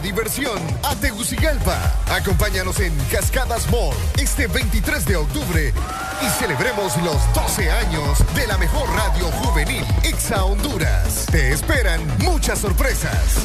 diversión a Tegucigalpa. Acompáñanos en Cascadas Mall este 23 de octubre y celebremos los 12 años de la mejor radio juvenil Exa Honduras. Te esperan muchas sorpresas.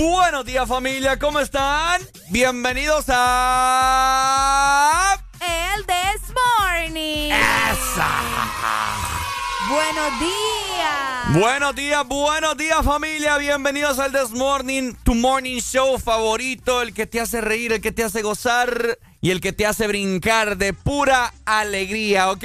Buenos días familia, ¿cómo están? Bienvenidos a... El This Morning. Buenos días. Buenos días, buenos días familia. Bienvenidos al This Morning, tu morning show favorito, el que te hace reír, el que te hace gozar y el que te hace brincar de pura alegría, ¿ok?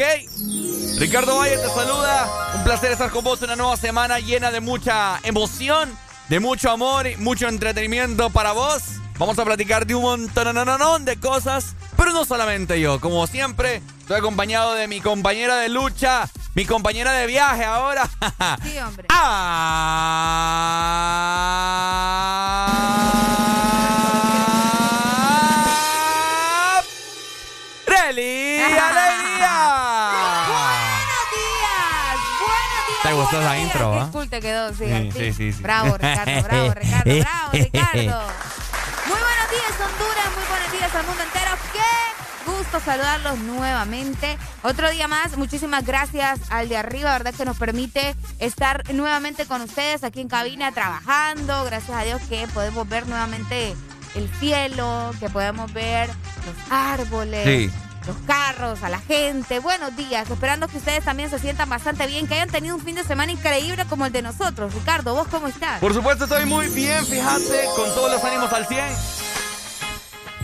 Ricardo Valle te saluda. Un placer estar con vos una nueva semana llena de mucha emoción de mucho amor y mucho entretenimiento para vos. Vamos a platicar de un montón de cosas, pero no solamente yo. Como siempre, estoy acompañado de mi compañera de lucha, mi compañera de viaje ahora. Sí, hombre. ¡Ah! Gustó esa intro, ah? cool te quedó, sí, sí, sí, sí. Bravo, Ricardo, bravo, Ricardo, bravo, Ricardo. Muy buenos días, Honduras, muy buenos días al mundo entero. Qué gusto saludarlos nuevamente. Otro día más, muchísimas gracias al de arriba, ¿verdad? Que nos permite estar nuevamente con ustedes aquí en cabina trabajando. Gracias a Dios que podemos ver nuevamente el cielo, que podemos ver los árboles. Sí. Los carros, a la gente. Buenos días, esperando que ustedes también se sientan bastante bien, que hayan tenido un fin de semana increíble como el de nosotros. Ricardo, ¿vos cómo estás? Por supuesto, estoy muy bien, fíjate, con todos los ánimos al 100.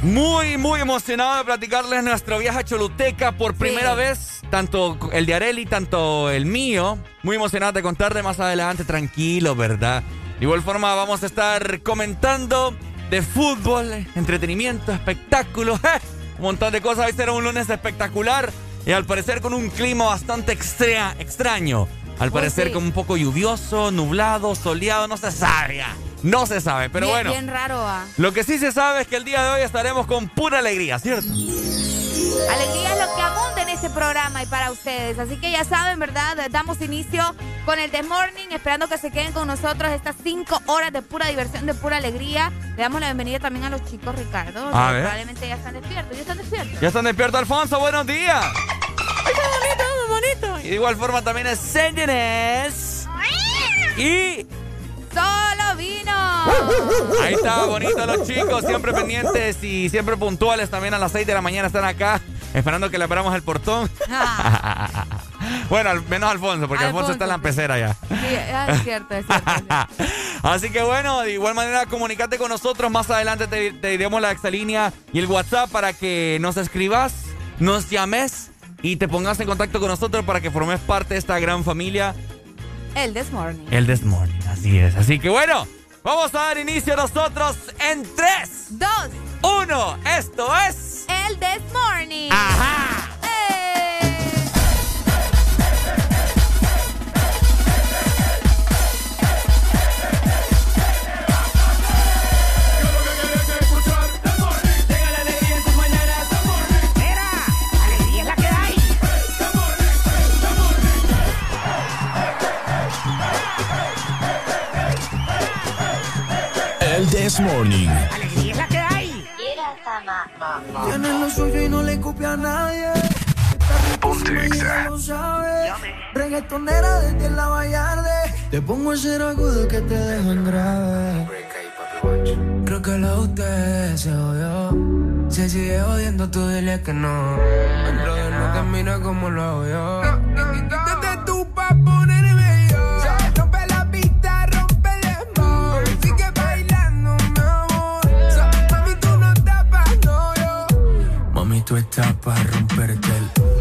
Muy, muy emocionado de platicarles nuestro viaje a Choluteca por primera vez, tanto el de Areli, tanto el mío. Muy emocionado de contarle más adelante, tranquilo, ¿verdad? De igual forma, vamos a estar comentando de fútbol, entretenimiento, espectáculos, un montón de cosas. Hoy será un lunes espectacular y al parecer con un clima bastante extra- extraño. Al Oh, parecer sí. como un poco lluvioso, nublado, soleado, no se sabe ya. No se sabe, pero bien, bueno. Bien raro, ¿ah? Lo que sí se sabe es que el día de hoy estaremos con pura alegría, ¿cierto? Alegría es lo que abunda en este programa y para ustedes. Así que ya saben, ¿verdad? Damos inicio con el The Morning, esperando que se queden con nosotros estas cinco horas de pura diversión, de pura alegría. Le damos la bienvenida también a los chicos, Ricardo. A que ver. Probablemente ya están despiertos. ¿Ya están despiertos? Ya están despiertos, Alfonso, buenos días. ¡Ay, qué bonito, qué bonito! Y de igual forma también es Sengenes. Y ¡Solo vino! Ahí está, bonito los chicos, siempre pendientes y siempre puntuales también a las 6 de la mañana están acá, esperando que le abramos el portón. Ah, bueno, al menos Alfonso, porque Alfonso, Alfonso, está en la pecera ya. sí, ah, es cierto, es. Así que bueno, de igual manera comunícate con nosotros. Más adelante te, te diremos la exalínea y el WhatsApp para que nos escribas, nos llames y te pongas en contacto con nosotros para que formes parte de esta gran familia, El This Morning. el This Morning. Así es. Así que bueno, vamos a dar inicio nosotros en 3, Dos. 1. Esto es... El This Morning. ¡Ajá! This Morning. Tiene lo suyo y no le copia a nadie. Ponte lo sabe. Reggaetonera desde la Vallarde. Te pongo a hacer agudo que te dejan grave. Creo que la usted se odió. Se sigue odiando, tú dile que no. El brother no te mira como lo hago yo. Tú estás para romperte el.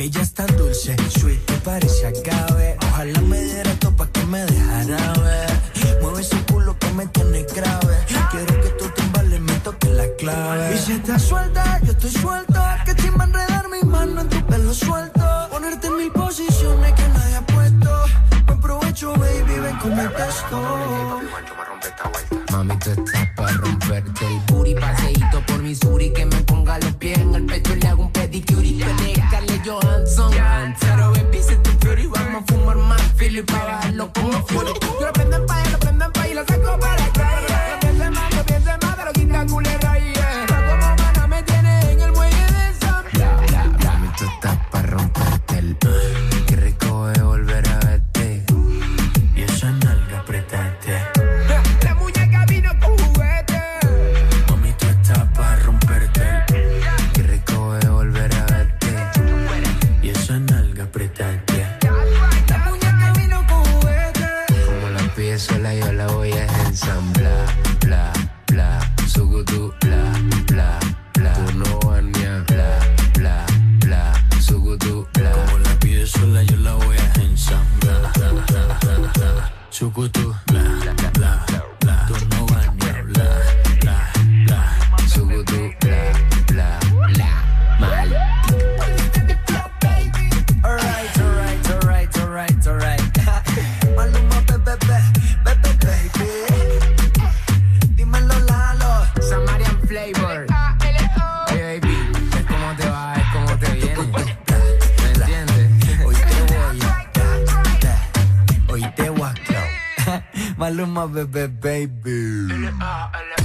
Ella es tan dulce,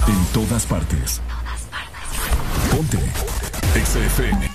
En todas partes. Ponte. XFM.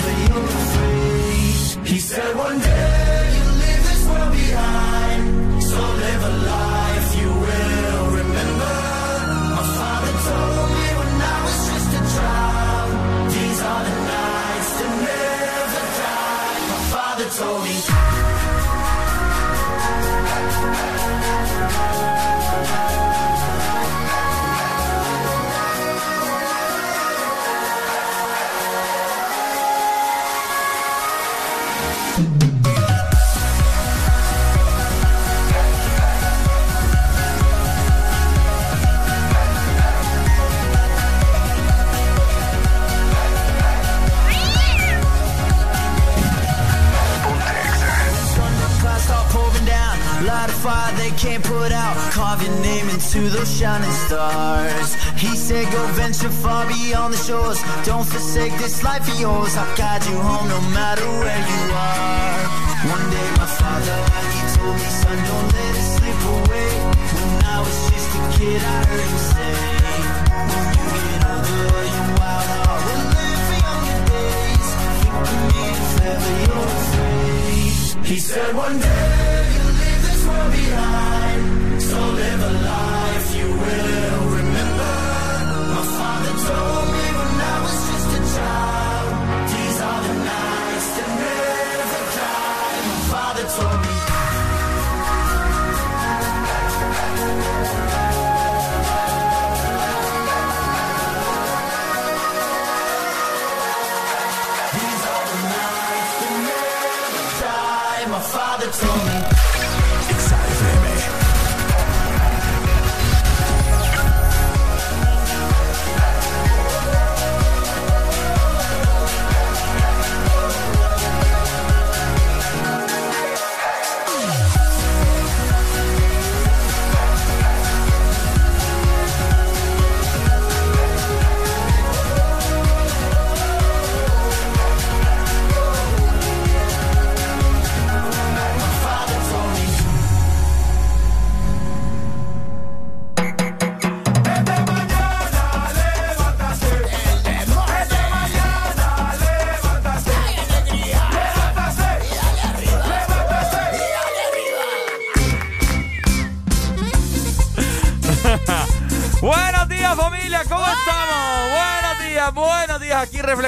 you're. He said one day you'll leave this world behind, so live a life you will remember. My father told me when I was just a child, these are the nights that never die. My father told me. Name those shining stars. He said, Go venture far beyond the shores. Don't forsake this life of yours. I'll guide you home no matter where you are. One day, my father, he told me, Son, don't let it slip away. When I was just a kid, I heard him say, When you get older, your wild heart will live for younger days. Think of me if ever you're afraid. He said one day you'll leave this world behind, so live a life you will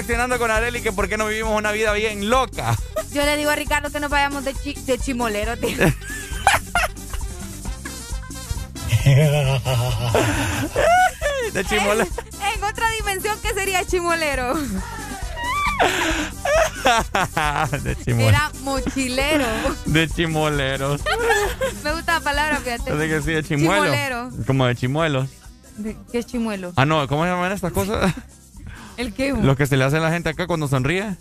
Aquí reflexionando con Areli que por qué no vivimos una vida bien loca. Yo le digo a Ricardo que nos vayamos de, chi- de chimolero, tío. De chimole. En otra dimensión, ¿qué sería chimolero? De chimole. Era mochilero. De chimoleros. Me gusta la palabra, fíjate. Así que sí, de chimuelo. Chimolero. Como de chimuelos. De- ¿Qué es chimuelo? Ah, no, ¿cómo se llaman estas cosas? ¿El qué? Lo que se le hace a la gente acá cuando sonríe.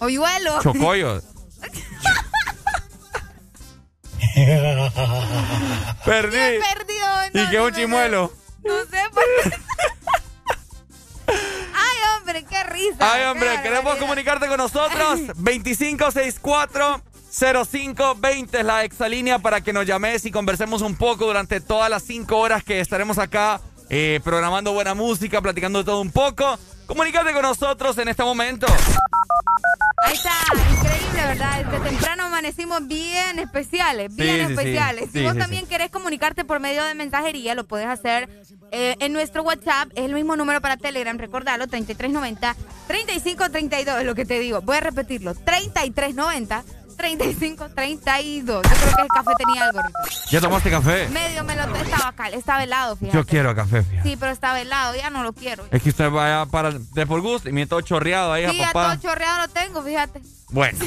Hoyuelo. Chocollos. Perdí. Perdido. ¿Y no, qué es no un chimuelo? No sé por qué. Ay, hombre, qué risa. Ay, hombre, queremos barbaridad. comunicarte con nosotros. 2564-0520 es la exalínea para que nos llames y conversemos un poco durante todas las cinco horas que estaremos acá eh, programando buena música, platicando de todo un poco. Comunícate con nosotros en este momento. Ahí está, increíble, ¿verdad? Desde temprano amanecimos bien especiales, bien Sí, sí, sí. especiales. Si vos también querés comunicarte por medio de mensajería, lo puedes hacer eh, en nuestro WhatsApp. Es el mismo número para Telegram, recordalo, 3390-3532, es lo que te digo. Voy a repetirlo, 3390-3532. Yo creo que el café tenía algo, Ricardo. ¿Ya tomaste café? Medio me lo... Estaba, cal, estaba helado, fíjate. Yo quiero café, fíjate. Sí, pero estaba helado, ya no lo quiero. Es que usted vaya para de por gusto y me todo chorreado ahí Sí, a papá. todo chorreado lo tengo, fíjate. Bueno.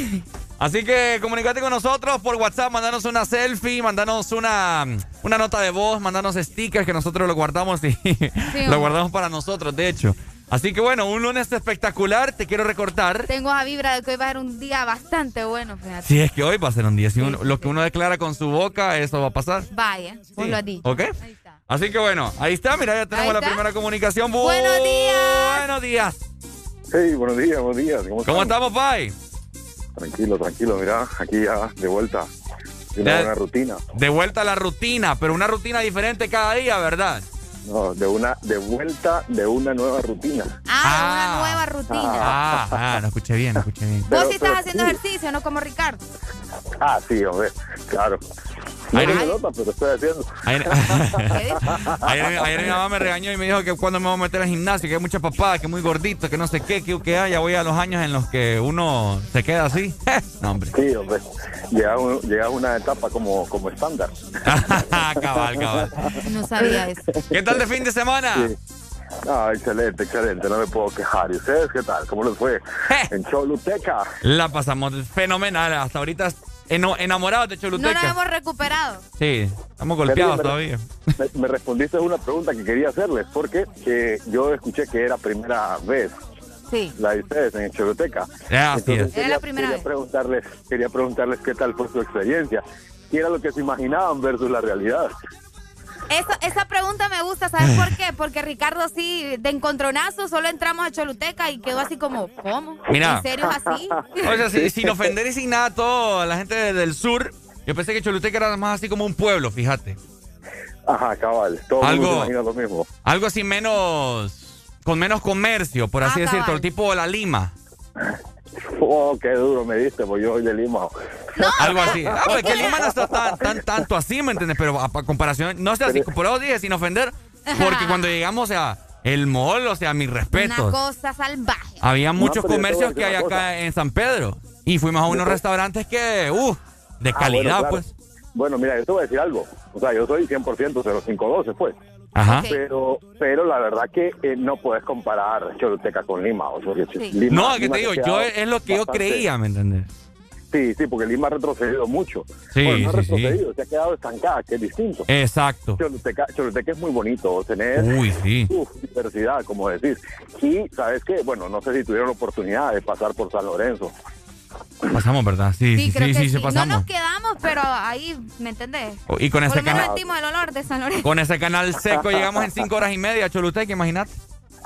Así que comunícate con nosotros por WhatsApp, mandanos una selfie, mandanos una, una nota de voz, mandanos stickers que nosotros lo guardamos y lo guardamos para nosotros, de hecho. Así que bueno, un lunes espectacular, te quiero recortar. Tengo esa vibra de que hoy va a ser un día bastante bueno, fíjate. Si es que hoy va a ser un día, si uno- lo que uno declara con su boca, eso va a pasar. Vaya, vos lo has dicho. ¿Ok? Ahí está. Así que bueno, ahí está, mira, ya tenemos la primera comunicación. Bu- Buenos días. Buenos días. Hey, buenos días, buenos días. ¿Cómo, estamos, Pai? Tranquilo, tranquilo, mira, aquí ya de vuelta. De una Ya- buena rutina. De vuelta a la rutina, pero una rutina diferente cada día, ¿verdad? No, de una, de vuelta de una nueva rutina. Ah, Ah. una nueva rutina. Ah, ah, no escuché bien, no escuché bien. Vos sí estás pero haciendo sí. ejercicio, no como Ricardo. Ah, sí, hombre, claro. Ayer, ayer- ayer mi mamá me regañó y me dijo que cuando me voy a meter al gimnasio, que hay mucha papada, que es muy gordito, que no sé qué, que, que ah, ya voy a los años en los que uno se queda así. no, hombre. Sí, hombre. Llega, un- llega una etapa como, como estándar. cabal, cabal. No sabía eso. ¿Qué tal de fin de semana? Sí. Ah, excelente, excelente, no me puedo quejar. ¿Y ustedes qué tal? ¿Cómo les fue? En Choluteca. La pasamos fenomenal. Hasta ahorita eno- enamorados de No nos Choluteca. hemos recuperado. Sí, estamos golpeados Me- todavía. Me, me respondiste a una pregunta que quería hacerles, porque que yo escuché que era primera vez Sí. la de ustedes en Choluteca. Ya, así es. Era quería, la primera quería vez. preguntarles, quería preguntarles qué tal fue su experiencia. ¿Qué era lo que se imaginaban versus la realidad? Eso, esa pregunta me gusta, ¿sabes por qué? Porque Ricardo sí, de encontronazo, solo entramos a Choluteca y quedó así como, ¿cómo? Mira. ¿En serio es así? O sea, si- sin ofender y sin nada a toda la gente del sur, yo pensé que Choluteca era más así como un pueblo, fíjate. Ajá, cabal. Todo el mundo Algo- se imagina lo mismo. Algo así menos. con menos comercio, por así Ah, decirlo, cabal. tipo la Lima. Oh, qué duro me diste, pues yo soy de Lima. Algo así. Ah, pues que Lima no está tan, tan tanto así, ¿me entiendes? Pero a, a comparación, no sé, así, por eso dije sin ofender, porque cuando llegamos, o sea, el mall, o sea, mis Una respetos. cosa salvaje. Había muchos comercios que hay una acá cosa. en San Pedro. Y fuimos a unos restaurantes que, uh, de Ah, calidad, bueno, claro. pues. Bueno, mira, yo te voy a decir algo. O sea, yo soy 100% 0512, pues. Ajá. Pero, pero la verdad que eh, no puedes comparar Choluteca con Lima. O sea, Sí. Lima- No, que te digo, yo es lo que yo bastante- creía, ¿me entiendes? Sí, sí, porque Lima ha retrocedido mucho. Sí, bueno, no ha sí, sí. retrocedido, se ha quedado estancada, que es distinto. Exacto. Choluteca, Choluteca es muy bonito, tener Uy, sí. uf, diversidad, como decís. Y, ¿sabes qué? Bueno, no sé si tuvieron la oportunidad de pasar por San Lorenzo. Pasamos, ¿verdad? Sí, sí, creo sí, que sí, se No pasamos. nos quedamos, pero ahí, ¿me entendés? Y con Por ese canal, sentimos el olor de San Lorenzo. con ese canal seco llegamos en cinco horas y media Choluteca, imagínate.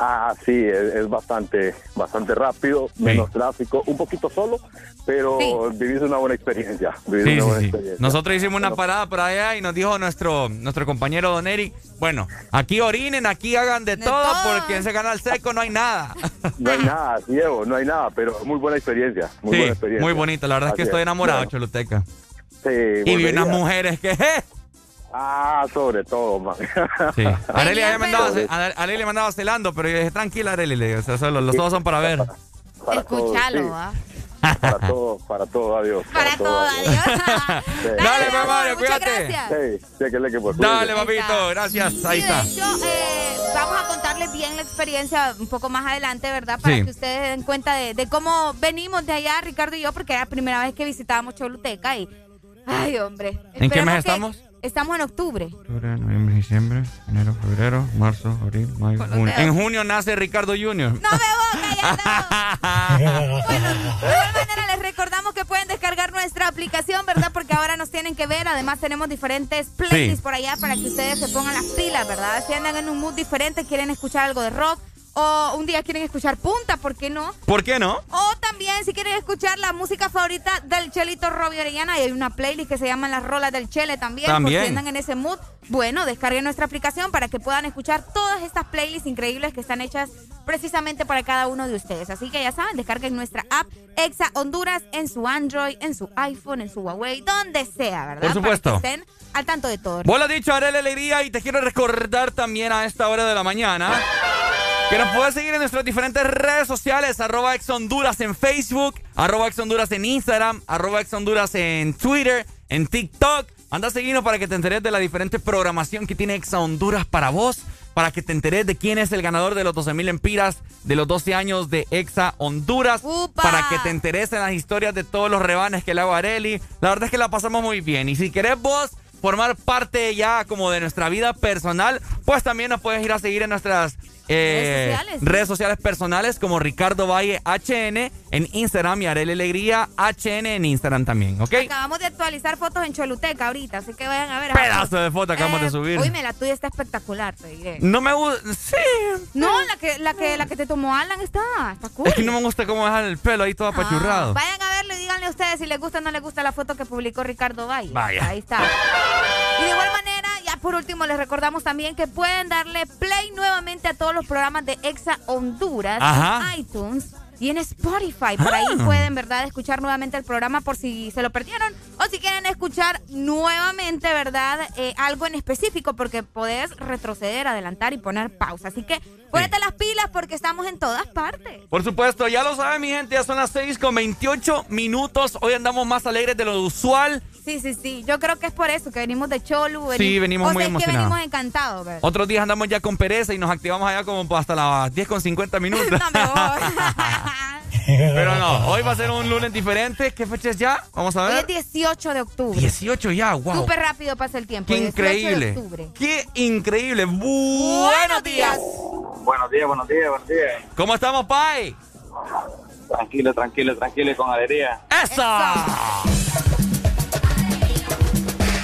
Ah, sí, es, es bastante, bastante rápido, menos tráfico, un poquito solo, pero Sí. vivís una buena experiencia. Vivís Sí, una sí, buena sí. experiencia. Nosotros hicimos una parada por allá y nos dijo nuestro, nuestro compañero Don Eric, bueno, aquí orinen, aquí hagan de, De todo, todo. porque en ese canal seco no hay nada. No hay nada, Diego, no hay nada, pero muy buena experiencia. Muy sí, buena experiencia. muy bonito, la verdad es que estoy enamorado Bueno, Choluteca. sí, Y vi unas mujeres que, ¡eh! Ah, sobre todo, man. Sí. Areli ya me andaba, pero- Areli mandaba celando, pero yo dije, tranquila, Areli, o sea, solo, los ojos son para ver. Para todo, Escúchalo, sí. ¿va? Para todo, para todo, adiós. Para todo, adiós. Dale, Dale, pues, mi amor, Mario, muchas cuídate. Sí, chéquele que por Dale, papito, gracias, ahí Sí, está. de hecho, eh, vamos a contarles bien la experiencia un poco más adelante, ¿verdad? Para Sí. que ustedes den cuenta de, de cómo venimos de allá, Ricardo y yo, porque era la primera vez que visitábamos Choluteca y... Ay, hombre. ¿En qué mes que- estamos? Estamos en octubre. Octubre, noviembre, diciembre, enero, febrero, marzo, abril, mayo, junio. En junio nace Ricardo Jr. ¡No me boca, ya no! Bueno, de igual manera les recordamos que pueden descargar nuestra aplicación, ¿verdad? Porque ahora nos tienen que ver. Además tenemos diferentes playlists Sí. por allá para que ustedes se pongan las pilas, ¿verdad? Si andan en un mood diferente, quieren escuchar algo de rock o un día quieren escuchar punta, ¿por qué no? ¿Por qué no? O también si quieren escuchar la música favorita del Chelito Robbie Orellana, y hay una playlist que se llama Las Rolas del Chele también, También. por si andan en ese mood. Bueno, descarguen nuestra aplicación para que puedan escuchar todas estas playlists increíbles que están hechas precisamente para cada uno de ustedes. Así que ya saben, descarguen nuestra app Exa Honduras en su Android, en su iPhone, en su Huawei, donde sea, ¿verdad? Por supuesto. Para que estén al tanto de todo. Vos lo has dicho, Arely Alegría, y te quiero recordar también a esta hora de la mañana que nos puedes seguir en nuestras diferentes redes sociales, arroba Ex Honduras en Facebook, arroba Ex Honduras en Instagram, arroba Ex Honduras en Twitter, en TikTok. Anda a seguirnos para que te enteres de la diferente programación que tiene Exa Honduras para vos, para que te enteres de quién es el ganador de los 12 mil empiras de los 12 años de Exa Honduras, ¡Upa! para que te enteres en las historias de todos los rebanes que le hago a Areli. La verdad es que la pasamos muy bien. Y si querés vos formar parte ya como de nuestra vida personal, pues también nos puedes ir a seguir en nuestras eh, Redes sociales. redes sociales personales como Ricardo Valle HN en Instagram y Areli Alegría HN en Instagram también, ¿ok? Acabamos de actualizar fotos en Choluteca ahorita, así que vayan a ver. Pedazo de foto acabamos de subir. Oíme, la tuya está espectacular, te diré. No me gusta, sí. No, la que, la que, la que te tomó Alan está, está cool. Es que no me gusta cómo dejar el pelo ahí todo apachurrado. Ah, vayan a verlo y díganle a ustedes si les gusta o no les gusta la foto que publicó Ricardo Valle. Vaya. Ahí está. Y de igual manera, por último les recordamos también que pueden darle play nuevamente a todos los programas de Exa Honduras Ajá. en iTunes y en Spotify. Por ahí Ah. pueden, ¿verdad?, escuchar nuevamente el programa por si se lo perdieron o si quieren escuchar nuevamente, ¿verdad?, Eh, algo en específico porque podés retroceder, adelantar y poner pausa. Así que ponete las pilas porque estamos en todas partes. Por supuesto, ya lo saben mi gente, ya son las 6 con 28 minutos. Hoy andamos más alegres de lo usual. Sí, sí, sí. Yo creo que es por eso que venimos de Cholu. Sí, venimos o muy sea, es que venimos encantados, ¿verdad? Otros días andamos ya con pereza y nos activamos allá como hasta las 10 con 50 minutos. No me voy. Pero no, hoy va a ser un lunes diferente. ¿Qué fecha es ya? Vamos a Hoy ver. es 18 de octubre. 18 ya, wow. Súper rápido pasa el tiempo. Qué 18 de increíble. octubre. Qué increíble. Buenos días. Buenos días, buenos días, buenos días. ¿Cómo estamos, Pai? Tranquilo, tranquilo, tranquilo y con alegría. ¡Eso!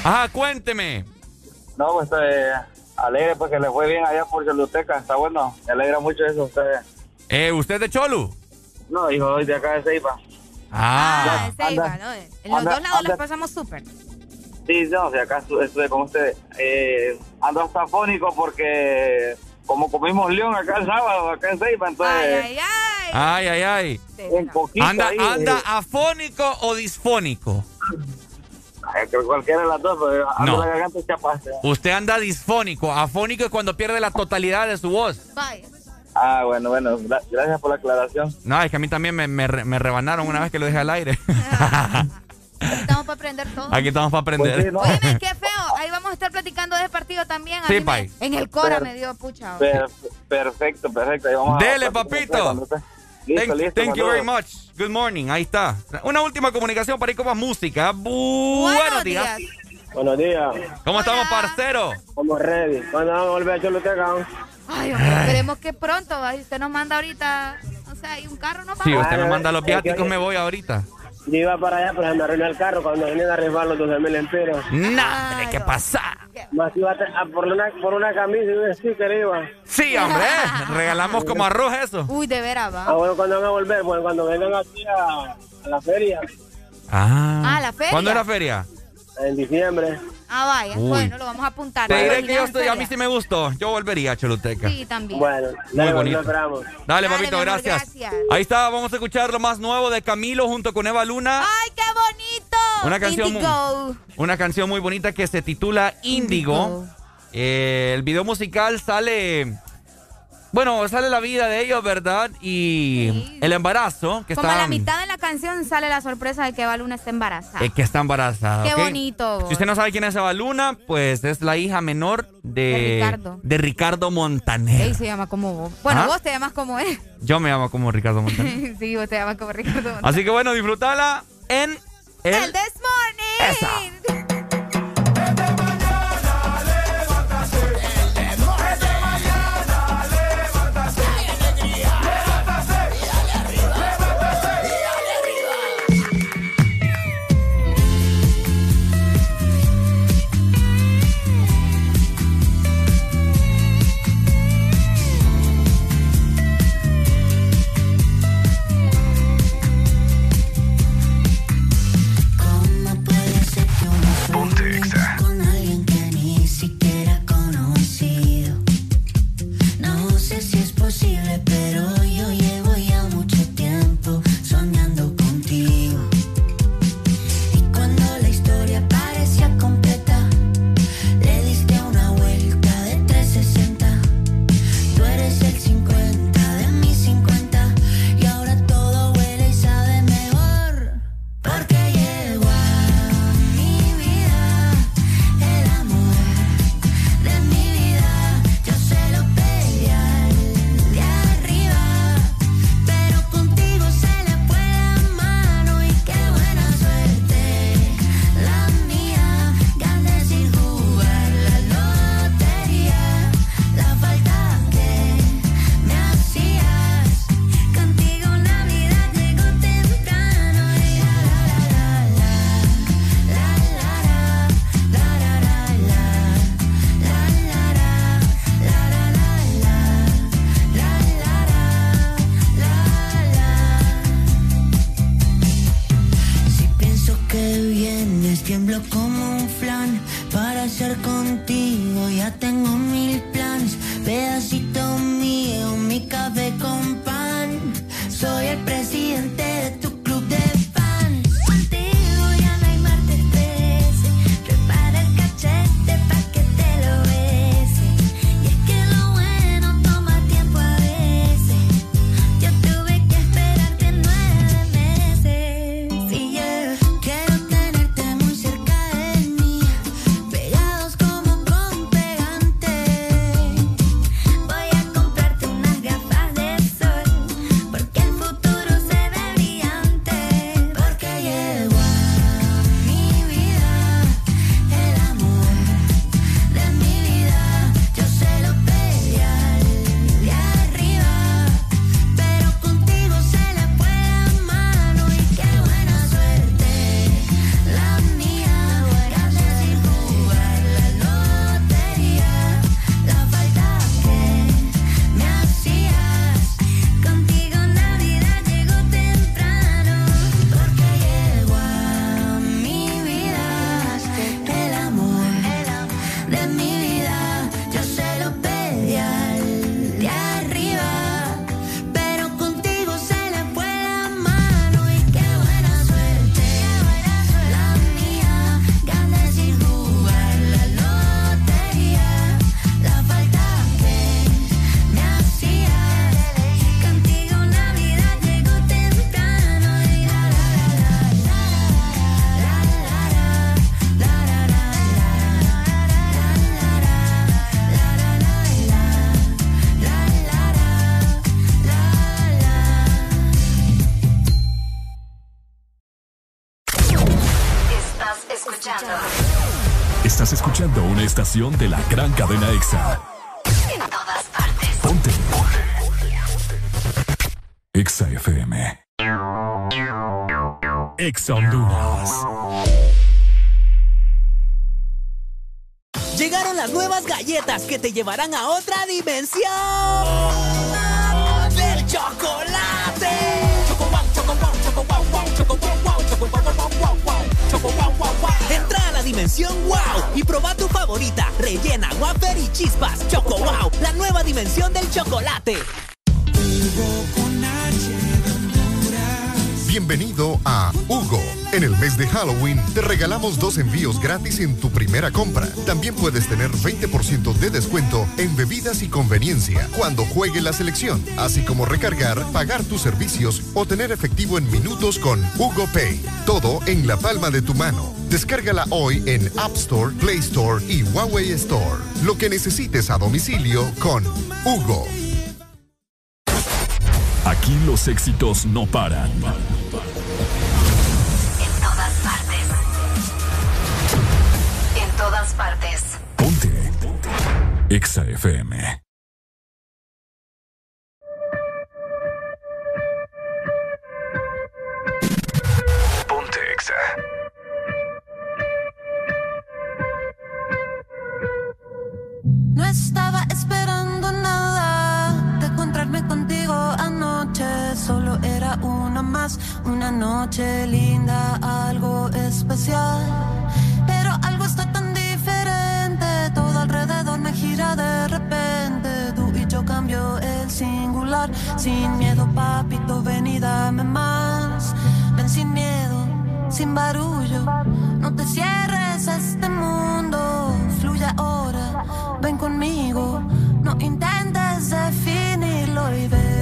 Ajá, cuénteme. No, pues eh, alegre porque le fue bien allá por Choluteca. Está bueno, me alegra mucho eso ustedes. Eh, ¿Usted es de Cholu? No, hijo, hoy de acá de Ceiba. Ah. Ah, en Ceiba, anda. ¿no? En los Anda, dos lados anda. las pasamos súper. Sí, no, si acá estu- estuve con ustedes. Eh, ando hasta afónico porque como comimos león acá el sábado, acá en Ceiba, entonces Ay, ay, ay. Ay, ay, ay. un poquito ¿Anda, ahí, anda eh, afónico o disfónico? cualquiera de las dos, pero No. la garganta chapaste. Usted anda disfónico. Afónico es cuando pierde la totalidad de su voz. Vaya. Ah, bueno, bueno, gra- gracias por la aclaración. No, es que a mí también me, me me rebanaron una vez que lo dejé al aire. Estamos para aprender todo. Aquí estamos para Pues aprender. sí, no, Óyeme, qué feo. Ahí vamos a estar platicando de ese partido también. A Sí, me- Pai. en el Cora Per- me dio pucha. per- perfecto, perfecto. Ahí vamos a- Dele, cuando papito. Listo, Thank, listo. thank you very much. Good morning. Ahí está. Una última comunicación para ir con más música. Bu- Buenos días. Buenos días. ¿Cómo Hola. estamos, parcero? Estamos ready. ¿Cuándo vamos a volver a Choluteca? Ay, hombre, esperemos que pronto. ay, Usted nos manda ahorita, o sea, hay un carro, no Sí, vamos. usted me manda los viáticos, me voy ahorita. Yo iba para allá, pero se me arruinó el carro cuando venían a arribar los 12 mil empiros. Nada, Ay, ¿qué no. pasa? Más iba a, a por, una, por una camisa y un sticker iba. Sí, hombre. Regalamos como arroz eso. Uy, de veras, Ah, va. bueno, cuando van a volver? Bueno, cuando vengan aquí a, a la feria, Ah. Ah, la feria. ¿Cuándo es la feria? en diciembre. Ah, vaya. Bueno, lo vamos a apuntar. Te diré que yo a mí sí me gustó. Yo volvería a Choluteca. Sí, también. Bueno, muy bonito. Dale, Dale papito, gracias. Ahí está, vamos a escuchar lo más nuevo de Camilo junto con Eva Luna. ¡Ay, qué bonito! Una canción, Indigo. Muy, una canción muy bonita que se titula Índigo. Eh, el video musical sale bueno, sale la vida de ellos, ¿verdad? Y el embarazo. Que Como está, a la mitad de la canción sale la sorpresa de que Evaluna está embarazada. Eh, que está embarazada. Qué bonito. Si usted no sabe quién es Evaluna, pues es la hija menor de, de Ricardo. De Ricardo Montaner. Él se llama como vos. Bueno, ¿Ah? vos te llamas como él. Yo me llamo como Ricardo Montaner. sí, vos te llamas como Ricardo Montaner. Así que bueno, disfrutala en... El, el This Morning. Esa. de la gran cadena EXA. En todas partes. Ponte. EXA FM. EXA Honduras. Llegaron las nuevas galletas que te llevarán a otra dimensión. ¡Del chocolate! ¡Choco wow, choco wow, choco wow, wow, choco wow, wow! Entra a la dimensión wow y proba tu favorita, rellena, wafer y chispas. Choco wow, la nueva dimensión del chocolate. Bienvenido a en el mes de Halloween te regalamos dos envíos gratis en tu primera compra. También puedes tener 20% de descuento en bebidas y conveniencia cuando juegue la selección, así como recargar, pagar tus servicios o tener efectivo en minutos con Hugo Pay. Todo en la palma de tu mano. Descárgala hoy en App Store, Play Store y Huawei Store. Lo que necesites a domicilio con Hugo. Aquí los éxitos no paran. Partes. Ponte. Ponte. Exa FM. Ponte Exa. No estaba esperando nada de encontrarme contigo anoche. Solo era una más, una noche linda, algo especial. De repente. Tú y yo cambio el singular, sin miedo, papito, ven y dame más. Ven sin miedo, sin barullo, no te cierres a este mundo, fluye ahora, ven conmigo, no intentes definirlo y ven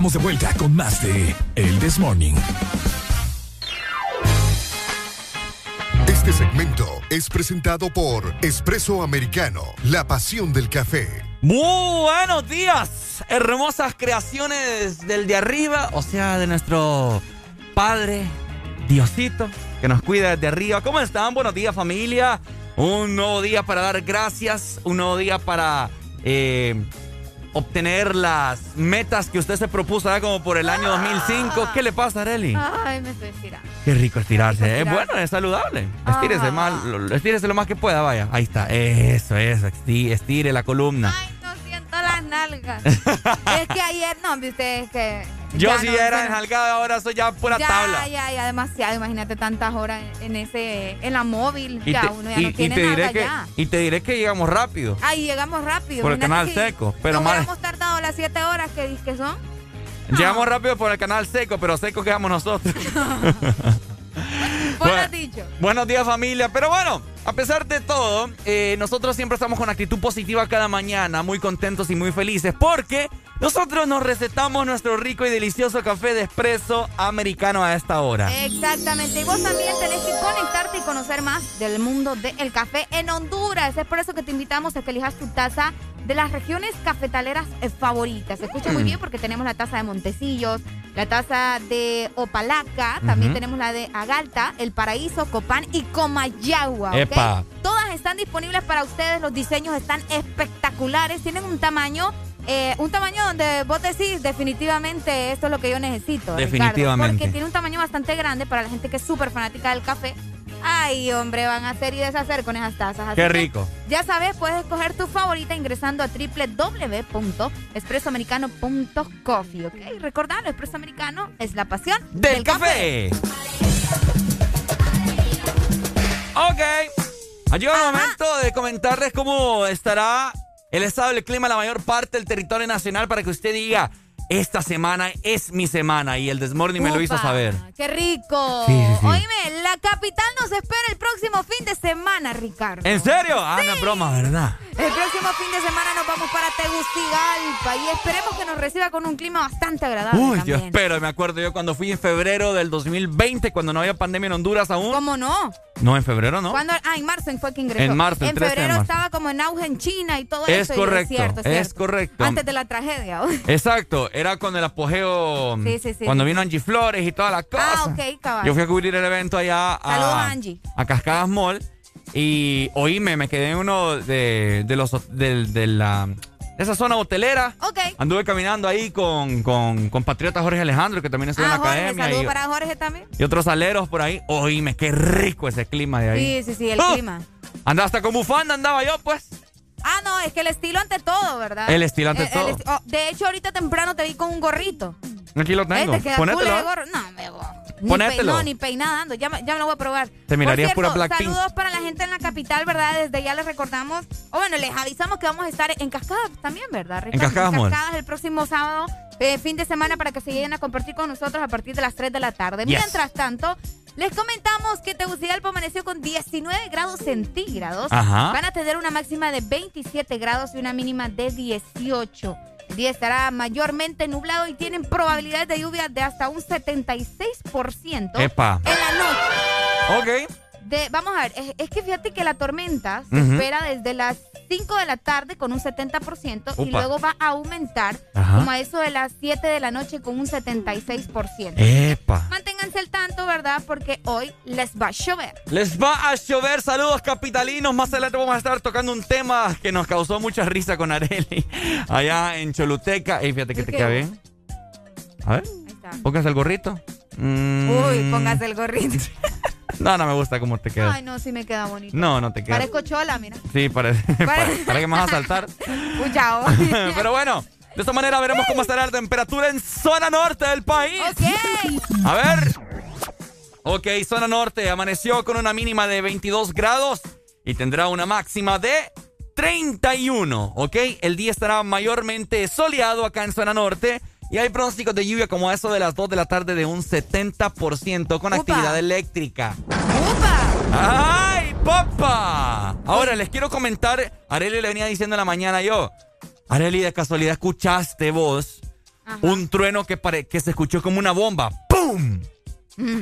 estamos de vuelta con más de El This Morning. Este segmento es presentado por Espresso Americano, la pasión del café. Muy buenos días, hermosas creaciones del de arriba, o sea, de nuestro Padre Diosito, que nos cuida desde arriba. ¿Cómo están? Buenos días familia. Un nuevo día para dar gracias, un nuevo día para eh, obtener las metas que usted se propuso, como por el año 2005. ¿Qué le pasa, Areli? Ay, me estoy estirando. Qué rico estirarse. Rico Es estirarse. bueno, es saludable. Estírese, Ah. más, lo- estírese lo más que pueda, vaya. Ahí está. Eso, eso. esti- Estire la columna. Ay, nalgas. es que ayer, no, hombre, ustedes que Yo Ya si no, era enjalgado, ahora soy ya pura ya, tabla. ya, ya, demasiado. Imagínate tantas horas en ese, en la móvil. Y ya te, uno ya y- no y tiene te nada diré que, ya. y te diré que llegamos rápido. Ay, llegamos rápido. Por el canal seco, pero no mal- hubiéramos tardado las siete horas que, que son. Llegamos rápido por el canal seco, pero seco quedamos nosotros. Vos Bueno. lo has dicho. Buenos días familia, pero bueno, a pesar de todo, eh, nosotros siempre estamos con actitud positiva cada mañana, muy contentos y muy felices, porque nosotros nos recetamos nuestro rico y delicioso café de espresso americano a esta hora. Exactamente. Y vos también tenés que conectarte y conocer más del mundo del café en Honduras. Es por eso que te invitamos a que elijas tu taza de las regiones cafetaleras eh, favoritas. Se escucha muy Mm. bien porque tenemos la taza de Montecillos, la taza de Opalaca, también tenemos la de Agalta, El Paraíso, Copán y Comayagua. ¿ok? Epa. Todas están disponibles para ustedes, los diseños están espectaculares, tienen un tamaño... eh, un tamaño donde vos decís definitivamente esto es lo que yo necesito. Ricardo, Definitivamente. porque tiene un tamaño bastante grande para la gente que es súper fanática del café. Ay, hombre, van a hacer y deshacer con esas tazas. Así Qué rico. Ya sabes, puedes escoger tu favorita ingresando a www.espressoamericano.coffee, ¿ok? Recordalo, Espresso Americano es la pasión Del café. Ok. Ha llegado el momento de comentarles cómo estará el estado del clima en la mayor parte del territorio nacional para que usted diga, esta semana es mi semana y el Desmorning me lo hizo saber. ¡Qué rico! Sí, sí, sí. Oíme, la capital nos espera el próximo fin de semana, Ricardo. ¿En serio? Ah, no broma, ¿verdad? El próximo fin de semana nos vamos para Tegucigalpa y esperemos que nos reciba con un clima bastante agradable Uy, yo espero, me acuerdo yo cuando fui en febrero del 2020, cuando no había pandemia en Honduras aún. ¿Cómo no? No, en febrero no. ¿Cuándo? Ah, en marzo fue que ingresó. En marzo, En 13 de febrero marzo. estaba como en auge en China y todo Es eso. y correcto, cierto, es cierto. correcto. Antes de la tragedia. Exacto, era con el apogeo Sí, sí, sí, cuando vino Angie Flores y toda la cosa. ah, ok, cabal. Yo fui a cubrir el evento allá a, Saludos, Angie. a Cascadas Mall y oíme, me quedé en uno de, de los del- de, la de esa zona hotelera. Ok. Anduve caminando ahí con, con, con Patriota Jorge Alejandro, que también estuvo Ah, en la Jorge, academia. saludos para Jorge también. y otros aleros por ahí. Oíme, qué rico ese clima de ahí. Sí, sí, sí, el ¡Ah! clima. Andaba hasta con bufanda, andaba yo, pues. Ah, no, es que el estilo ante todo, ¿verdad? El estilo ante El- el todo. esti- oh, de hecho, ahorita temprano te vi con un gorrito. Aquí lo tengo. Eh, te queda Ponételo. ¿eh? No, me Ni Ponételo. pei- no, ni peinada ando. Ya, me- ya me lo voy a probar. Te mirarías Por cierto, pura Blackpink. Saludos para la gente en la capital, ¿verdad? Desde ya les recordamos. O bueno, les avisamos que vamos a estar en Cascadas también, ¿verdad? Ricardo? Cascadas Mall. Cascadas el próximo sábado, eh, fin de semana, para que se lleguen a compartir con nosotros a partir de las 3 de la tarde. Yes. Mientras tanto. Les comentamos que Tegucigalpa amaneció con 19 grados centígrados. Ajá. Van a tener una máxima de 27 grados y una mínima de 18. El día estará mayormente nublado y tienen probabilidades de lluvia de hasta un 76% Epa. en la noche. Ok. De, vamos a ver, es, es que fíjate que la tormenta se espera desde las 5 de la tarde con un 70% y Upa. luego va a aumentar Ajá. como a eso de las 7 de la noche con un 76%. Epa. Manténganse al tanto, ¿verdad? Porque hoy les va a llover. Les va a llover, saludos capitalinos. Más adelante vamos a estar tocando un tema que nos causó mucha risa con Areli allá en Choluteca. Ey, fíjate que te queda bien. A ver, está. póngase el gorrito. Mm. Uy, póngase el gorrito. No, no me gusta cómo te queda. Ay, no, sí me queda bonito. No, no te queda. Parezco chola, mira. Sí, parece. Pare- Para que me vas a saltar. Uy, chao. Pero bueno, de esta manera veremos cómo estará la temperatura en zona norte del país. Ok. A ver. Ok, zona norte amaneció con una mínima de 22 grados y tendrá una máxima de 31. Ok, el día estará mayormente soleado acá en zona norte. Y hay pronósticos de lluvia como eso de las 2 de la tarde de un 70% con actividad eléctrica. ¡Ay, papá! Ahora les quiero comentar, Areli le venía diciendo en la mañana yo, Areli, de casualidad escuchaste vos un trueno que, pare- que se escuchó como una bomba. ¡Pum! Mm.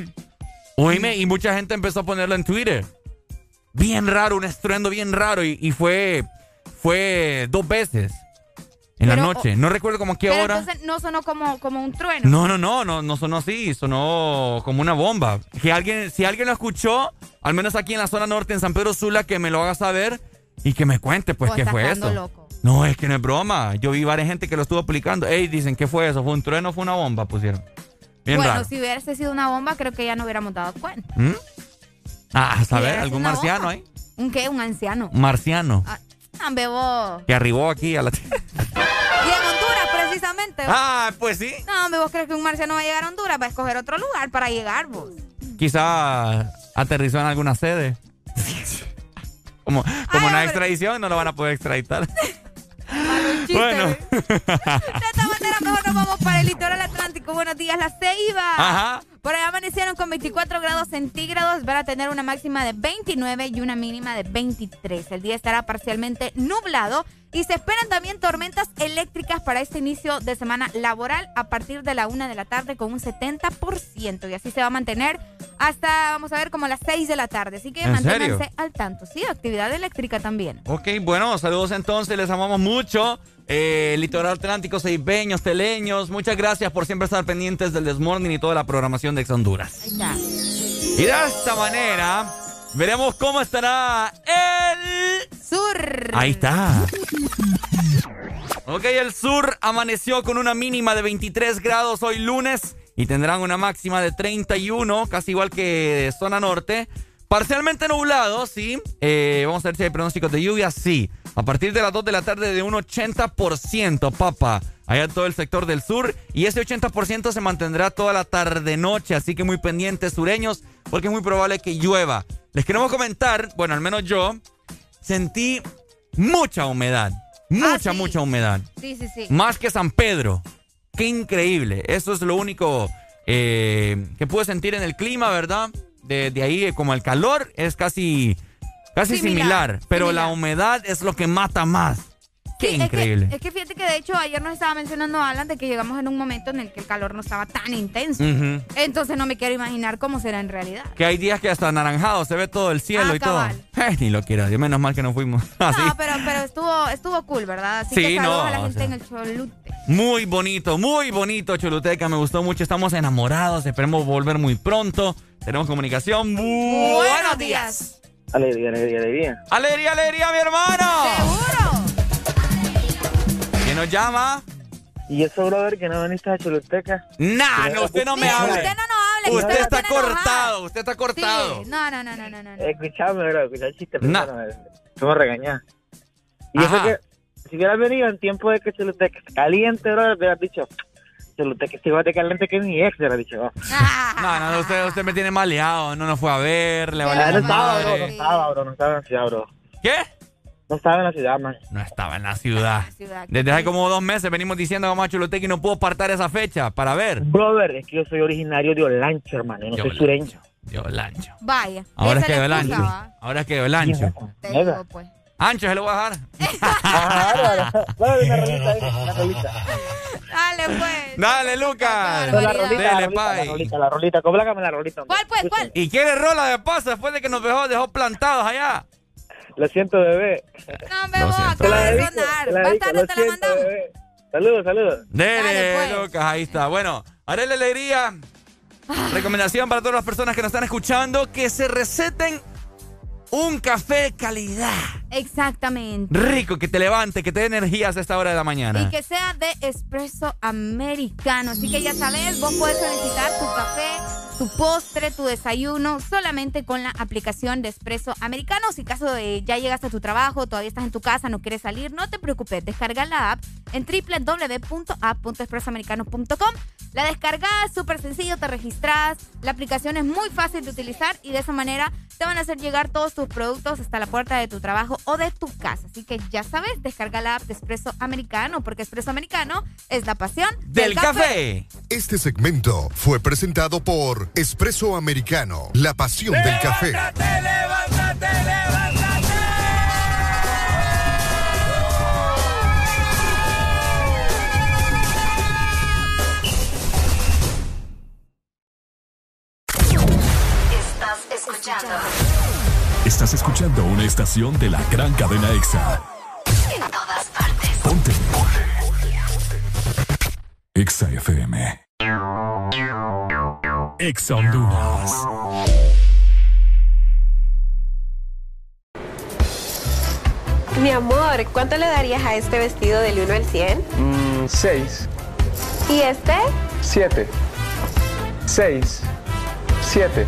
Oíme, y mucha gente empezó a ponerlo en Twitter. Bien raro, un estruendo bien raro. Y, y fue, fue dos veces en la noche. No recuerdo como a qué Pero hora. entonces no sonó como, como un trueno. No, no, no, no, no sonó así, sonó como una bomba. Que alguien, si alguien lo escuchó, al menos aquí en la zona norte, en San Pedro Sula, que me lo haga saber y que me cuente, pues, qué fue eso. loco. No, es que no es broma. Yo vi varias gente que lo estuvo aplicando. Ey, dicen, ¿qué fue eso? ¿Fue un trueno o fue una bomba? Pusieron. Bien bueno, raro. si hubiese sido una bomba, creo que ya no hubiéramos dado cuenta. ¿Mm? Ah, a saber, algún marciano ahí. ¿Un qué? Un anciano. Marciano. Ah, hombre, vos. Que arribó aquí a la... Y en Honduras, precisamente. Ah, pues sí. No, hombre, ¿vos crees que un marciano va a llegar a Honduras? Va a escoger otro lugar para llegar, vos. Quizá aterrizó en alguna sede. Como, como Ay, hombre. extradición, no lo van a poder extraditar. Bueno. De esta manera mejor nos vamos para el litoral atlántico. Buenos días, La Ceiba. Ajá. Por allá amanecieron con 24 grados centígrados. Van a tener una máxima de 29 y una mínima de 23. El día estará parcialmente nublado y se esperan también tormentas eléctricas para este inicio de semana laboral a partir de la una de la tarde con un 70%. Y así se va a mantener hasta, vamos a ver, como las 6 de la tarde. Así que ¿En manténganse serio? al tanto. Sí, actividad eléctrica también. Ok, bueno, saludos entonces, les amamos mucho. Eh, Litoral Atlántico, Ceibeños, Teleños, muchas gracias por siempre estar pendientes del Desmorning y toda la programación de Ex Honduras. Ahí está. Y de esta manera, veremos cómo estará el... Sur. Ahí está. Ok, el sur amaneció con una mínima de 23 grados hoy lunes y tendrán una máxima de 31, casi igual que zona norte. Parcialmente nublado, sí. Eh, vamos a ver si hay pronósticos de lluvia, sí. A partir de las 2 de la tarde de un 80%, papá. Allá en todo el sector del sur. Y ese 80% se mantendrá toda la tarde-noche. Así que muy pendientes sureños, porque es muy probable que llueva. Les queremos comentar, bueno, al menos yo, sentí mucha humedad. Mucha, sí. mucha humedad. Sí, sí, sí. Más que San Pedro. Qué increíble. Eso es lo único eh, que pude sentir en el clima, ¿verdad? De, de ahí, eh, como el calor es casi, casi similar. Similar, pero similar. la humedad es lo que mata más. Qué Sí, es que- increíble. Es que, fíjate que de hecho ayer nos estaba mencionando Alan de que llegamos en un momento en el que el calor no estaba tan intenso. Entonces no me quiero imaginar cómo será en realidad. Que hay días que hasta anaranjado se ve todo el cielo Ah, y todo. Eh, ni lo quiera Dios, menos mal que no fuimos. Así. No, pero, pero estuvo, estuvo cool, ¿verdad? Así Sí, que saludos no, a la o gente sea. en el Cholute. Muy bonito, muy bonito, Choluteca. Me gustó mucho. Estamos enamorados. Esperemos volver muy pronto. Tenemos comunicación. Buenos días. Alegría, alegría, alegría. Alegría, alegría, mi hermano. ¿Seguro? ¿Quién nos llama? ¿Y eso, brother, que no veniste a Choluteca? Nah, no, usted no me Sí, hable. usted no nos hable. Usted está enojado. cortado, usted está cortado. Sí, no, no, no, no, no, no. no. Escuchame, bro, escucha el chiste. Nah. Primero, me. Y eso que, si hubieras venido en tiempo de que Choluteca caliente, bro, hubieras dicho, Choluteca está igual de caliente que mi ex, hubieras dicho. oh. No, no, usted, usted me tiene maleado. No nos fue a ver, le Ah, valió no la estaba, bro, no estaba, bro, no estaba bro. ¿Qué? No estaba en la ciudad, man. No estaba en la ciudad. ciudad. Desde hace como dos meses venimos diciendo que vamos a Choluteca y no puedo apartar esa fecha para ver. Brother, es que yo soy originario de Olancho, hermano, yo no De soy sureño. Yo, el ancho. Vaya. Ahora es que la el excusa, ancho. ¿va? Ahora es que el ancho. Te digo, pues. Ancho se lo voy a dejar. Ajá, bro, una rolita ahí, una rolita. Dale, pues. Dale, Luca. La rolita, la rolita, la rolita, la rolita, cómplame la rolita. hombre. ¿Cuál, pues? ¿Cuál? ¿Y quiere rola de paso después de que nos dejó, dejó plantados allá? Lo siento, bebé. No, me voy, acaba de sonar. Más tarde te la siento, mandamos. Saludos, saludos. Dele, pues. Lucas, ahí está. Bueno, haré la alegría. Recomendación para todas las personas que nos están escuchando que se receten un café de calidad. Exactamente. Rico, que te levante, que te dé energías a esta hora de la mañana. Y que sea de espresso americano. Así que ya sabes, vos puedes solicitar tu café, tu postre, tu desayuno, solamente con la aplicación de espresso americano. Si caso de ya llegaste a tu trabajo, todavía estás en tu casa, no quieres salir, no te preocupes. Descarga la app en www.app.expressoamericano.com. La descargas, súper sencillo, te registras. La aplicación es muy fácil de utilizar y de esa manera te van a hacer llegar todos tus productos hasta la puerta de tu trabajo o de tu casa. Así que ya sabes, descarga la app de Espresso Americano, porque Espresso Americano es la pasión Del café. Este segmento fue presentado por Espresso Americano, la pasión del café. Estás escuchando Estás escuchando una estación de la gran cadena EXA. en todas partes. Ponte. EXA FM. EXA Honduras. Mi amor, ¿cuánto le darías a este vestido del 1 al 100? Mm, seis, ¿Y este? siete, seis, siete.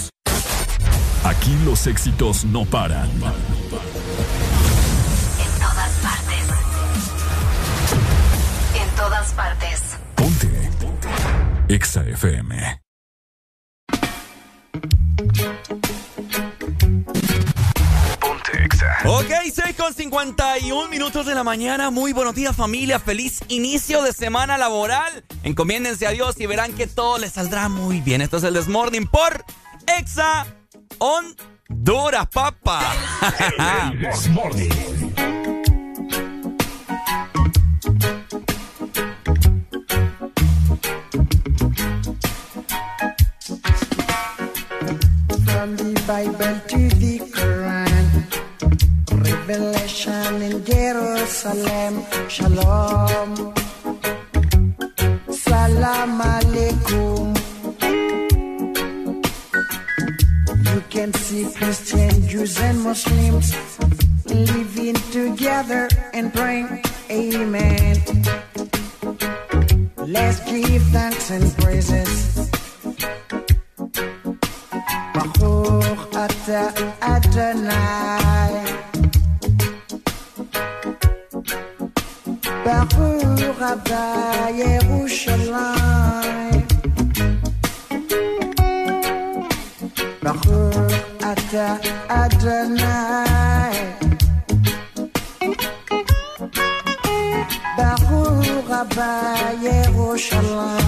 Aquí los éxitos no paran. En todas partes. En todas partes. Ponte. Exa FM. Ponte Exa. Ok, 6 con 51 minutos de la mañana. Muy buenos días, familia. Feliz inicio de semana laboral. Encomiéndense a Dios y verán que todo les saldrá muy bien. Esto es el Desmorning por Exa Honduras, the Bible to the Quran, Revelation in Jerusalem, Shalom, Salam Alaikum. Can see Christian, Jews, and Muslims living together and praying, Amen. Let's give thanks and praises. Baruch Ata Adonai. Baruch Abba Yerushalayim. Ata Adonai. Baruch Abba Yerushalayim.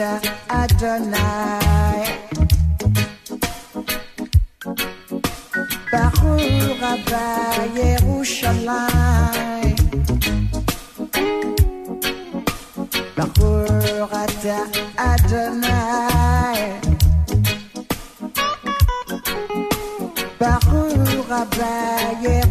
Jah Adonai. Baruch Rabba Yerushalayim. Baruch Ata Adonai. Baruch Rabba Yerushalayim.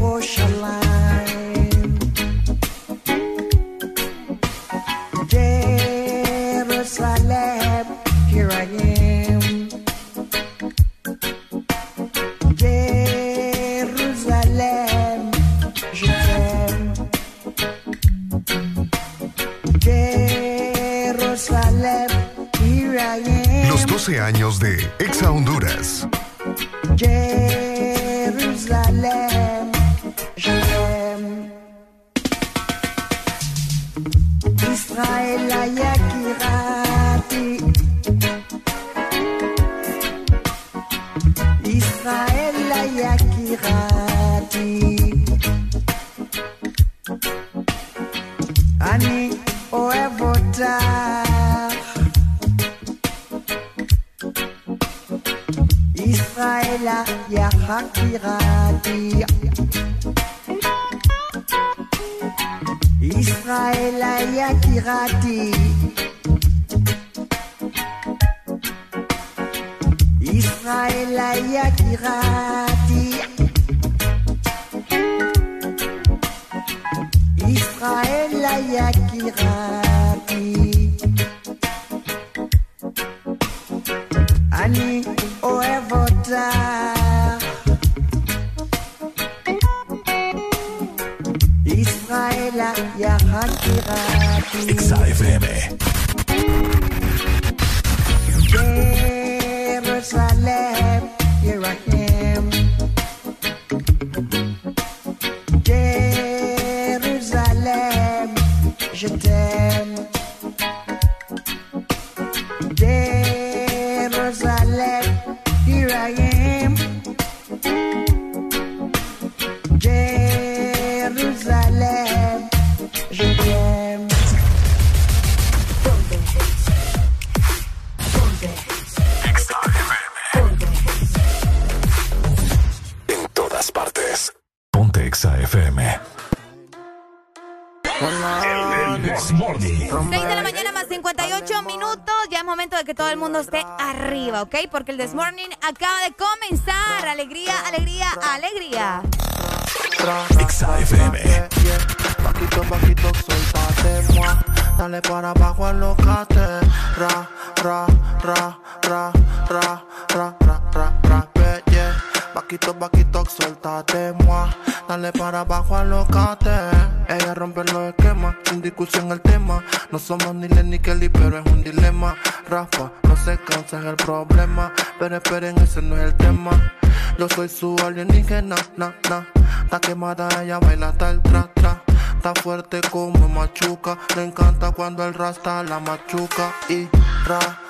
machuca e tra.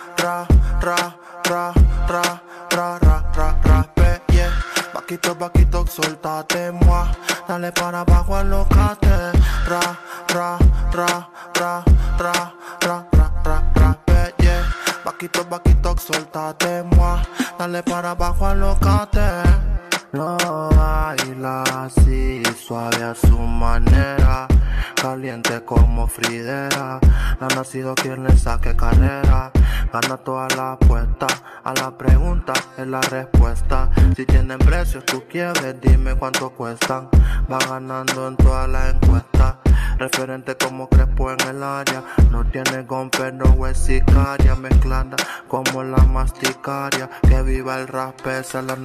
salar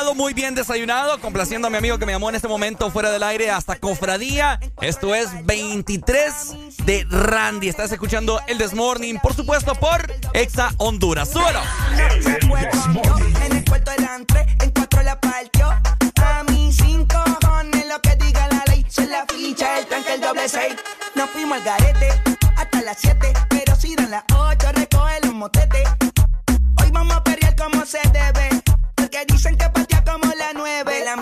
levantado, muy bien desayunado. Complaciendo a mi amigo que me llamó en este momento fuera del aire hasta Cofradía. Esto es 23 de Randy. Estás escuchando el Desmorning, por supuesto, por Exa Honduras. ¡Súbelo! En el cuarto delante, en cuatro la partió. A mí cinco cojones lo que diga la ley. Soy la ficha, el tranque, el doble seis. Nos fuimos al garete hasta las siete. Pero si dan las ocho, recoge los motetes.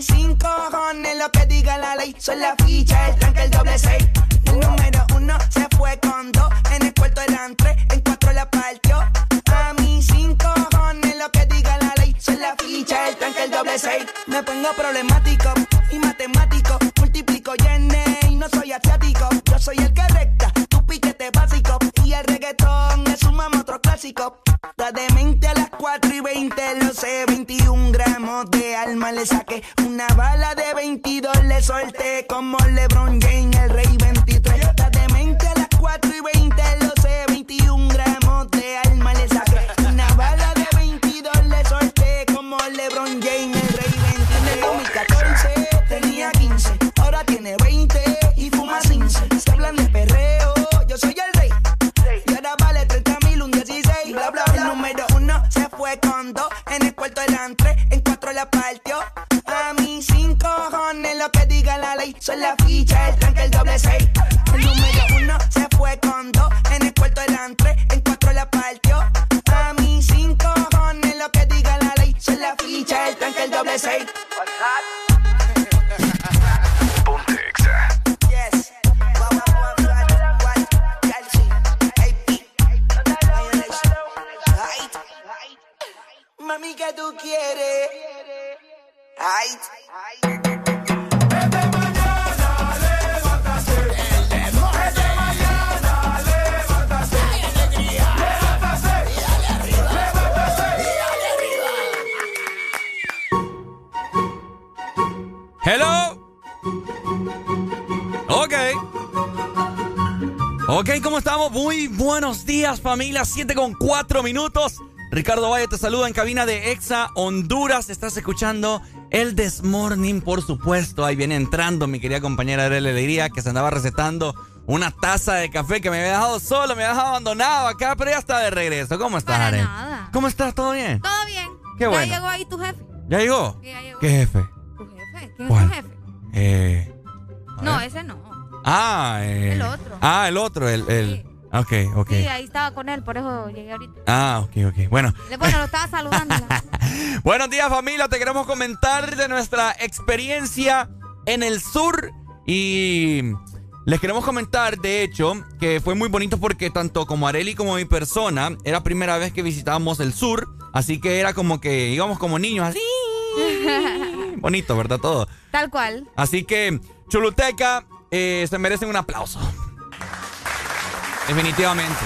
Mí cinco cojones lo que diga la ley. Soy la ficha, el tranque, el doble seis. El número uno se fue con dos. En el cuarto delante, en cuatro la partió. A mí cinco cojones lo que diga la ley. Soy la ficha, el tranque, el doble seis. Me pongo problemático y matemático. Multiplico y y no soy asiático. Yo soy el que recta, tu piquete básico. Y el reggaetón es un mamo otro clásico. Da de mente a las 4 y 20, lo sé. 21 gramos de alma le saqué. Una bala de 22 le solté. Como LeBron James, el rey 23. Da de mente a las 4 y 20, lo sé. 21 gramos de alma le saqué. Una bala de 22 le solté. Como LeBron James, el rey 23. En el 2014 tenía 15, ahora tiene 20 y fuma 15. Se hablan de perreo, yo soy el rey. Y ahora vale 30 mil, un 16. Bla, bla, bla. El número uno se fue con dos. Diga la ficha, el tranque, el doble seis. El número uno se fue con dos. En el cuarto delante, en cuatro la partió. A mí cinco cojones lo que diga la ley. Soy la ficha, el tranque, el doble seis. Yes. Mami, ¿qué tú quieres? Ay. Hello. Ok. Ok, ¿cómo estamos? Muy buenos días, familia. 7 con 4 minutos. Ricardo Valle te saluda en cabina de Exa Honduras. Estás escuchando el Desmorning, por supuesto. Ahí viene entrando mi querida compañera de la Alegría que se andaba recetando una taza de café que me había dejado solo, me había dejado abandonado acá, pero ya está de regreso. ¿Cómo estás, Para nada. ¿Cómo estás? ¿Todo bien? Todo bien. Qué bueno. Ya llegó ahí tu jefe. ¿Ya llegó? Sí, ya llegó. ¿Qué jefe? ¿Quién ¿Cuál? es tu jefe? Eh. No, ver. ese no. Ah, eh. El otro. Ah, el otro, el. el... Ok, ok. Sí, ahí estaba con él, por eso llegué ahorita. Ah, ok, ok. Bueno, Bueno, lo estaba saludando. buenos días familia. Te queremos comentar de nuestra experiencia en el sur y les queremos comentar, de hecho, que fue muy bonito porque tanto como Areli como mi persona era primera vez que visitábamos el sur, así que era como que íbamos como niños así. Bonito, ¿verdad? Todo. Tal cual. Así que Choluteca eh, se merecen un aplauso. Definitivamente.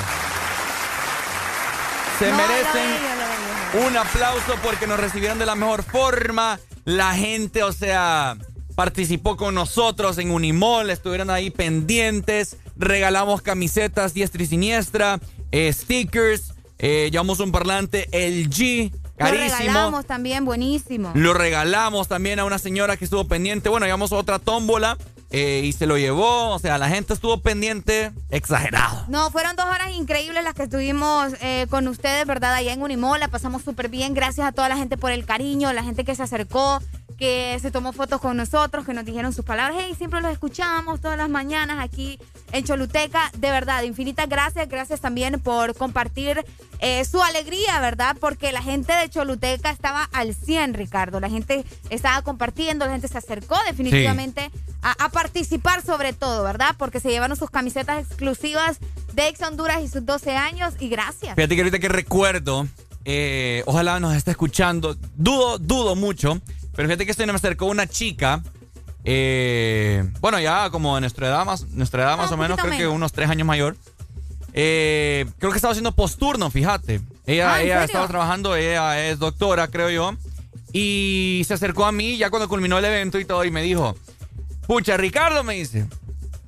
Se No, merecen un aplauso porque nos recibieron de la mejor forma. La gente, o sea, participó con nosotros en Unimol, estuvieron ahí pendientes. Regalamos camisetas diestra y siniestra, eh, stickers, eh, llevamos un parlante LG. Carísimo. Lo regalamos también, buenísimo. Lo regalamos también a una señora que estuvo pendiente. Bueno, llevamos otra tómbola eh, y se lo llevó. O sea, la gente estuvo pendiente exagerado. No, fueron dos horas increíbles las que estuvimos eh, con ustedes, ¿verdad? Allá en Unimola, pasamos súper bien. Gracias a toda la gente por el cariño, la gente que se acercó, que se tomó fotos con nosotros, que nos dijeron sus palabras. Hey, siempre los escuchamos todas las mañanas aquí en Choluteca. De verdad, infinitas gracias. Gracias también por compartir eh, su alegría, ¿verdad? Porque la gente de Choluteca estaba al 100, Ricardo. La gente estaba compartiendo, la gente se acercó definitivamente a, a participar sobre todo, ¿verdad? Porque se llevaron sus camisetas exclusivas de Ex Honduras y sus 12 años. Y gracias. Fíjate que ahorita que recuerdo, eh, ojalá nos esté escuchando. Dudo, dudo mucho. Pero fíjate que se me acercó una chica. Eh, bueno, ya como de nuestra edad más, nuestra edad más o menos, creo que unos tres años mayor. Eh, creo que estaba haciendo posturno, fíjate. Ella, Ah, ¿en ella estaba trabajando, ella es doctora, creo yo. Y se acercó a mí ya cuando culminó el evento y todo y me dijo, pucha, Ricardo, me dice,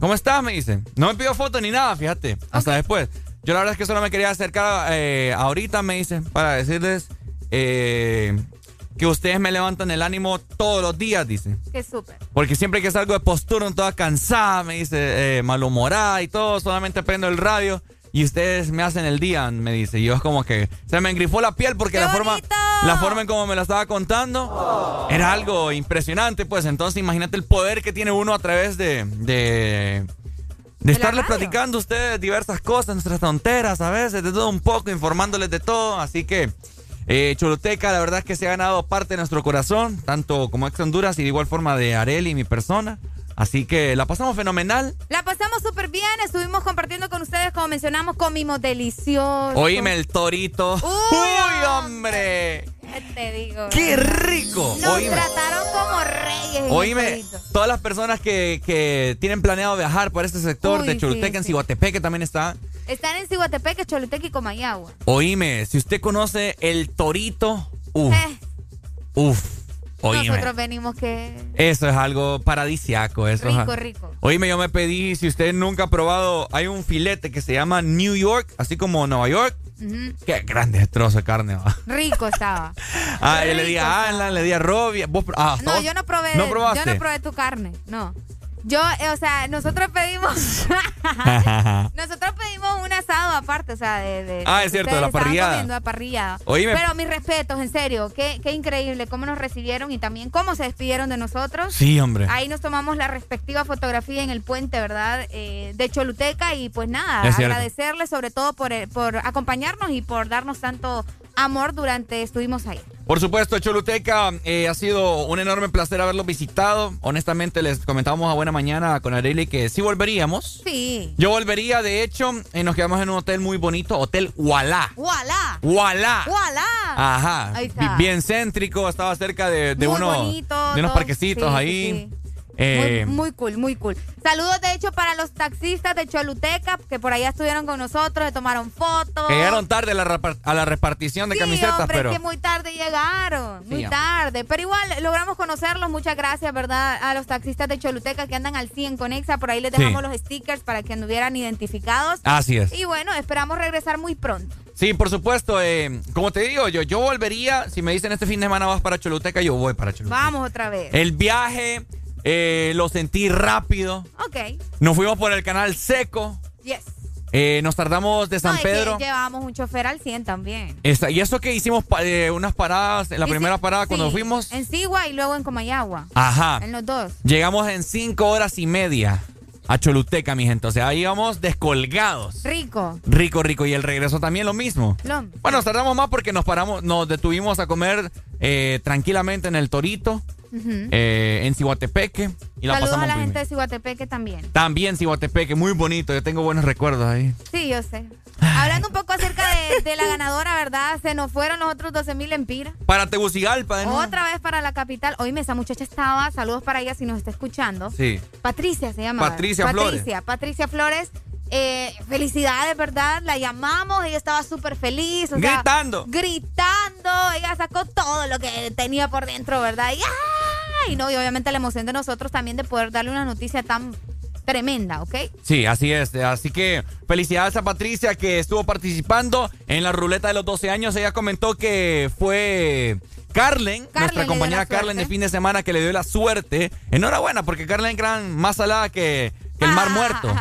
¿cómo estás? Me dice. No me pidió foto ni nada, fíjate, hasta después. Yo la verdad es que solo me quería acercar eh, ahorita, me dice, para decirles eh, que ustedes me levantan el ánimo todos los días, dice. Qué súper. Porque siempre que salgo de posturno, toda cansada, me dice, eh, malhumorada y todo, solamente prendo el radio y ustedes me hacen el día, me dice. Y yo es como que se me engrifó la piel porque la forma, la forma en como me la estaba contando era algo impresionante, pues. Entonces imagínate el poder que tiene uno a través de... de de estarles platicando a ustedes diversas cosas, nuestras tonteras a veces, de todo un poco, informándoles de todo. Así que eh, la verdad es que se ha ganado parte de nuestro corazón, tanto como ex Honduras y de igual forma de Areli, mi persona. Así que la pasamos fenomenal. La pasamos súper bien, estuvimos compartiendo con ustedes, como mencionamos, comimos delicioso. Oíme el torito. ¡Uy, hombre! ¿Qué te digo? ¡Qué rico! Nos Oíme. trataron como reyes. en Oíme, todas las personas que, que tienen planeado viajar por este sector Uy, de sí, Choluteca, en sí. Ciguatepeque también está. Están en Ciguatepeque, Choluteca y Comayagua. Oíme, si usted conoce el torito, uff, Eh, uff, oíme. nosotros venimos que... Eso es algo paradisiaco. Eso es- Rico, rico. Oíme, yo me pedí, si usted nunca ha probado, hay un filete que se llama New York, así como Nueva York. Ujú. Qué grande trozo de carne. va. Rico estaba. Ah, yo le di Rico a estaba. Alan, le di a Robbie. Vos, ah, No, vos- yo no probé. ¿No probaste? Yo no probé tu carne, no. Yo, eh, o sea, nosotros pedimos. nosotros pedimos un asado aparte, o sea, de. de- Ah, es cierto, ustedes la estaban parrillada. parrillada. Oíme. Pero mis respetos, en serio, qué, qué increíble cómo nos recibieron y también cómo se despidieron de nosotros. Sí, hombre. Ahí nos tomamos la respectiva fotografía en el puente, ¿verdad? Eh, de Choluteca y pues nada, agradecerles sobre todo por, el- por acompañarnos y por darnos tanto amor durante estuvimos ahí. Por supuesto, Choluteca, eh, ha sido un enorme placer haberlo visitado. Honestamente, les comentábamos a buena mañana con Arely que sí volveríamos. Sí. Yo volvería, de hecho, y nos quedamos en un hotel muy bonito, Hotel Walá. ¡Voilà! ¡Voilà! ¡Voilà! Ajá. Ahí está. Bien céntrico, estaba cerca de, de uno, bonito, de unos parquecitos Sí, ahí. sí, sí. Eh, Muy, muy cool, muy cool. Saludos, de hecho, para los taxistas de Choluteca, que por allá estuvieron con nosotros, se tomaron fotos. llegaron tarde a la, a la repartición de Sí, camisetas, hombre, pero. es que muy tarde llegaron, Sí, muy hombre. tarde. Pero igual logramos conocerlos. Muchas gracias, ¿verdad? A los taxistas de Choluteca que andan al 100 con Exa. Por ahí les Sí. dejamos los stickers para que anduvieran identificados. Así es. Y bueno, esperamos regresar muy pronto. Sí, por supuesto. eh, como te digo, yo, yo volvería. Si me dicen este fin de semana vas para Choluteca, yo voy para Choluteca. Vamos otra vez. El viaje eh, lo sentí rápido. Ok. Nos fuimos por el canal seco. Yes. eh, nos tardamos de San No, es que Pedro. llevábamos un chofer al 100 también. Esa- y eso que hicimos pa- eh, unas paradas, en la Y primera sí, parada cuando sí, fuimos. En Sigua y luego en Comayagua. Ajá. En los dos. Llegamos en cinco horas y media a Choluteca, mi gente. O sea, ahí íbamos descolgados. Rico. Rico, rico. Y el regreso también lo mismo. Lo- Bueno, tardamos más porque nos paramos, nos detuvimos a comer eh, tranquilamente en el Torito, eh, en Cihuatepeque. Y la Saludos pasamos a la gente de Ciguatepeque también. También Cihuatepeque, muy bonito. Yo tengo buenos recuerdos ahí. Sí, yo sé. Hablando un poco acerca de, de la ganadora, ¿verdad? Se nos fueron los otros 12 mil empira. Para Tegucigalpa, ¿no? Otra vez para la capital. Oíme, esa muchacha estaba, saludos para ella si nos está escuchando. Sí. Patricia se llama. Patricia Flores. Patricia, Patricia Flores. Eh, felicidades, ¿verdad? La llamamos, ella estaba súper feliz. o sea, Gritando. gritando. Ella sacó todo lo que tenía por dentro, ¿verdad? Y, ¡ay! no, y obviamente la emoción de nosotros también de poder darle una noticia tan tremenda, ¿ok? Sí, así es. Así que felicidades a Patricia que estuvo participando en la ruleta de los 12 años. Ella comentó que fue Carlen, nuestra compañera Carlen de fin de semana que le dio la suerte. Enhorabuena, porque Carlen gran más salada que, que el mar muerto.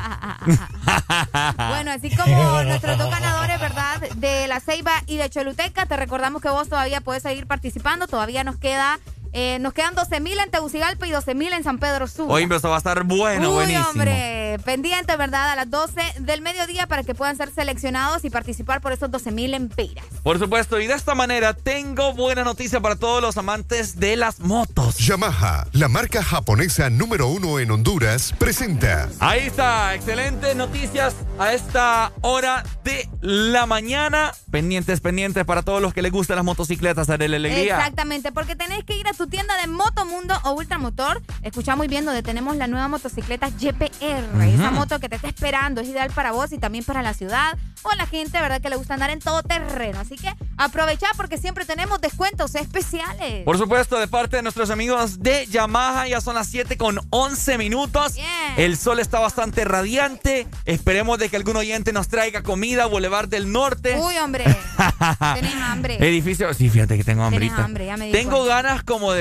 Bueno, así como nuestros dos ganadores, ¿verdad? De la Ceiba y de Choluteca, te recordamos que vos todavía puedes seguir participando. Todavía nos queda eh, nos quedan 12 mil en Tegucigalpa y 12 mil en San Pedro Sur. Oye, pero esto va a estar bueno, Uy, buenísimo. hombre, pendiente, ¿verdad? A las 12 del mediodía para que puedan ser seleccionados y participar por esos 12 mil empiras. Por supuesto, y de esta manera tengo buena noticia para todos los amantes de las motos. Yamaha, la marca japonesa número uno en Honduras, presenta. Ahí está, excelentes noticias a esta hora de la mañana. Pendientes, pendientes para todos los que les gustan las motocicletas, darle la alegría. Exactamente, porque tenés que ir a tu tienda de Motomundo o Ultramotor. Escucha muy bien donde tenemos la nueva motocicleta GPR. Esa moto que te está esperando es ideal para vos y también para la ciudad o la gente, ¿verdad? Que le gusta andar en todo terreno. Así que aprovecha porque siempre tenemos descuentos especiales. Por supuesto, de parte de nuestros amigos de Yamaha, ya son las 7 con 11 minutos. El sol está bastante radiante. Esperemos de que algún oyente nos traiga comida, Boulevard del Norte. Uy, hombre. Tenés hambre. Edificio. Sí, fíjate que tengo hambrita. hambre, ya me di tengo ganas como de.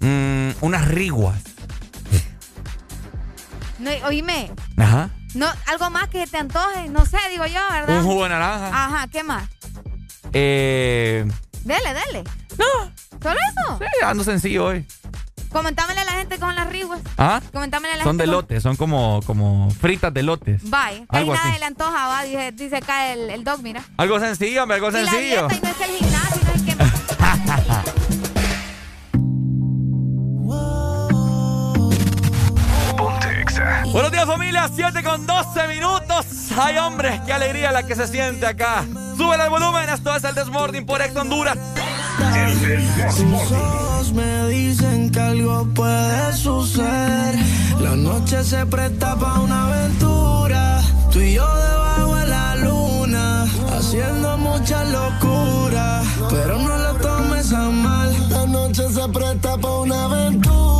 Mm, unas riguas. No, oíme, Ajá. no, algo más que te antoje, no sé, digo yo, ¿verdad? Un jugo de naranja. Ajá, ¿qué más? Eh. Dele, dele. No. ¿Solo eso? Sí, ando sencillo hoy. Comentámele a la gente con las riguas. ¿Ah? Comentámele a la Son de gente. con- son como, como fritas de lotes. Bye. Algo nada así. le antoja, va, dice, dice acá el, el dog, mira. Algo sencillo, hombre, algo Y la sencillo. dieta y no es el gimnasio, no es que... Buenos días familia, 7 con 12 minutos. Ay hombre, qué alegría la que se siente acá. Sube el volumen, esto es el Desmorning por Ex Honduras. Sus ojos me dicen que algo puede suceder. La noche se presta para una aventura. Tú y yo debajo de la luna, haciendo mucha locura. Pero no lo tomes a mal. La noche se presta para una aventura.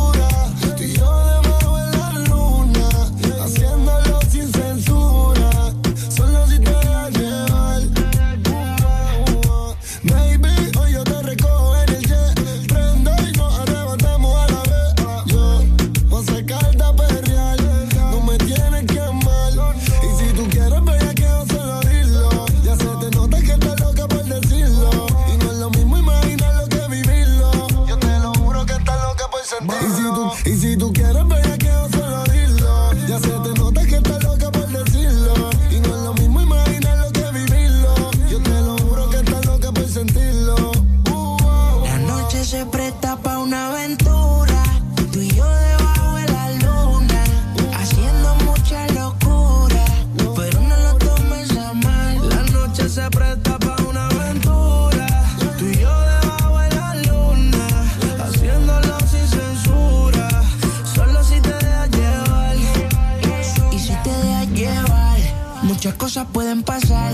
Cosas pueden pasar.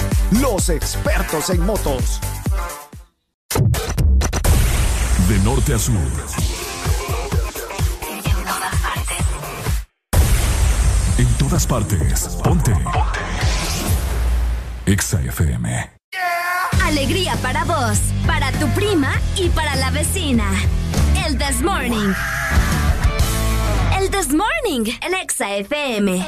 los expertos en motos. De norte a sur. En todas partes. En todas partes. Ponte. Exa FM. Alegría para vos, para tu prima y para la vecina. El This Morning. El This Morning, el Exa FM.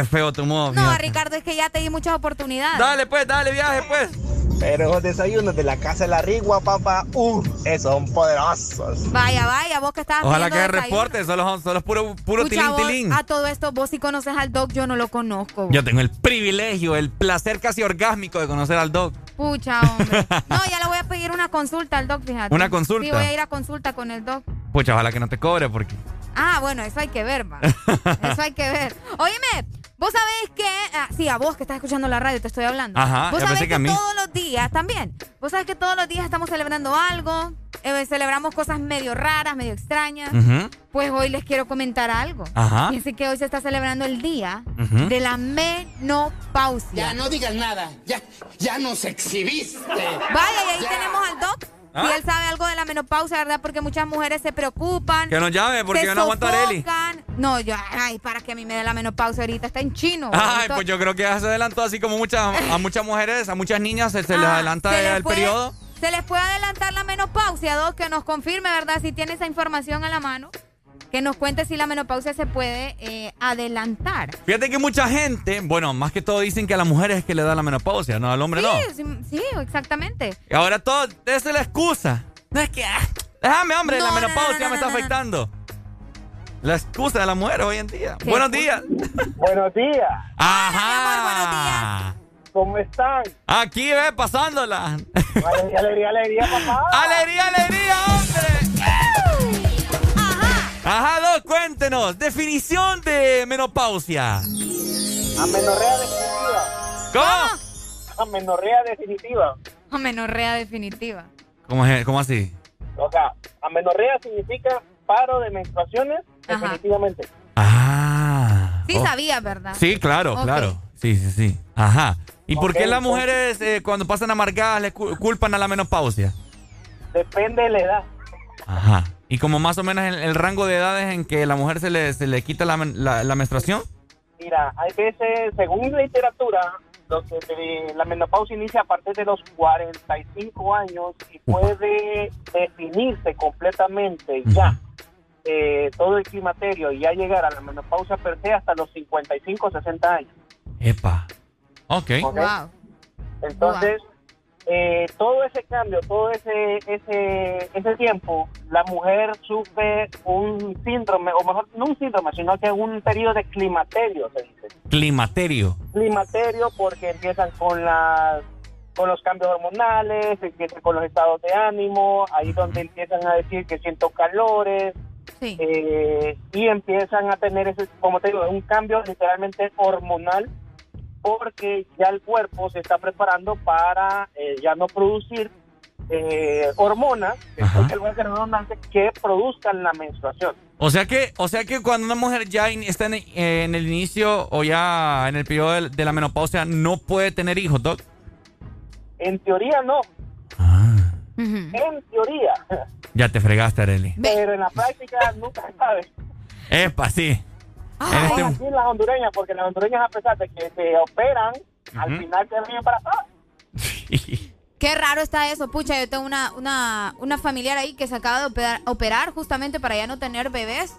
Qué feo tu modo. No, fíjate. Ricardo, es que ya te di muchas oportunidades. Dale, pues, dale, viaje, pues. Pero esos desayunos de la casa de la rigua, papá, uh, esos son poderosos. Vaya, vaya, vos que estabas Ojalá que pidiendo reporte, solo, solo es puro, puro Escucha, tilín, vos, tilín. A todo esto, vos si conoces al Doc, yo no lo conozco. Yo tengo el privilegio, el placer casi orgásmico de conocer al Doc. Pucha, hombre. No, ya le voy a pedir una consulta al Doc, fíjate. ¿Una consulta? Sí, voy a ir a consulta con el Doc. Pucha, ojalá que no te cobre porque... Ah, bueno, eso hay que ver, va. Eso hay que ver. Óyeme, vos sabés que... ah, sí, a vos que estás escuchando la radio te estoy hablando. Ajá, Vos sabés que, que a mí. todos los días también. Vos sabés que todos los días estamos celebrando algo. eh, celebramos cosas medio raras, medio extrañas. Ujú. Pues hoy les quiero comentar algo. Ajá. Fíjense que hoy se está celebrando el día de la menopausia. Ya no digas nada, ya, ya nos exhibiste. Vaya, y ahí tenemos al Doc. ¿Ah? Si él sabe algo de la menopausia, ¿verdad? Porque muchas mujeres se preocupan. Que nos llame porque yo no aguanto a Areli. sofocan. No, yo, ay, para que a mí me dé la menopausia ahorita, está en chino. Ay, pues yo creo que ya se adelantó así como muchas, a muchas mujeres, a muchas niñas se, se les Ah, adelanta se les el puede- periodo. Se les puede adelantar la menopausia, Doc, que nos confirme, ¿verdad? Si tiene esa información a la mano, que nos cuente si la menopausia se puede eh, adelantar. Fíjate que mucha gente, bueno, más que todo dicen que a las mujeres es que le da la menopausia, no al hombre sí, no. sí, sí, exactamente. Y ahora todo, esa es la excusa. No es que, ah, déjame hombre, No, la no, menopausia no, no, me está no, no, no. afectando. La excusa de la mujer hoy en día. Buenos días. Buenos días. Ajá. ¿Cómo están? Aquí ve pasándola. Alegría, alegría, alegría, papá. ¡Alegría, alegría, hombre! Ajá, Doc, cuéntenos. Definición de menopausia. Amenorrea definitiva. ¿Cómo? Amenorrea definitiva. Amenorrea definitiva. ¿Cómo, es, cómo así? O sea, amenorrea significa paro de menstruaciones definitivamente. Ah. Sí Oh. sabía, ¿verdad? Sí, claro, claro. Sí, sí, sí. Ajá. ¿Y por qué las mujeres eh, cuando pasan amargadas le cu- culpan a la menopausia? Depende de la edad. Ajá. ¿Y como más o menos el, el rango de edades en que la mujer se le, se le quita la, men- la- la menstruación? Mira, hay veces, según la literatura, lo que te- la menopausia inicia a partir de los 45 años y puede definirse completamente ya eh, todo el climaterio y ya llegar a la menopausia per se hasta los 55 o 60 años. Epa. Ok. ¿ok? Entonces, eh, todo ese cambio, todo ese, ese, ese tiempo, la mujer sufre un síndrome, o mejor, no un síndrome, sino que un periodo de climaterio, se dice. Climaterio. Climaterio porque empiezan con las con los cambios hormonales, empiezan con los estados de ánimo, ahí donde empiezan a decir que siento calores, eh, y empiezan a tener ese, como te digo, un cambio literalmente hormonal porque ya el cuerpo se está preparando para eh, ya no producir eh, hormonas, que, produzcan la menstruación. O sea que, o sea que cuando una mujer ya in- está en, eh, en el inicio o ya en el periodo de, de la menopausia no puede tener hijos, Doc. En teoría no. En teoría. Ya te fregaste, Areli. Pero en la práctica nunca se sabe. Epa, sí. Aún este- así las hondureñas, porque las hondureñas a pesar de que se operan, al Ujú. final quedan embarazadas. Qué raro está eso, pucha, yo tengo una, una, una familiar ahí que se acaba de operar, operar justamente para ya no tener bebés.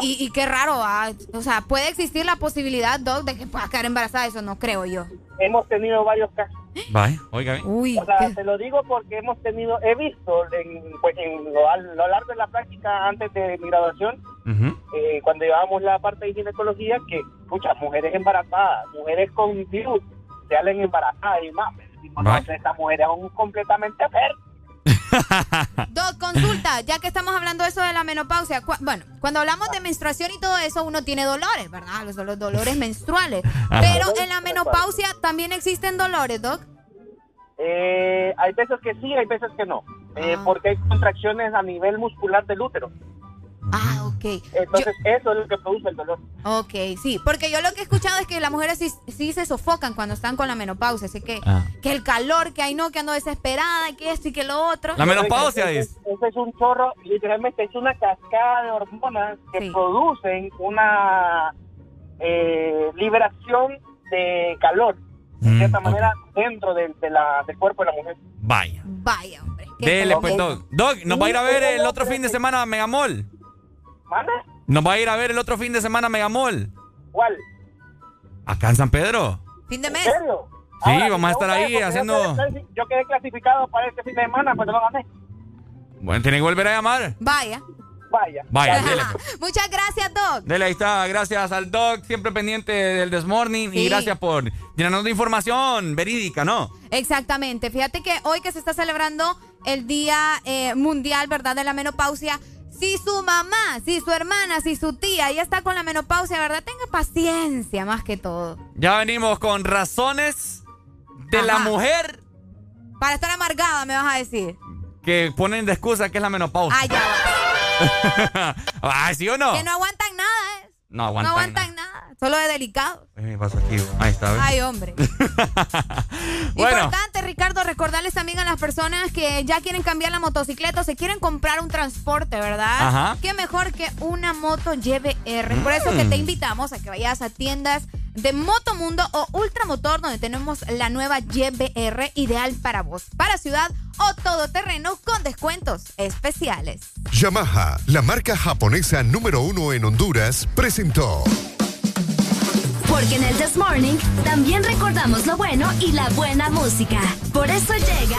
Y, y qué raro, ah, o sea, puede existir la posibilidad, Doc, de que pueda quedar embarazada, eso no creo yo. Hemos tenido varios casos. Vaya, oiga bien. Uy, o sea, te lo digo porque hemos tenido, he visto en, pues, en lo, a lo largo de la práctica antes de mi graduación, eh, cuando llevábamos la parte de ginecología, que, muchas mujeres embarazadas, mujeres con virus, se salen embarazadas y más. Vaya. estas mujeres son completamente fértiles. Doc, consulta, ya que estamos hablando de eso de la menopausia, cu- bueno, cuando hablamos de menstruación y todo eso, uno tiene dolores, ¿verdad? Los, los dolores menstruales. Ajá. Pero en la menopausia también existen dolores, Doc. Eh, hay veces que sí, hay veces que no, eh, Ah. porque hay contracciones a nivel muscular del útero. Ah, ok. Entonces, eso es lo que produce el dolor. Ok, sí, porque yo lo que he escuchado es que las mujeres sí, sí se sofocan cuando están con la menopausia, así que, Ah. que el calor, que hay no, que ando desesperada, que esto y que lo otro. Ese, ese es un chorro, literalmente es una cascada de hormonas que producen una eh, liberación de calor, de cierta manera, dentro de, de la, del cuerpo de la mujer. Vaya. Vaya, hombre. Dele, pues, Doc. Doc, ¿nos va a ir a ver el otro fin de semana a Megamall? ¿Manda? ¿Nos va a ir a ver el otro fin de semana a Megamall? ¿Cuál? ¿Acá en San Pedro? ¿Fin de mes? ¿En serio? Sí, Ahora, vamos a estar ahí haciendo... Yo quedé, yo quedé clasificado para este fin de semana, pues lo gané. Bueno, tiene que volver a llamar. Vaya. Vaya. Vaya, dele. Muchas gracias, Doc. Dele, ahí está. Gracias al Doc, siempre pendiente del This Morning. Sí. Y gracias por llenarnos de información verídica, ¿no? Exactamente. Fíjate que hoy que se está celebrando el Día eh, Mundial, ¿verdad? De la menopausia. Si su mamá, si su hermana, si su tía ya está con la menopausia, ¿verdad? Tenga paciencia más que todo. Ya venimos con razones de la mujer Para estar amargada, me vas a decir. que ponen de excusa que es la menopausia. Ah, ya. Ah, ¿Sí o no? Que no aguantan nada, ¿eh? No No aguantan. aguantan nada. Solo de delicado. nada. ¿Qué me pasa aquí? Ahí está. ¿ves? Ay, hombre. Bueno. Importante, Ricardo, recordarles también a las personas que ya quieren cambiar la motocicleta o se quieren comprar un transporte, ¿verdad? Ajá. Qué mejor que una moto YBR. Por eso que te Mm. invitamos a que vayas a tiendas de Motomundo o Ultramotor, donde tenemos la nueva YBR ideal para vos, para ciudad o todoterreno con descuentos especiales. Yamaha, la marca japonesa número uno en Honduras, presentó Porque en el This Morning también recordamos lo bueno y la buena música. Por eso llega.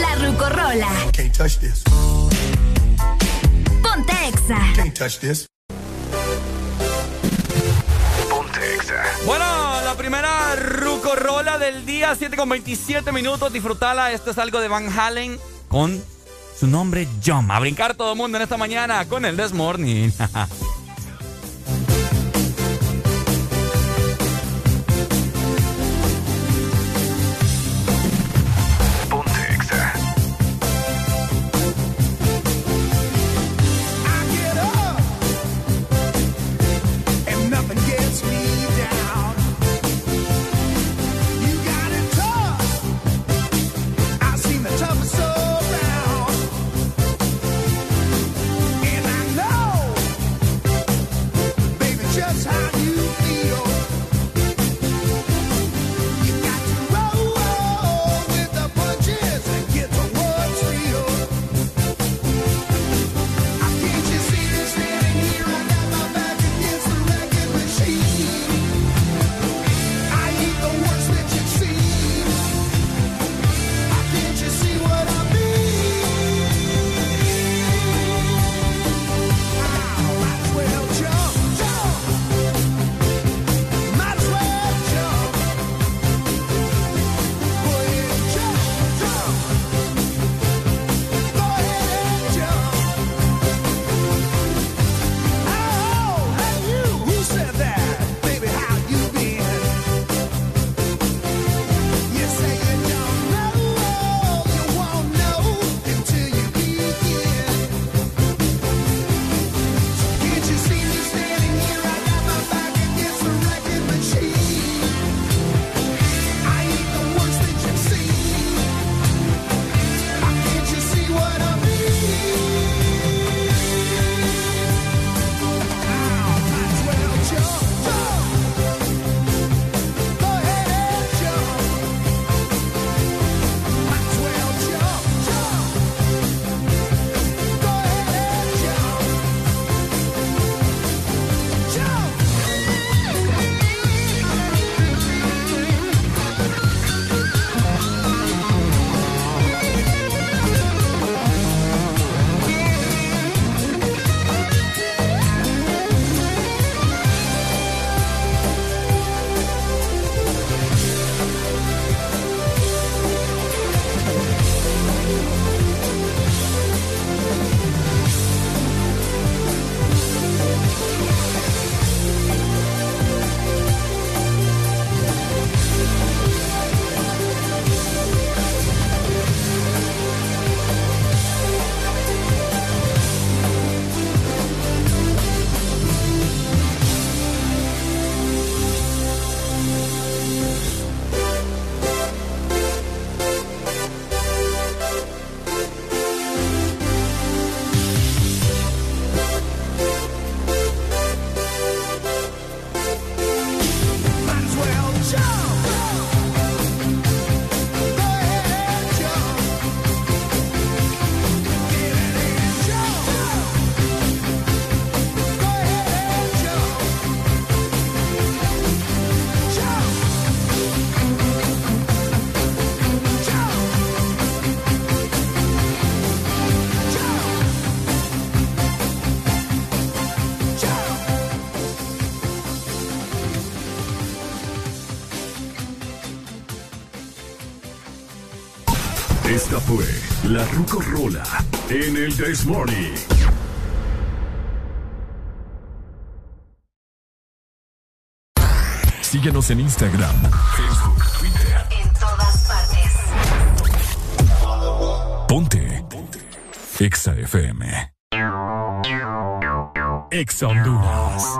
La Rucorola. Can't touch this. Ponte Exa. Can't touch this. Bueno, la primera rucorola del día, 7 con 27 minutos. Disfrutala. Esto es algo de Van Halen con su nombre Jump. A brincar todo el mundo en esta mañana con el This la Rucorola en el This Morning. Síguenos en Instagram, Facebook, Twitter. En todas partes. Ponte. Ponte. Exa FM. Exa Honduras.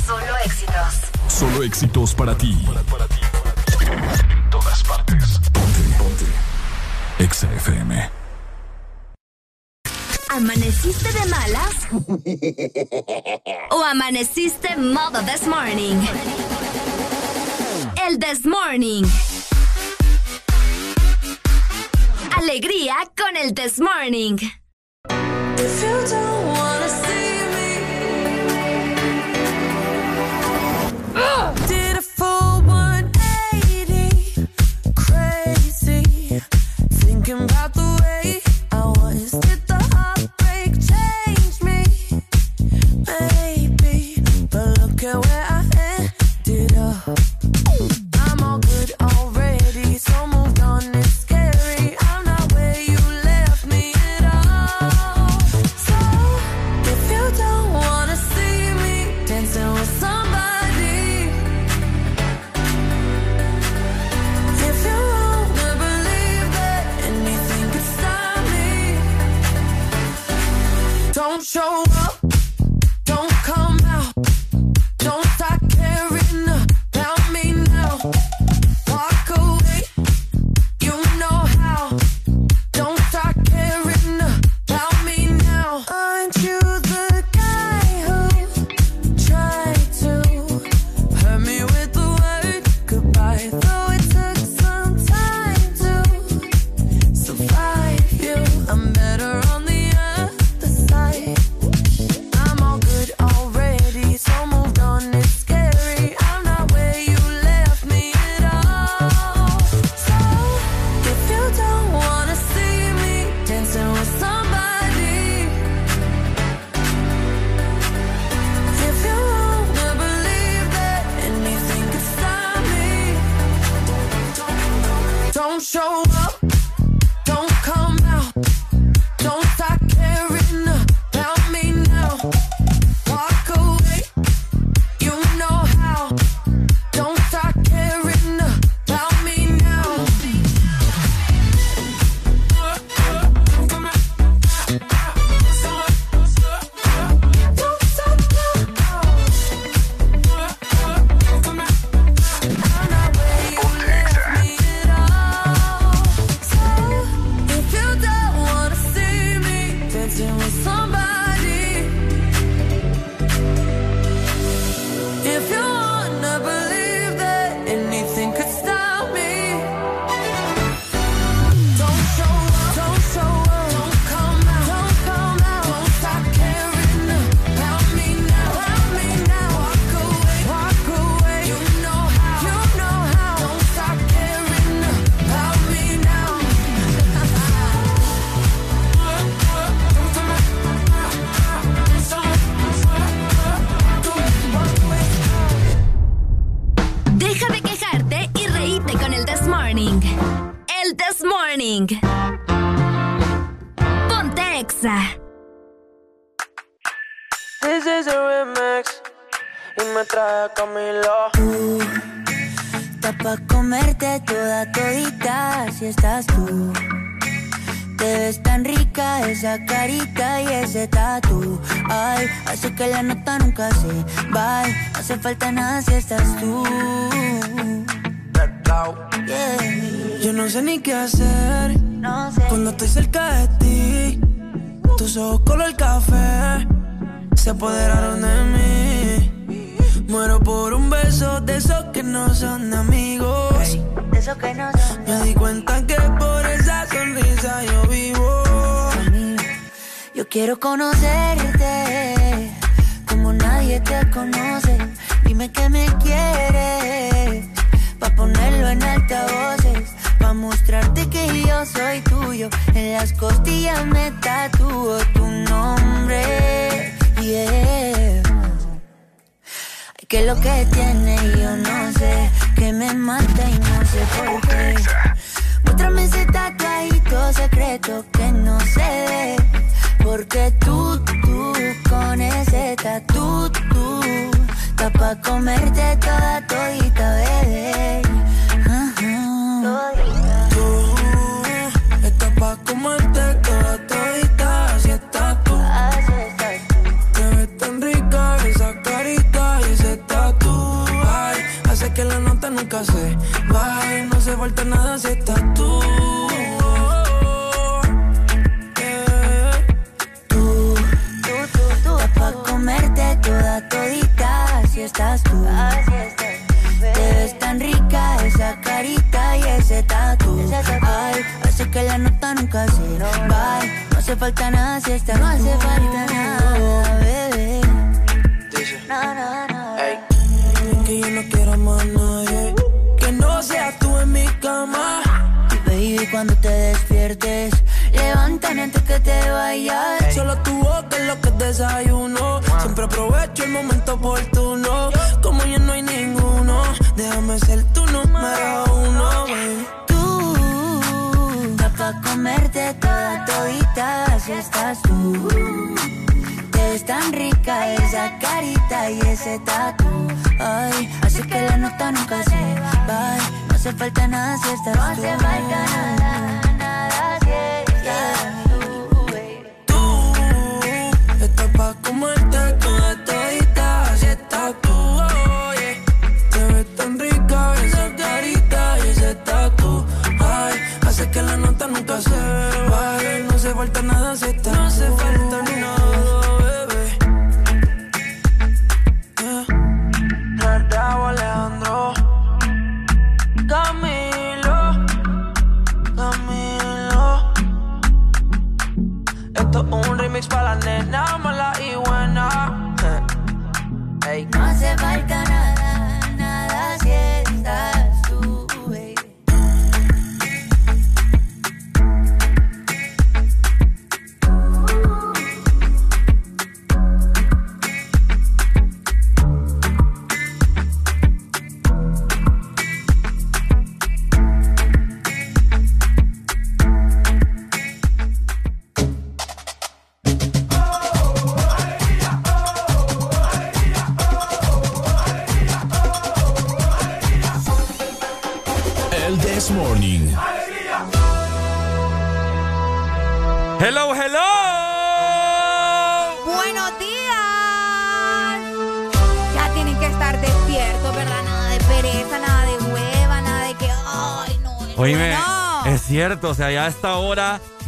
Solo éxitos. Para ti. En todas partes. Ponte. Ponte. Exa FM. ¿Amaneciste de malas? ¿O amaneciste modo this morning? El this morning. Alegría con el this morning. If you don't wanna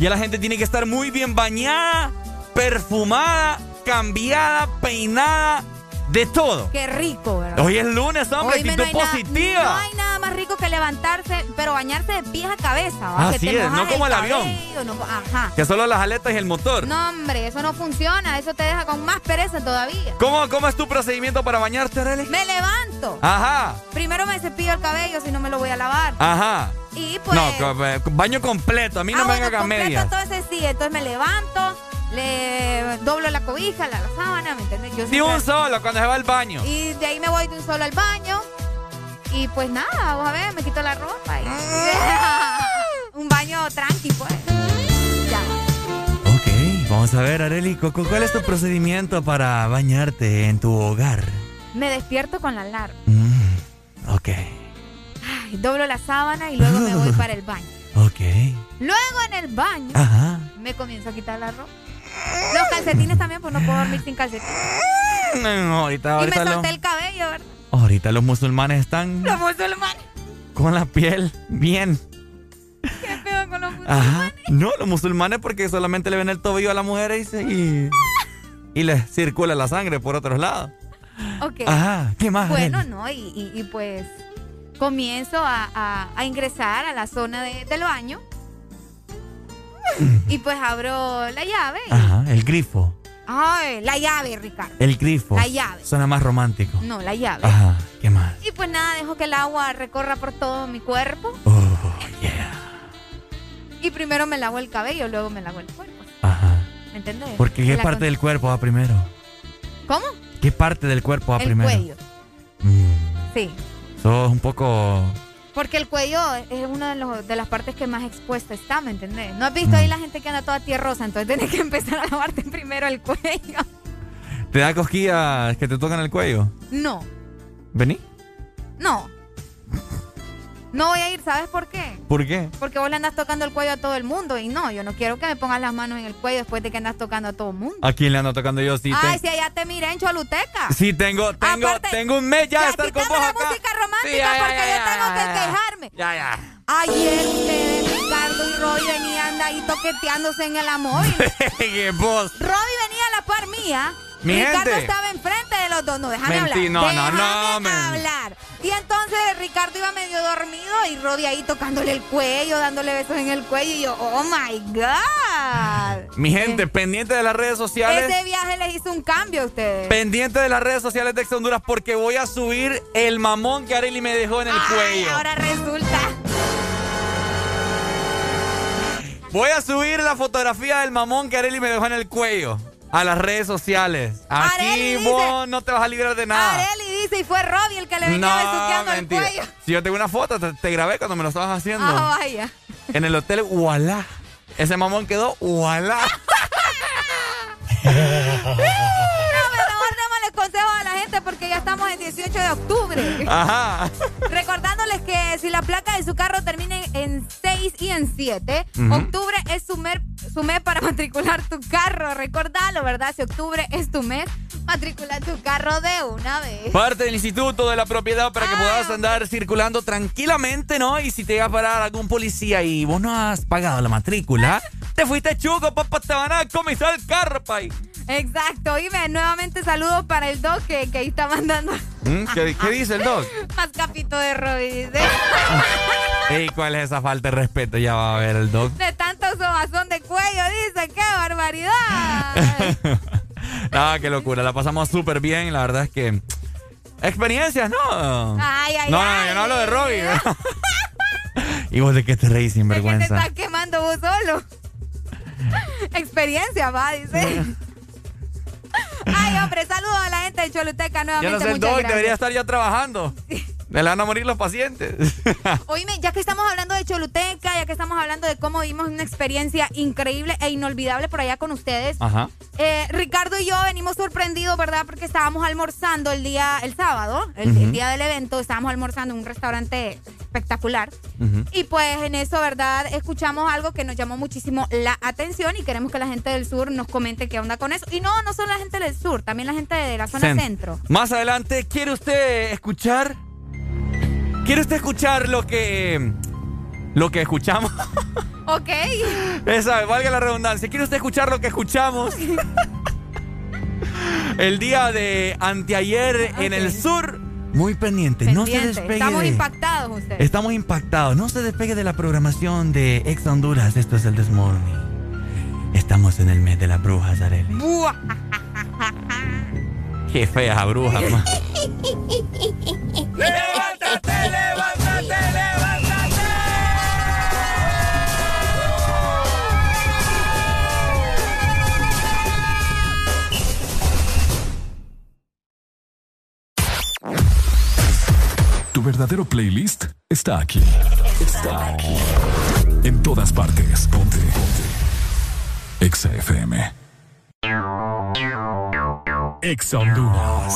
Ya la gente tiene que estar muy bien bañada, perfumada, cambiada, peinada, de todo. Qué rico, ¿verdad? Hoy es lunes, hombre, Hoy actitud no positiva. no hay nada más rico que levantarse, pero bañarse de pies a cabeza. Así es, no como el, avión. Ajá. Que solo las aletas y el motor. No, hombre, eso no funciona, eso te deja con más pereza todavía. ¿Cómo, cómo es tu procedimiento para bañarte, Arely? Me levanto. Ajá. Primero me cepillo el cabello si no me lo voy a lavar. Ajá. Y pues, no, eh, baño completo, a mí no ah, me bueno, haga media. Entonces sí, entonces me levanto, doblo la cobija, la, sábana, ¿me entiendes? Yo sí, un solo cuando se va al baño. Y de ahí me voy de un solo al baño. Y pues nada, vamos a ver, me quito la ropa. Y, un baño tranqui, pues. Ya. Ok, vamos a ver, Areli, ¿cuál es tu procedimiento para bañarte en tu hogar? Me despierto con la alarma. Doblo la sábana y luego me voy para el baño. Ok. Luego en el baño Ajá. me comienzo a quitar la ropa. Los calcetines también, pues no puedo dormir sin calcetines. No, ahorita, Y me ahorita, solté el cabello, ¿verdad? ahorita los musulmanes están Los musulmanes. con la piel bien. Qué feo con los musulmanes. Ajá. No, los musulmanes porque solamente le ven el tobillo a la mujer y, se- y, y les circula la sangre por otros lados. Ok. Ajá. ¿Qué más? Bueno, Arely? no, y, y- y pues comienzo a, a- a ingresar a la zona de- del baño. Y pues abro la llave. y- Ajá, el grifo. Ay, la llave, Ricardo. El grifo. La llave. Suena más romántico. No, la llave. Ajá. ¿Qué más? Y pues nada, dejo que el agua recorra por todo mi cuerpo. Oh, Y primero me lavo el cabello, luego me lavo el cuerpo. Ajá. ¿Me entendés? Porque ¿qué La parte con- del cuerpo va primero? ¿Cómo? ¿Qué parte del cuerpo va el primero? cuello. Sí. Sos un poco... Porque el cuello es una de, los- de las partes que más expuesta está, ¿me entendés? ¿No has visto ahí la gente que anda toda tierrosa? Entonces tienes que empezar a lavarte primero el cuello. ¿Te da cosquillas que te tocan el cuello? No, ¿Vení? no. No voy a ir, ¿sabes por qué? ¿Por qué? Porque vos le andas tocando el cuello a todo el mundo y no, yo no quiero que me pongas las manos en el cuello después de que andas tocando a todo el mundo. ¿A quién le ando tocando yo? Sí, Ay, ten- si allá te miré en Choluteca. sí tengo, tengo, Aparte- tengo un mes ya de estar con vos la acá. música romántica Sí, ya, ya, porque ya, yo tengo que quejarme. Ya, ya. Ayer ustedes, Ricardo y Roy, venían ahí toqueteándose en el amor. ¿Qué vos? Robbie venía a la par mía. Mi Ricardo gente. estaba enfrente de los dos. No, déjame Mentí, hablar. no, no, Déjame no, men. hablar. Y entonces Ricardo iba medio dormido y Robbie ahí tocándole el cuello, dándole besos en el cuello. Y yo, oh my God. Mi gente, pendiente de las redes sociales. Ese viaje les hizo un cambio a ustedes. Pendiente de las redes sociales de Ex Honduras porque voy a subir el mamón que Arely me dejó en el Ay, cuello. ahora resulta. Voy a subir la fotografía del mamón que Arely me dejó en el cuello a las redes sociales. Aquí dice- vos no te vas a librar de nada. Areli dice, y fue Robbie el que le venía el mentira. cuello. Si yo tengo una foto, te, te grabé cuando me lo estabas haciendo. Ah, vaya. En el hotel Ualá. Ese mamón quedó Ualá. No, mejor démosle consejos a la gente porque ya estamos en 18 de octubre. Ajá. Recordándoles que si la placa de su carro termina en 6 y en 7, Ujú. octubre es su mes, su mes para matricular tu carro. Recordalo, ¿verdad? Si octubre es tu mes, matricula tu carro de una vez. Parte del Instituto de la Propiedad para que puedas andar circulando tranquilamente, ¿no? Y si te llega a parar algún policía y vos no has pagado la matrícula, te fuiste chuco, papá, te van a comisar el carro, pay. Exacto. Y ve, nuevamente saludos para el doc que, que ahí está mandando ¿Mm? ¿Qué, qué dice el doc? más capito de dice. Ey, ¿cuál es esa falta de respeto? Ya va a ver el doc. De tanto sobazón de cuello, dice. ¡Qué barbaridad! Ah, qué locura. La pasamos súper bien. La verdad es que. Experiencias, ¿no? Ay, ay, no, ay. no, yo no hablo de Robbie. ¿Y vos de qué te reís sin ¿De qué te vergüenza? estás quemando vos solo? Experiencia, va, dice. Ay, hombre, saludos a la gente de Choluteca Yo nuevamente. no sé, doc debería estar ya trabajando. Le van a morir los pacientes. Oíme, ya que estamos hablando de Choluteca, ya que estamos hablando de cómo vimos una experiencia increíble e inolvidable por allá con ustedes, Ajá. eh, Ricardo y yo venimos sorprendidos, ¿verdad? Porque estábamos almorzando el día, el sábado, el, día del evento, estábamos almorzando en un restaurante espectacular. Y pues en eso, ¿verdad? Escuchamos algo que nos llamó muchísimo la atención y queremos que la gente del sur nos comente qué onda con eso. Y no, no solo la gente del sur, también la gente de la zona Cent- centro. Más adelante, ¿quiere usted escuchar? ¿Quiere usted escuchar lo que. lo que escuchamos? Ok. Esa, valga la redundancia. ¿Quiere usted escuchar lo que escuchamos? El día de anteayer en el sur. Muy pendiente, no se despegue. Estamos de- impactados ustedes. Estamos impactados. No se despegue de la programación de Ex Honduras. Esto es el Desmorning. Estamos en el mes de las brujas, Arely. Qué fea bruja, ma. ¡Levántate, levántate, levántate! Tu verdadero playlist está aquí. Está aquí. En todas partes. Ponte. Ponte. Exa FM. Exa Honduras.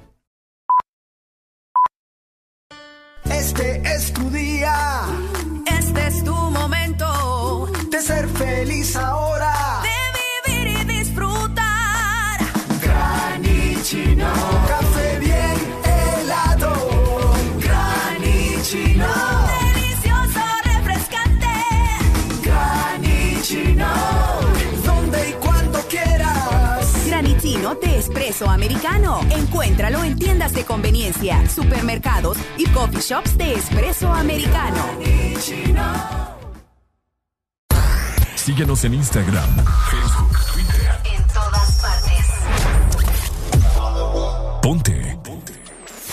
Este es tu día. Este es tu espresso americano. Encuéntralo en tiendas de conveniencia, supermercados y coffee shops de espresso americano. Síguenos en Instagram, Facebook, Twitter. En todas partes. Ponte. Ponte.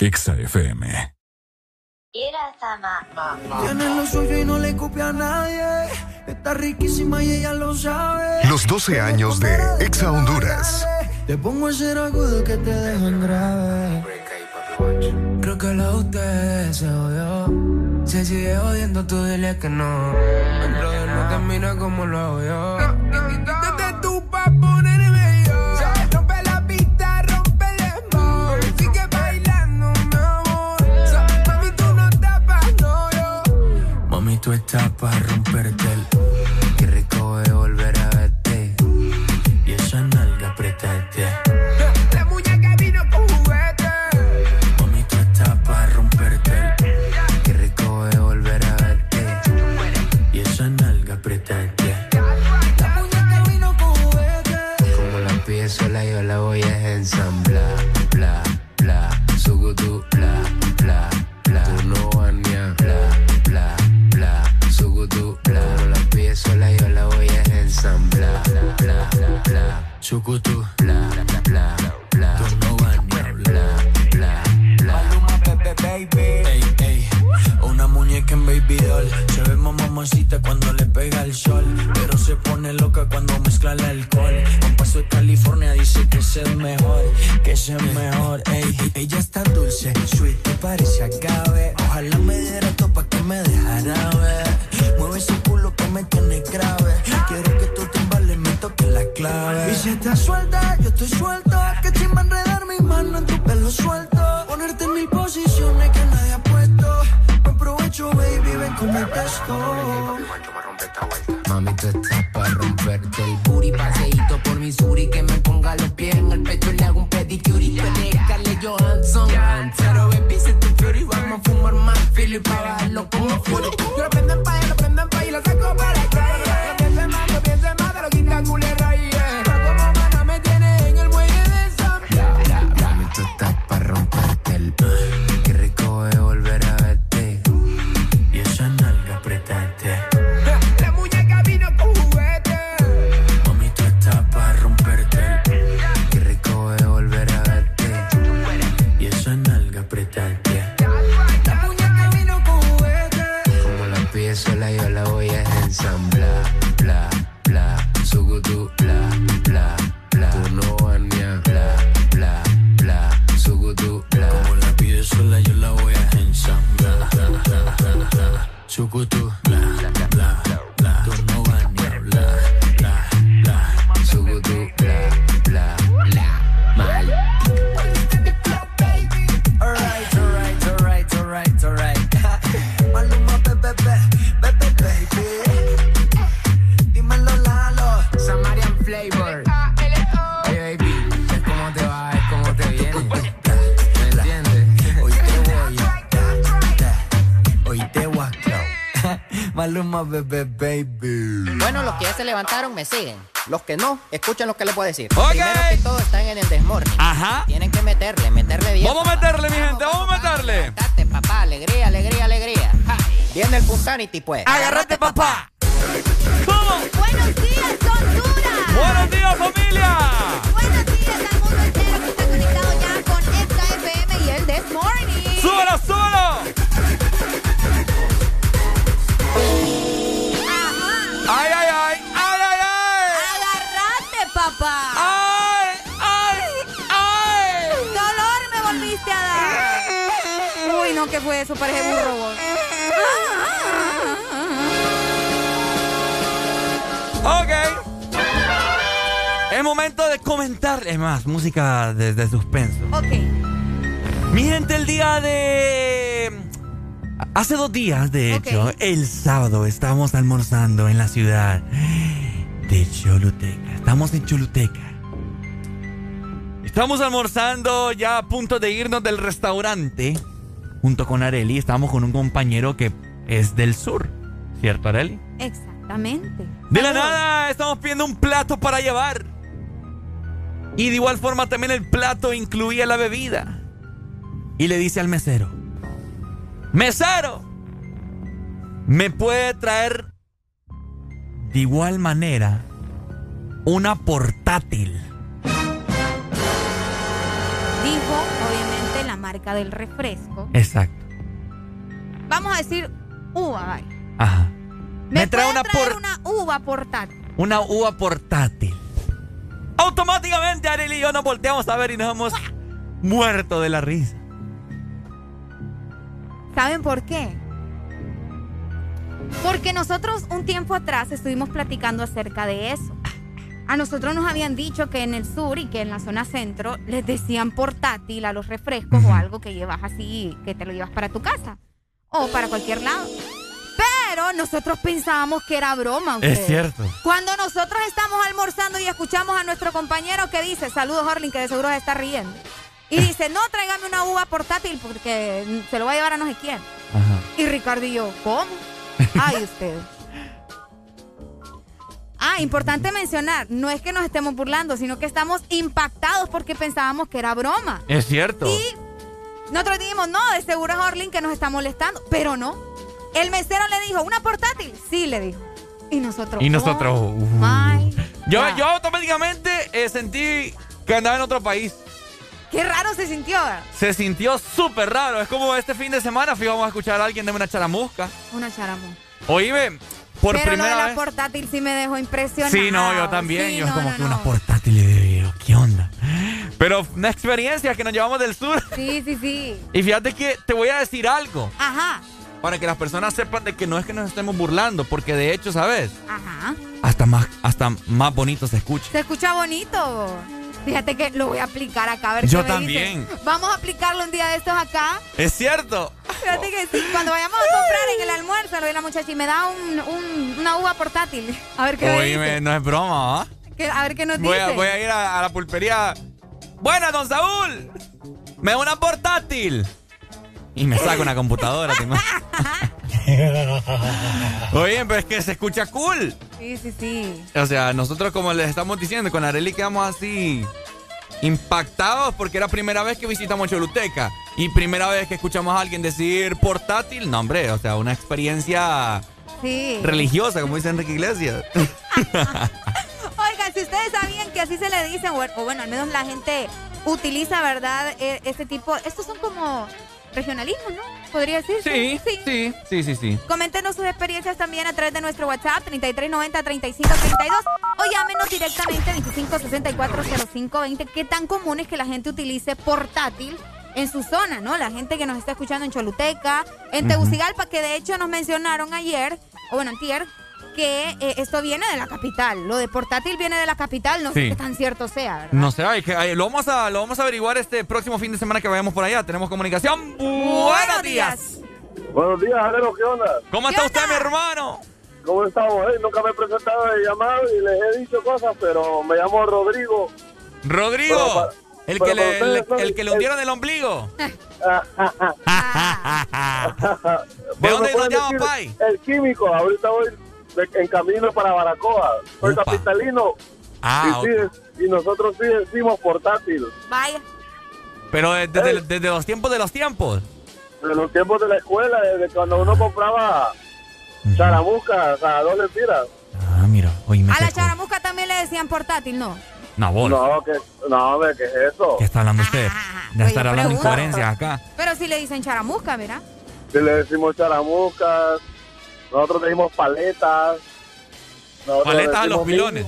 Exa FM. Tiene lo suyo y no le copia a nadie. Está riquísima y ella lo sabe. Los 12 años de Exa Honduras. Te pongo a hacer agudo que te dejan grave. Creo que la usted se odió. Se sigue jodiendo, tú dile que no. El brother no te mira como lo hago yo. Desde tu pa' ponerme yo. Rompe la pista, rompe el dembow. Sigue bailando, mi amor. Mami, tú no estás pa' no yo. Mami, tú estás pa' romperte el. Sugutu, bla, bla, bla, bla. Tú no vas ni a bla, bla, bla. Ey, ey, una muñeca en baby doll. Se ve más mamacita cuando le pega el sol. Pero se pone loca cuando mezcla el alcohol. Un paso de California dice que es mejor, que es mejor. Ey, ella está dulce, sweet, te parece agave. Ojalá me diera todo pa' que me dejara ver. Mueve ese culo que me tiene grave. Quiero clave. Y si estás suelta, yo estoy suelto. Que te va a enredar mi mano en tu pelo suelto. Ponerte en mil posiciones que nadie ha puesto. Buen provecho, baby, ven con mi texto. Mami, tú estás para romperte el booty Paseíto por Missouri Que me ponga los pies en el pecho y le hago un pedicure Y pelea Scarlett Johansson Pero baby, si tú fury Vamos a fumar más Philly Pa' bajarlo como Fury Bebé, baby. Bueno, los que ya se levantaron me siguen. Los que no, escuchen lo que les voy a decir. Ok. Primero que todo están en el desmorning. Ajá. Tienen que meterle, meterle bien. Vamos a meterle, mi gente, vamos a meterle. Levantate, papá, alegría, alegría, alegría. Ja. Viene el Punsanity, pues. Agárrate, papá. Buenos días, Honduras. Buenos días, familia. Buenos días al mundo entero que está conectado ya con Exa FM y el This Morning. ¡Súbelo, no, ¿qué fue eso? Parece burro. vos. Ok. Es momento de comentar. Es más, música de, de suspenso. Ok. Mi gente, el día de. Hace dos días, de hecho, el sábado, estábamos almorzando en la ciudad de Choluteca. Estamos en Choluteca. Estamos almorzando ya a punto de irnos del restaurante. Junto con Areli, estamos con un compañero que es del sur. ¿Cierto, Areli? Exactamente. De la nada, estamos pidiendo un plato para llevar. Y de igual forma también el plato incluía la bebida. Y le dice al mesero, mesero, ¿me puede traer de igual manera una portátil? Dijo, obviamente, marca del refresco. Exacto. Vamos a decir uva, vaya. Ajá. ¿Me, Me trae una traer por- una uva portátil? Una uva portátil. Automáticamente Arely y yo nos volteamos a ver y nos hemos muerto de la risa. ¿Saben por qué? Porque nosotros un tiempo atrás estuvimos platicando acerca de eso. A nosotros nos habían dicho que en el sur y que en la zona centro les decían portátil a los refrescos o algo que llevas así, que te lo llevas para tu casa o para cualquier lado. Pero nosotros pensábamos que era broma. Es ustedes. cierto. Cuando nosotros estamos almorzando y escuchamos a nuestro compañero que dice, saludos Orlin, que de seguro se está riendo. Y dice, no, tráigame una uva portátil porque se lo va a llevar a no sé quién. Y Ricardo y yo, ¿cómo? Ay, usted. Ah, importante mencionar, no es que nos estemos burlando, sino que estamos impactados porque pensábamos que era broma. Es cierto. Y nosotros dijimos, no, de seguro es Orlin que nos está molestando, pero no. El mesero le dijo, ¿una portátil? Sí, le dijo. Y nosotros. Y nosotros. "Oh, uh. yo, God". yo automáticamente eh, sentí que andaba en otro país. Qué raro se sintió. Se sintió súper raro. Es como este fin de semana fuimos a escuchar a alguien de una charamusca. Una charamo. Oíme, por pero lo de primera la vez. portátil sí me dejó impresionado. Sí, no, yo también. Sí, yo es no, como no, que no. una portátil y yo, ¿qué onda? Pero una experiencia que nos llevamos del sur. Sí, sí, sí. Y fíjate que te voy a decir algo. Ajá, Para que las personas sepan de que no es que nos estemos burlando. Porque de hecho, ¿sabes? ajá. Hasta más, hasta más bonito se escucha. Se escucha bonito. Fíjate que lo voy a aplicar acá. A ver Yo qué me también. dicen. Vamos a aplicarlo un día de estos acá. Es cierto. Fíjate que sí, cuando vayamos a comprar en el almuerzo, le doy a la muchacha y me da un, un- una uva portátil. A ver qué me dice. no es broma, ¿ah? A ver qué nos Voy dice. a, voy a ir a, a la pulpería. Buena, don Saúl. Me da una portátil. Y me saca una computadora. ¿te? Oye, pero es que se escucha cool. Sí, sí, sí. O sea, nosotros como les estamos diciendo, con Areli quedamos así impactados porque era primera vez que visitamos Choluteca y primera vez que escuchamos a alguien decir portátil. No, hombre, o sea, una experiencia Sí. religiosa, como dice Enrique Iglesias. Oigan, si ustedes sabían que así se le dicen, o, o bueno, al menos la gente utiliza, ¿verdad? E- este tipo. Estos son como regionalismos, ¿no? Podría decirse. Sí, sí, sí, sí, sí. Coméntenos sus experiencias también a través de nuestro WhatsApp 3390-3532 o llámenos directamente 25640520. ¿Qué tan común es que la gente utilice portátil en su zona, no? La gente que nos está escuchando en Choluteca, en. Tegucigalpa, que de hecho nos mencionaron ayer, o bueno, antier, que eh, esto viene de la capital. Lo de portátil viene de la capital, no sé qué tan cierto sea, ¿verdad? No sé, hay que, hay- lo, vamos a, lo vamos a averiguar este próximo fin de semana que vayamos por allá. Tenemos comunicación. Buenos días. Buenos días, Jalero, ¿qué onda? ¿Cómo está usted, mi hermano? ¿Cómo estamos? Eh? Nunca me he presentado de llamado y les he dicho cosas, pero me llamo Rodrigo. Rodrigo, para- el, que le, ustedes el que le hundieron el ombligo. ¿De Bueno, dónde nos llama, Pai? El químico, ahorita voy de- en camino para Baracoa. Soy Upa. capitalino. Ah, y, sí, y nosotros sí decimos portátil. Vaya. Pero de- desde, desde los tiempos de los tiempos. De los tiempos de la escuela, desde cuando uno compraba charamuscas a dos lempiras. Ah, mira, oye, me A la charamusca también le decían portátil, ¿no? No, bol. No, que, no, hombre, ¿qué es eso? ¿Qué está hablando usted? De estar yo hablando pregunto. incoherencias acá. Pero si le dicen charamusca, ¿verdad? Si le decimos charamuscas, nosotros decimos paletas. nosotros Paletas a los pilones.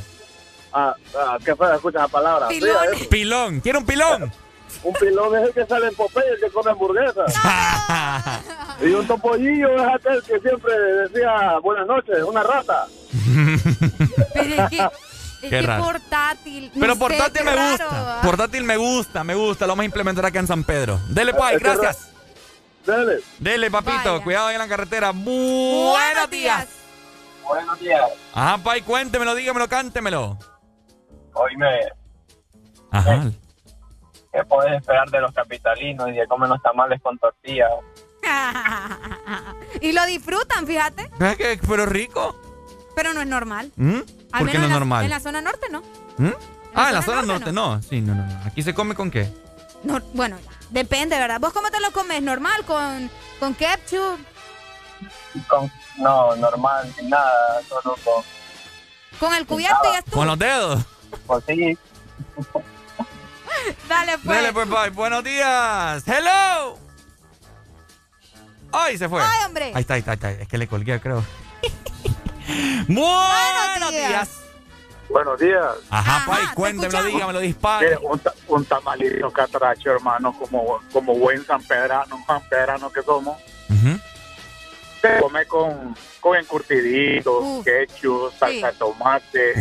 Ah, ah, qué fea, escucha la palabra. Pilón. ¿Quiere un pilón? Un pilón es el que sale en Popeye, el que come hamburguesa. y un topollillo es aquel que siempre decía buenas noches, una rata. Pero es que, es Qué que raro. portátil. Pero sé, portátil me raro, gusta. ¿va? Portátil me gusta, me gusta. Lo vamos a implementar acá en San Pedro. Dele, Pai, Ese ra- gracias. Dele. Dele, papito. Vaya. Cuidado ahí en la carretera. Buenos días. Buenos días. Ajá, Pai, cuéntemelo, dígamelo, cántemelo. Oíme, Ajá. ¿qué podés esperar de los capitalinos y de comer los tamales con tortilla? y lo disfrutan, fíjate. ¿Ves que- Pero rico. Pero no es normal. ¿Mm? ¿Por qué no es en la- normal? En la zona norte no. ¿Mm? Ah, en la zona zona norte no. Sí, no, no, no. Aquí se come con qué? No, bueno, depende, ¿verdad? ¿Vos cómo te lo comes? ¿Normal? ¿Con, con ketchup? Con, no, normal, sin nada, solo con... ¿Con el cubierto y ya estuvo? Con los dedos. Pues sí. Dale, pues. Dele, pues, Pai. Buenos días. Hello. Ay, se fue. Ay, hombre. Ahí está, ahí está, ahí está. Es que le colgué, creo. Buenos días. Buenos días. Ajá, Pai, cuéntemelo, dígamelo, dispare. Un, ta- un tamalito catracho, hermano, como, como buen sanpedrano, sanpedrano que somos. Se come con, con encurtidito, ketchup, salsa de tomate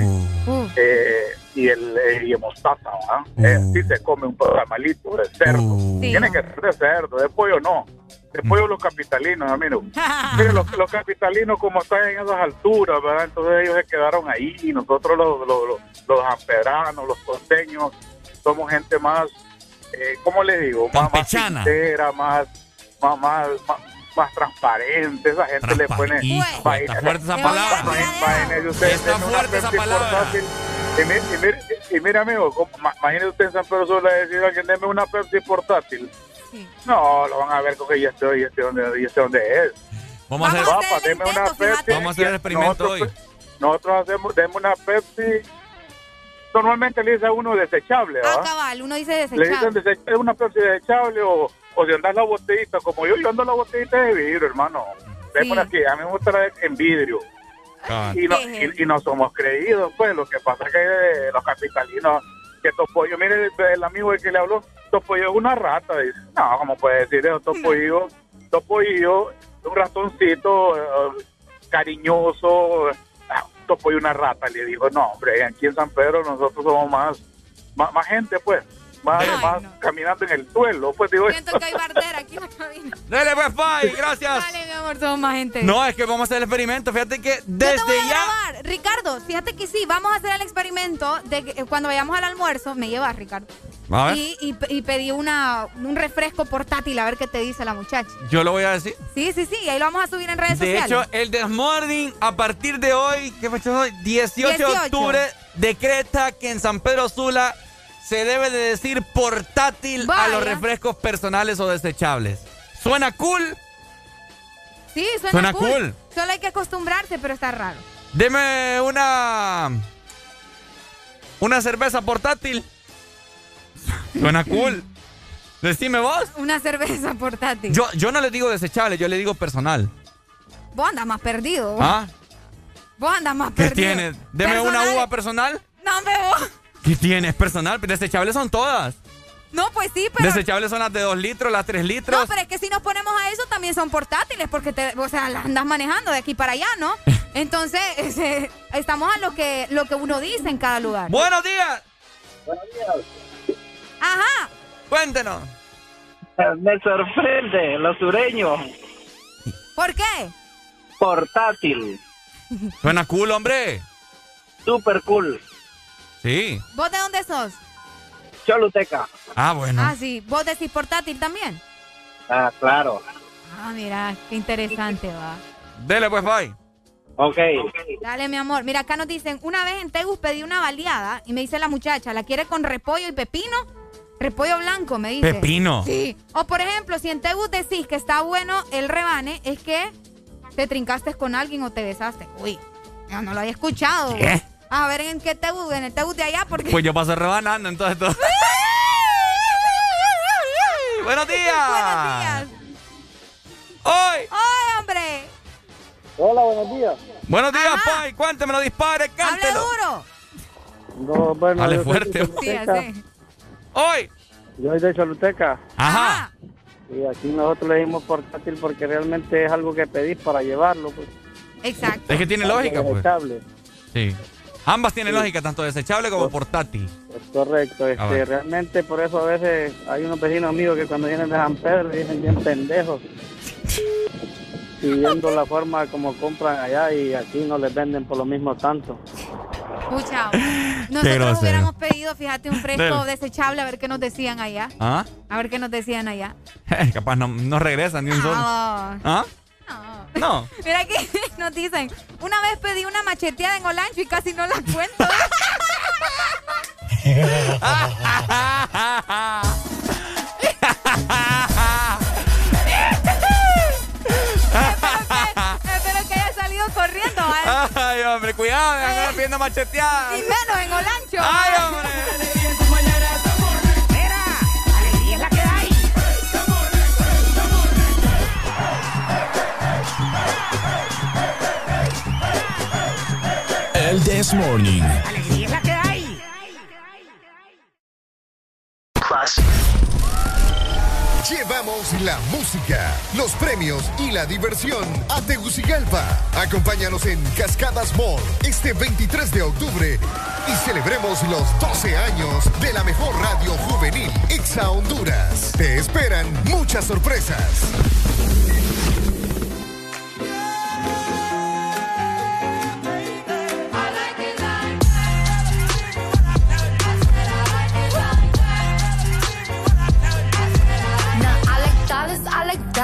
eh, y el eh, y mostaza, ¿va? Eh, sí se come un tamalito de cerdo. Tiene que ser de cerdo, de pollo no. De pollo los capitalinos, amigo. Mire, los, los capitalinos como están en esas alturas, ¿verdad? Entonces ellos se quedaron ahí y nosotros los, los, los, los ampedranos, los costeños, somos gente más, eh, ¿cómo le digo? Más, más sincera, más, más, más, más, más transparente. Esa gente le pone... Está fuerte esa palabra. Está fuerte esa palabra. Y, mi- y mire, y mire, amigo, ¿cómo- ma- imagínese usted en San Pedro Sula decir a alguien, deme una Pepsi portátil. No, lo van a ver con que ya estoy, ya estoy donde, ya estoy donde es. Vamos a hacer- Papá, Vamos a hacer deme una intento, Pepsi. fíjate. Vamos a hacer el experimento nosotros, Nosotros hacemos, deme una Pepsi. Normalmente le dice a uno desechable, Ah, ¿va? cabal, uno dice Le dicen desechable. desech- es una Pepsi desechable o, o si andas la botellita, como yo, yo ando la botellita de vidrio, hermano. Por aquí, a mí me gusta la de- en vidrio. Y no, y, y no somos creídos, pues lo que pasa es que eh, los capitalinos, que Topoyo, mire el, el amigo el que le habló, Topoyo es una rata, dice, no, ¿cómo puede decir eso? Topoyo, Topoyo, un ratoncito eh, cariñoso, ah, Topoyo una rata, le dijo, no, hombre, aquí en San Pedro nosotros somos más, más, más gente, pues, más, más caminando en el suelo, pues digo, Siento que hay bardera aquí en la cabina. Dele, pues, Pai, gracias. Dale, mi amor, somos más gente. No, es que vamos a hacer el experimento. Fíjate que Yo te desde voy a ya. grabar. Ricardo, fíjate que sí, vamos a hacer el experimento de que eh, cuando vayamos al almuerzo, me llevas, Ricardo. A ver. Y, y, y pedí una, un refresco portátil a ver qué te dice la muchacha. Yo lo voy a decir. Sí, sí, sí, y ahí lo vamos a subir en redes De sociales. hecho, el Desmorning, a partir de hoy, ¿qué fecha es hoy? 18, de 18. octubre, decreta que en San Pedro Sula se debe de decir portátil a los refrescos personales o desechables. ¿Suena cool? sí, suena, suena cool. cool. Solo hay que acostumbrarse, pero está raro. Deme una. Una cerveza portátil. Suena cool. Decime vos. Una cerveza portátil. Yo, yo no le digo desechable, yo le digo personal. Vos andas más perdido. vos. ¿Ah? Vos andas más ¿Qué perdido. tienes? Deme una uva personal. No, me vos. ¿Qué tienes? Personal. Desechables son todas. No, pues sí, pero... Desechables son las de 2 litros, las 3 litros. No, pero es que si nos ponemos a eso también son portátiles porque te, o sea, las andas manejando de aquí para allá, ¿no? Entonces, ese, estamos a lo que lo que uno dice en cada lugar. Buenos días. Ajá. Cuéntenos. Me sorprende, los sureños. ¿Por qué? Portátil. Suena cool, hombre. Super cool. Sí. ¿Vos de dónde sos? Choluteca. Ah, bueno. Ah, sí. ¿Vos decís portátil también? Ah, claro. Ah, mira, qué interesante va. Dele pues, bye. Ok. Dale, mi amor. Mira, acá nos dicen, una vez en Tegus pedí una baleada y me dice la muchacha, ¿la quiere con repollo y pepino? Repollo blanco, me dice. Pepino. Sí. O por ejemplo, si en Tegus decís que está bueno el rebane, es que te trincaste con alguien o te besaste. Uy, yo no lo había escuchado. ¿Qué? A ver en qué Tegus, en el Tegus de allá, porque... Pues yo paso rebanando, entonces todo. Buenos días. Buenos días. Hoy. ¡Ay, hombre! Hola, buenos días. Buenos días, Pai. Cuéntemelo, dispare, ¡Hable cántelo. duro! No, bueno, soy fuerte. Sí, así. Hoy. Yo soy de Choluteca. Ajá. Y aquí nosotros le dimos portátil porque realmente es algo que pedís para llevarlo. Pues. Exacto. Es que tiene lógica, pues. Desechable. Sí. Ambas tienen lógica, tanto desechable como portátil. Es correcto. A Este, realmente por eso a veces hay unos vecinos míos que cuando vienen de San Pedro dicen bien pendejos. Pidiendo la forma como compran allá y aquí no les venden por lo mismo tanto. Escucha, grosero. Nosotros hubiéramos pedido, fíjate, un fresco Del- desechable a ver qué nos decían allá. ¿Ah? A ver qué nos decían allá. Capaz no, no regresan ni un solo. Ah, ¿Ah? No. Mira que nos dicen, una vez pedí una macheteada en Olancho y casi no la cuento. Ay, hombre, cuidado, me andan pidiendo macheteada. Y menos en Olancho. Ay, hombre. Alegría es la que hay. El This Morning. Alegría es la que hay. Llevamos la música, los premios y la diversión a Tegucigalpa. Acompáñanos en Cascadas Mall este 23 de octubre y celebremos los 12 años de la mejor radio juvenil, Exa Honduras. Te esperan muchas sorpresas.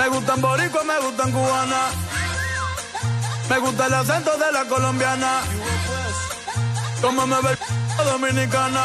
Me gustan boricua, me gustan cubana. Me gusta el acento de la colombiana. Como me ve dominicana.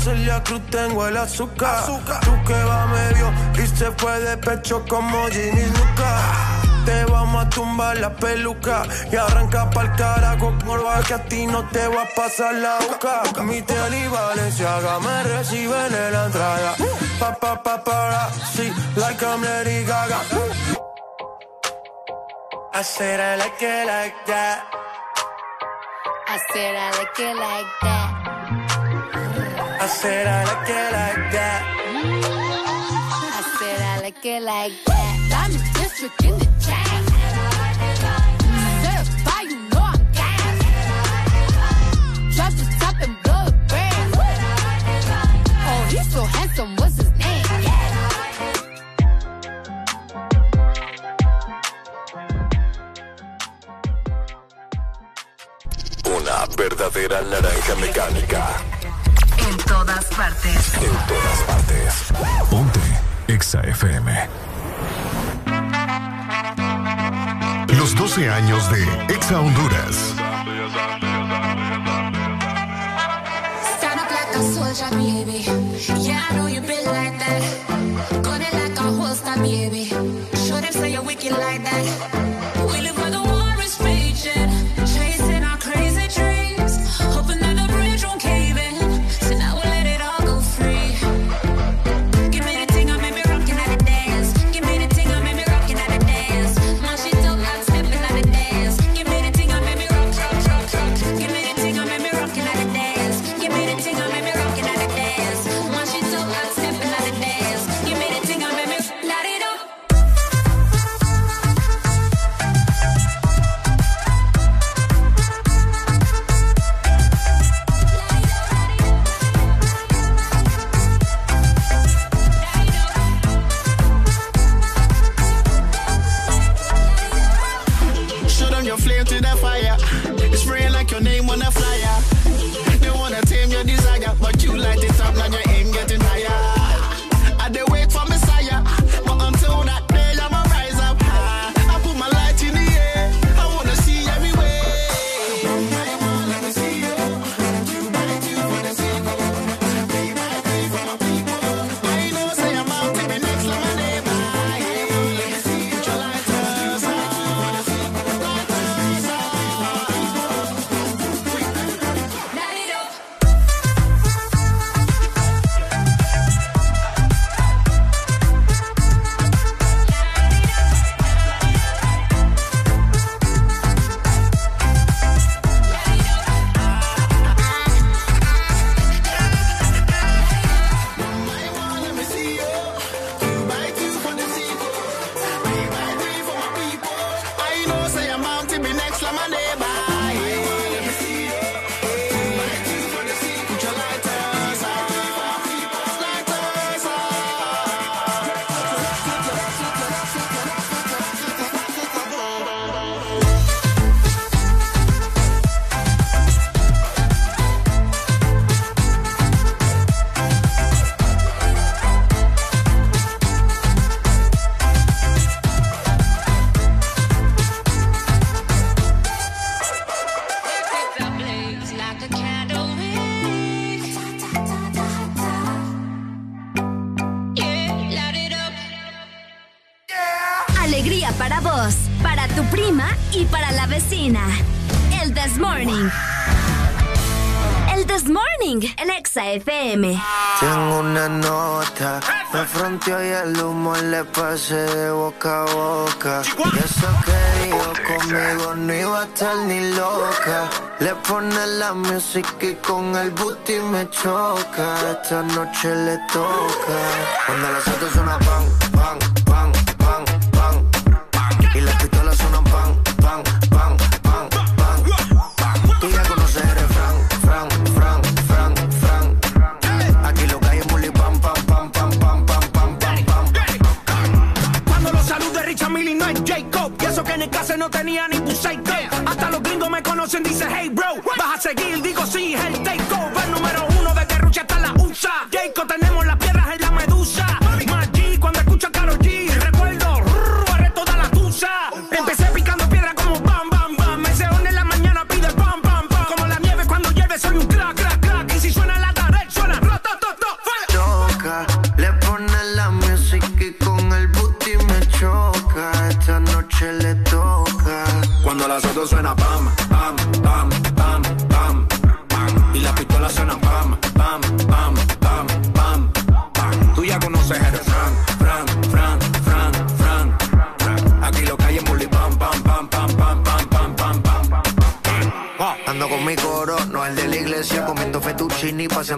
Celia Cruz tengo el azúcar. Tú que va medio y se fue de pecho como Ginny Luca. Te vamos a tumbar la peluca y arranca pa'l carajo morba que a ti no te va a pasar la boca. Mi tele y Valenciaga me reciben en la entrada. Pa pa pa para, sí, like I'm Lady Gaga. I said I like it like that. I said I like it like that. I said I like it like that. I said I like it like that. I'm district in the chat. Serve by you know I'm gas. Drop the top and blow the brand. Oh, he's so handsome. What's his name? Una verdadera naranja mecánica todas partes. En todas partes. Ponte Exa FM. Los 12 años de Exa Honduras. you like that. y el humo le pasé de boca a boca. Y eso que dijo conmigo no iba a estar ni loca. Le pone la música y con el booty me choca. Esta noche le toca. Cuando las otras suena pan, pan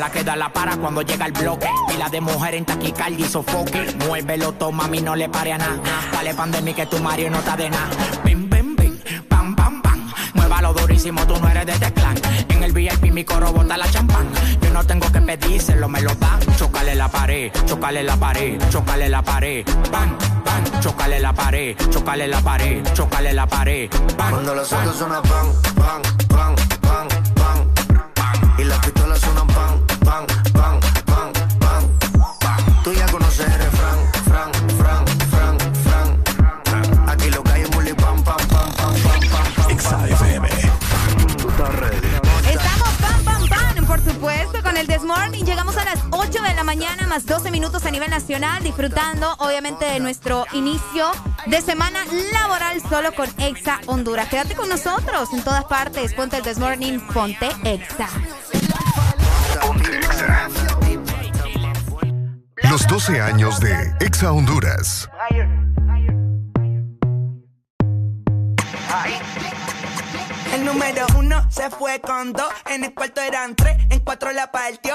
la que da la para cuando llega el bloque. Pila de mujer en taquicardia y sofoque. Muévelo, toma, mí no le pare a nada. Dale pandemia que tu Mario no está de nada. Bim, bim, bim, pam, pam, pam. Muévalo durísimo, tú no eres de teclán. En el VIP mi coro bota la champán. Yo no tengo que pedírselo, me lo dan. Chocale la pared, chocale la pared, chocale la pared. Bam, bam, chocale la pared, chocale la pared, chocale la pared. Bam, Cuando los autos suenan pan, pan, pan, pan, disfrutando, obviamente, de nuestro inicio de semana laboral solo con Exa Honduras. Quédate con nosotros en todas partes. Ponte el This Morning, ponte Exa. Los 12 años de Exa Honduras. Número uno se fue con dos, en el cuarto eran tres, en cuatro la partió.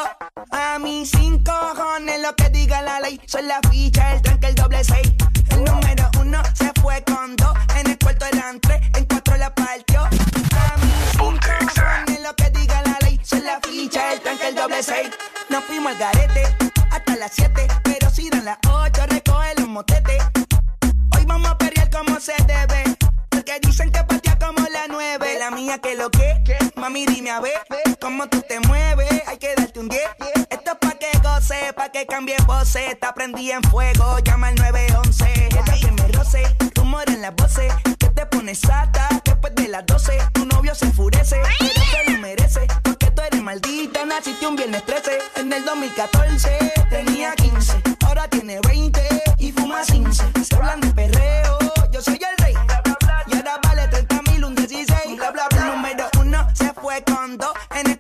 A mí cinco cojones lo que diga la ley, son la ficha, el tranque, el doble seis. El número uno se fue con dos, en el cuarto eran tres, en cuatro la partió. A mí cinco cojones lo que diga la ley, son la ficha, el tranque, el doble seis. Nos fuimos al garete hasta las siete, pero si dan las ocho, recoge los motetes. Hoy vamos a perrear como se debe. Porque dicen que patea la nueve. La mía que lo que, mami dime a ver cómo tú te mueves. Hay que darte un 10. Esto es pa' que goce, pa' que cambie voces. Está prendí en fuego, llama al 911. Ella que me roce, rumor en las voces. Que te pones sata después de las 12. Tu novio se enfurece, pero te lo merece. Porque tú eres maldita, naciste un viernes 13. En el 2014 tenía 15, ahora tiene 20 y fuma 15. Se hablan de perreo, yo soy el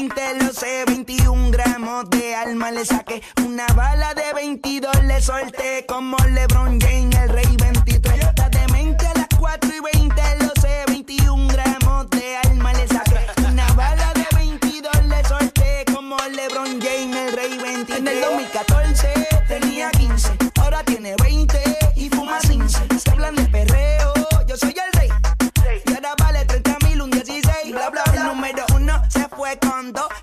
a las 4 y 20, lo sé, 21 gramos de alma le saqué. Una bala de 22 le solté como LeBron James, el rey 23.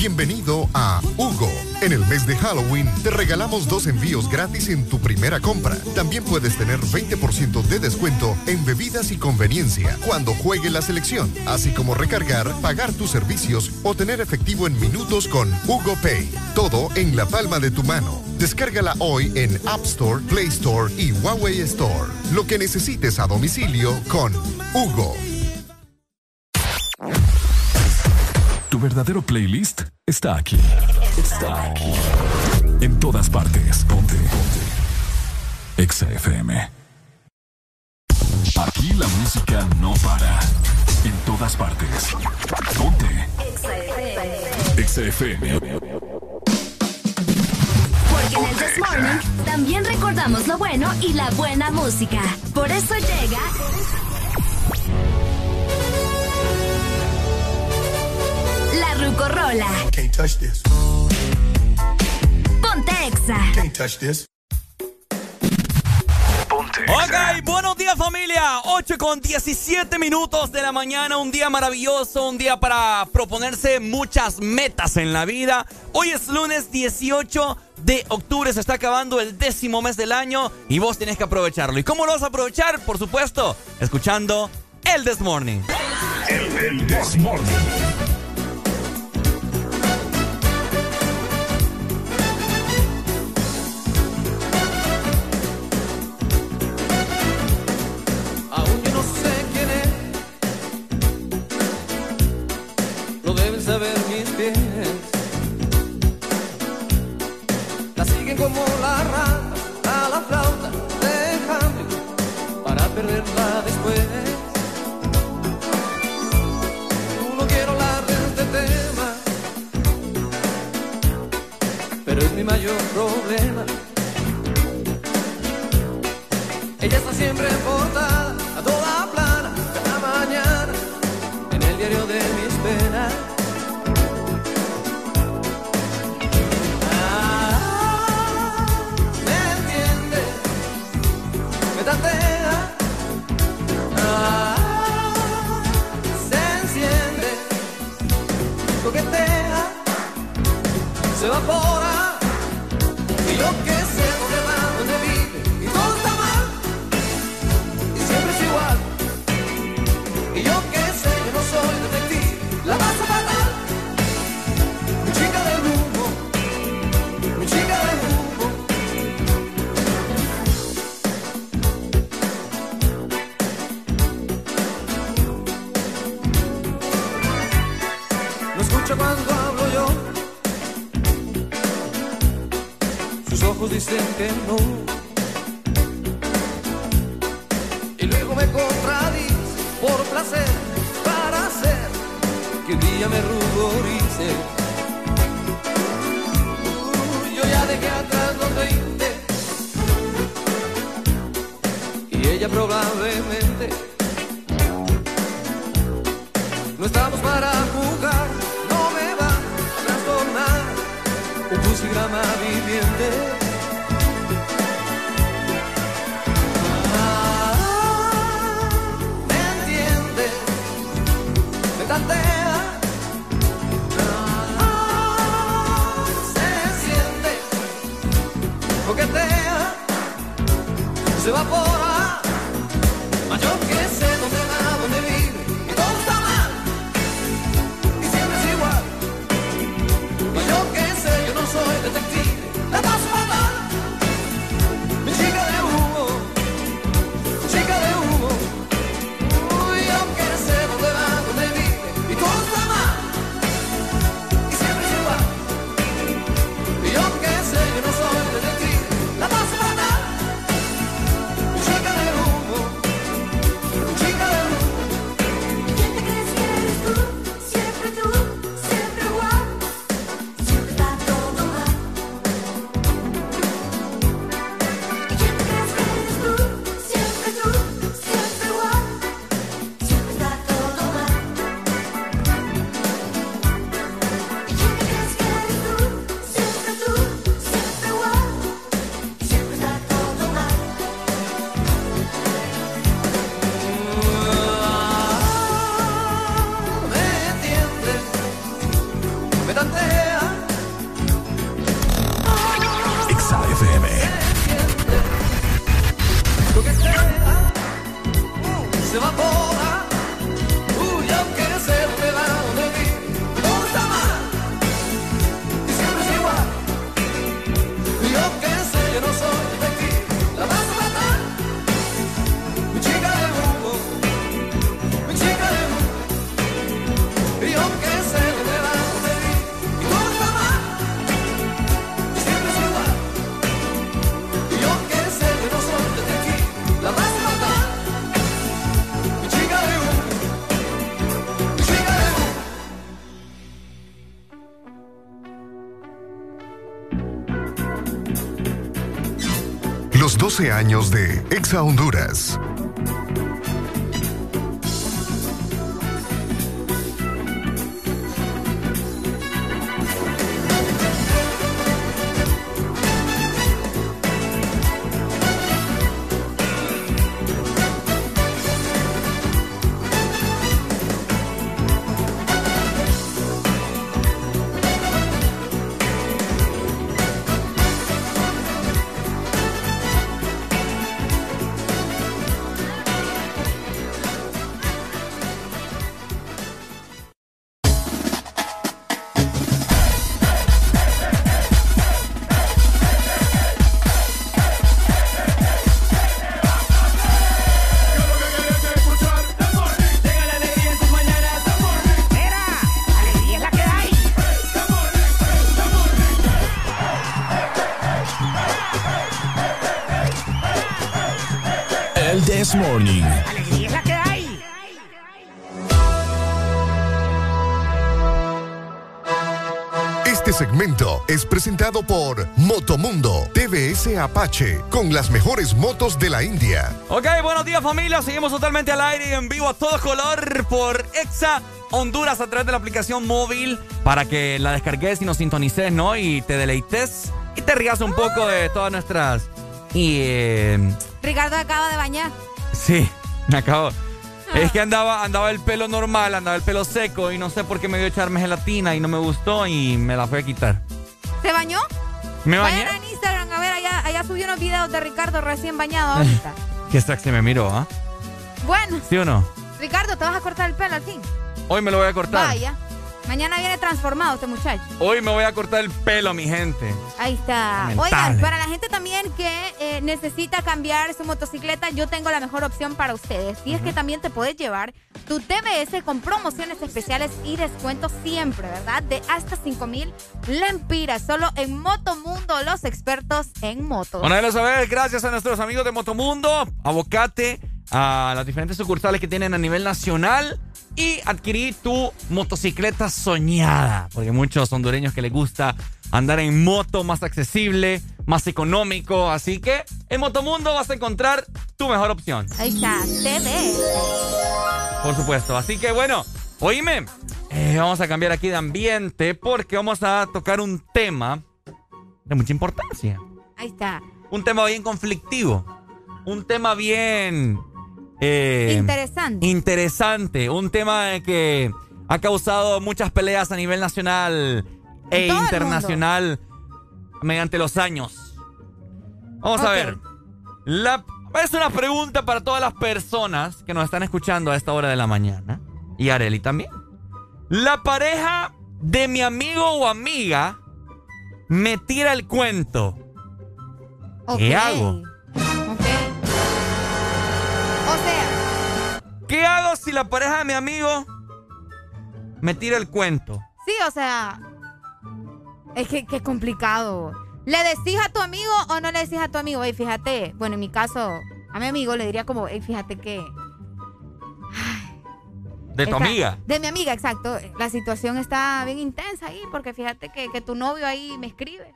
Bienvenido a Hugo. En el mes de Halloween te regalamos dos envíos gratis en tu primera compra. También puedes tener 20% de descuento en bebidas y conveniencia cuando juegue la selección, así como recargar, pagar tus servicios o tener efectivo en minutos con Hugo Pay. Todo en la palma de tu mano. Descárgala hoy en App Store, Play Store y Huawei Store. Lo que necesites a domicilio con Hugo. Verdadero playlist está aquí. Está aquí. En todas partes. Ponte. Ponte. Exa FM. Aquí la música no para. En todas partes. Ponte. Exa FM. Porque en el This Morning también recordamos lo bueno y la buena música. Por eso llega. Rucorola. Can't touch this. Ponte Exa. Can't touch this. Ok, buenos días familia. 8 con 17 minutos de la mañana. Un día maravilloso, un día para proponerse muchas metas en la vida. Hoy es lunes 18 de octubre, se está acabando el décimo mes del año y vos tenés que aprovecharlo. ¿Y cómo lo vas a aprovechar? Por supuesto, escuchando el This Morning. El, This Morning. Después. No quiero hablar de este tema, pero es mi mayor problema. Ella está siempre portada, a toda plana, cada mañana, en el diario de se y luego me contradice por placer para hacer que un día me ruborice. 12 años de Exa Honduras. Morning. Alegría es la que hay. Este segmento es presentado por Motomundo TVS Apache con las mejores motos de la India. Ok, buenos días familia. Seguimos totalmente al aire y en vivo a todo color por Exa Honduras a través de la aplicación móvil para que la descargues y nos sintonices, ¿no? Y te deleites y te rías un poco de todas nuestras... Y... eh, Ricardo acaba de bañar. Sí, me acabo... Es que andaba, andaba el pelo normal, andaba el pelo seco y no sé por qué me dio echarme gelatina y no me gustó y me la fui a quitar. ¿Se bañó? Me bañé. Vayan en Instagram, a ver, allá, allá subió unos videos de Ricardo recién bañado ahorita. Qué sexy me miró, ¿ah? bueno, ¿Sí o no? Ricardo, ¿te vas a cortar el pelo al fin? Hoy me lo voy a cortar. Vaya. Mañana viene transformado este muchacho. Hoy me voy a cortar el pelo, mi gente. Ahí está. Lamentable. Oigan, para la gente también que eh, necesita cambiar su motocicleta, yo tengo la mejor opción para ustedes. Y es que también te puedes llevar tu TBS con promociones especiales y descuentos siempre, ¿verdad? De hasta 5 mil lempiras. Solo en Motomundo, los expertos en motos. Bueno, a saber, gracias a nuestros amigos de Motomundo, Abocate, a las diferentes sucursales que tienen a nivel nacional y adquirí tu motocicleta soñada. Porque muchos hondureños que les gusta andar en moto más accesible, más económico. Así que en Motomundo vas a encontrar tu mejor opción. Ahí está, TBS. Por supuesto. Así que bueno, oíme, eh, vamos a cambiar aquí de ambiente porque vamos a tocar un tema de mucha importancia. Ahí está. Un tema bien conflictivo. Un tema bien... eh, Interesante. Interesante. Un tema que ha causado muchas peleas a nivel nacional e todo internacional mediante los años. Vamos a ver. La, es una pregunta para todas las personas que nos están escuchando a esta hora de la mañana. Y Areli también. La pareja de mi amigo o amiga me tira el cuento. ¿Qué hago? O sea, ¿Qué hago si la pareja de mi amigo me tira el cuento? sí, o sea. Es que, que es complicado. ¿Le decís a tu amigo o no le decís a tu amigo? Ey, fíjate. Bueno, en mi caso, a mi amigo le diría como, ey, fíjate que. De tu amiga. De mi amiga, exacto. La situación está bien intensa ahí porque fíjate que, que tu novio ahí me escribe.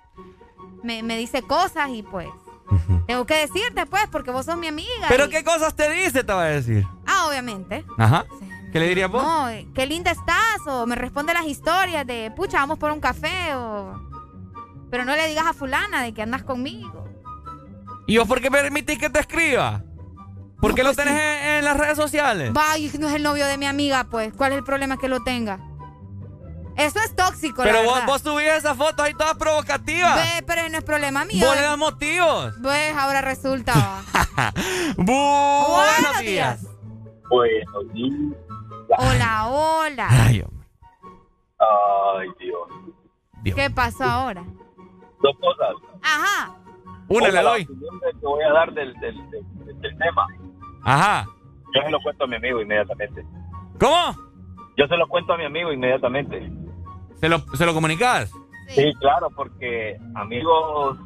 Me, me dice cosas y pues. Tengo que decirte pues porque vos sos mi amiga. ¿Pero y- qué cosas te dice, te va a decir? Ah, obviamente. Ajá. ¿Qué le dirías vos? No, eh, qué linda estás o me responde las historias de, pucha, vamos por un café o... Pero no le digas a fulana de que andas conmigo. ¿Y vos por qué permitís que te escriba? ¿Por qué lo tenés en, en las redes sociales? Vaya, no es el novio de mi amiga, pues. ¿Cuál es el problema que lo tenga? Eso es tóxico, la Pero vos, verdad. vos subís esas fotos ahí todas provocativas. Ve, pero no es problema mío. Vos le das motivos. Ves, ahora resulta. Buenos días. Buenos días. Hola, hola. Ay, hombre. Ay, Dios. ¿Qué pasó ahora? Dos cosas. Ajá. Una le la doy. te voy a dar del, del, del, del tema. Ajá. Yo se lo cuento a mi amigo inmediatamente. ¿Cómo? Yo se lo cuento a mi amigo inmediatamente. ¿Se lo, ¿Se lo comunicas? Sí, claro, porque amigos,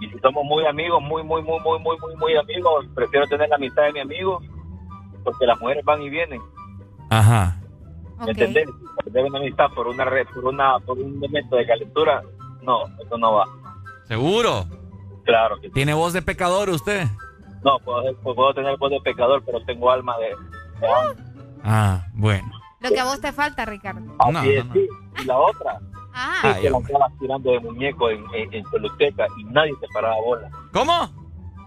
y si somos muy amigos, muy, muy, muy, muy, muy, muy, muy amigos, prefiero tener la amistad de mi amigo, porque las mujeres van y vienen. Ajá. ¿Me entendés? Perder una amistad por una red, por una, por un momento de calentura, no, eso no va. ¿Seguro? Claro que sí. ¿Tiene voz de pecador usted? No, puedo, puedo tener voz de pecador, pero tengo alma de... Ah, bueno. Lo que a vos te falta, Ricardo. Así No, es, no, no. sí. Y la otra, Ajá. sí, que la andabas tirando de muñeco en, en, en Choluteca y nadie te paraba bola. ¿Cómo?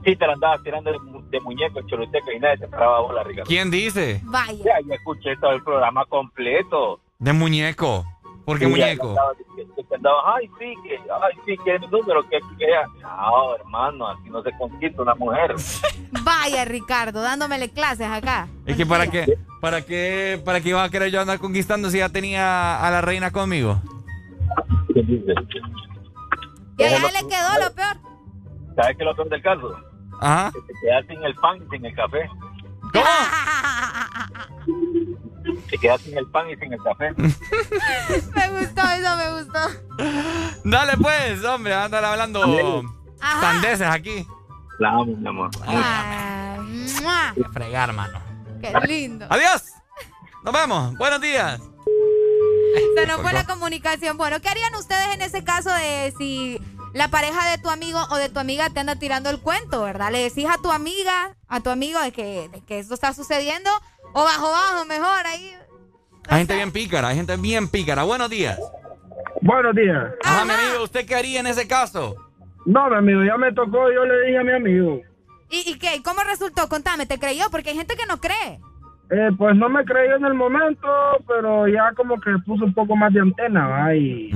Sí, te la andabas tirando de, mu- de muñeco en Choluteca y nadie te paraba bola, Ricardo. ¿Quién dice? Vaya. Ya, ya escuché todo el programa completo. De muñeco. ¿Por qué Sí, muñeco? andaba- que- que andaba, ay, sí, que, ay, sí, que es mi número, que, que ya. No, hermano, así no se conquista una mujer. Vaya, Ricardo, dándomele clases acá. Es que para qué, para qué, para qué iba a querer yo andar conquistando si ya tenía a la reina conmigo. Y allá le quedó lo peor. ¿Sabes qué es lo peor del caso? Ajá. Que te quedas sin el pan y sin el café. Te quedas sin el pan y sin el café. me gustó, eso me gustó. Dale pues, hombre, andar hablando Ajá. sandeces aquí. La amo, mi amor. Ay, ¡mua! A fregar, mano. Qué lindo. Adiós. Nos vemos. Buenos días. Se nos fue la comunicación. Bueno, ¿qué harían ustedes en ese caso de si la pareja de tu amigo o de tu amiga te anda tirando el cuento, verdad? ¿Le decís a tu amiga, a tu amigo de que, de que esto está sucediendo? O bajo, bajo, mejor ahí. Hay gente bien pícara, hay gente bien pícara. Buenos días. Buenos días. Ajá, mi amigo, ¿usted qué haría en ese caso? No, mi amigo, ya me tocó, yo le dije a mi amigo. ¿Y, y qué? ¿Y ¿Cómo resultó? Contame, ¿te creyó? Porque hay gente que no cree. Eh, pues no me creyó en el momento, pero ya como que puso un poco más de antena, ¿va? Y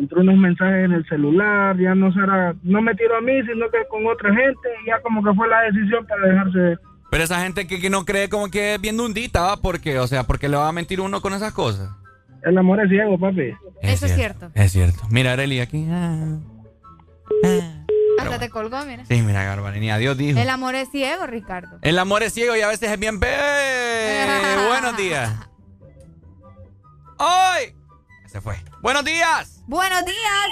encontró unos mensajes en el celular, ya no será, no me tiró a mí, sino que con otra gente, y ya como que fue la decisión para dejarse. Pero esa gente que, que no cree como que es bien dundita, ¿va? Porque, o sea, porque le va a mentir uno con esas cosas. El amor es ciego, papi. Eso es cierto. Es cierto. Mira, Areli aquí. Ah. Hasta te colgó, mira. Sí, mira, Garbarini. Adiós, dijo. El amor es ciego, Ricardo. El amor es ciego y a veces es bien pe... Buenos días. ¡Ay! Se fue. Buenos días. Buenos días.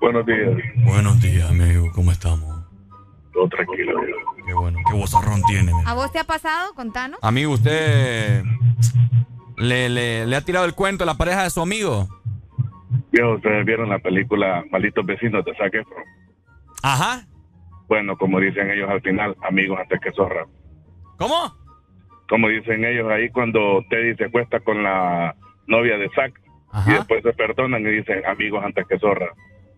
Buenos días. Buenos días, amigo. ¿Cómo estamos? Todo tranquilo, amigo. Qué bueno. Qué vozarrón tiene. ¿A vos te ha pasado? Contanos. Amigo, ¿usted le, le, le ha tirado el cuento a la pareja de su amigo? Viejo, ustedes vieron la película Malditos Vecinos de Zac Efron. Ajá. Bueno, como dicen ellos al final, amigos antes que zorra. ¿Cómo? Como dicen ellos ahí cuando Teddy se acuesta con la novia de Y después se perdonan y dicen amigos antes que zorra.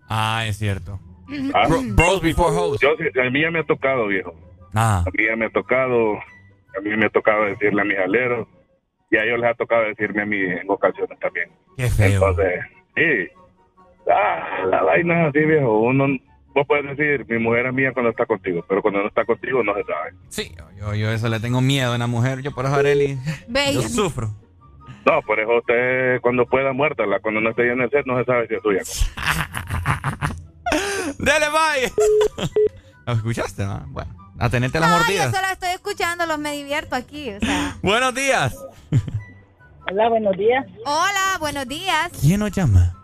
Ah, es cierto. Ah. Bro- bros before hoes. A mí ya me ha tocado, viejo. Ah. A mí ya me ha tocado, a mí me ha tocado decirle a mis aleros y a ellos les ha tocado decirme a mí en ocasiones también. Qué feo. Entonces, sí. Ah, la vaina es así, viejo. Uno, vos puedes decir, mi mujer es mía cuando está contigo, pero cuando no está contigo no se sabe. Sí, yo, yo eso le tengo miedo a una mujer. Yo por eso, Areli, yo sufro. No, por eso usted cuando pueda muértala, cuando no esté en el set no se sabe si es suya. ¡Dale, bye! ¿Lo escuchaste, no? Bueno, a las No, yo mordidas. solo estoy escuchando, los me divierto aquí. O sea. Buenos días. Hola, buenos días. Hola, buenos días. ¿Quién nos llama?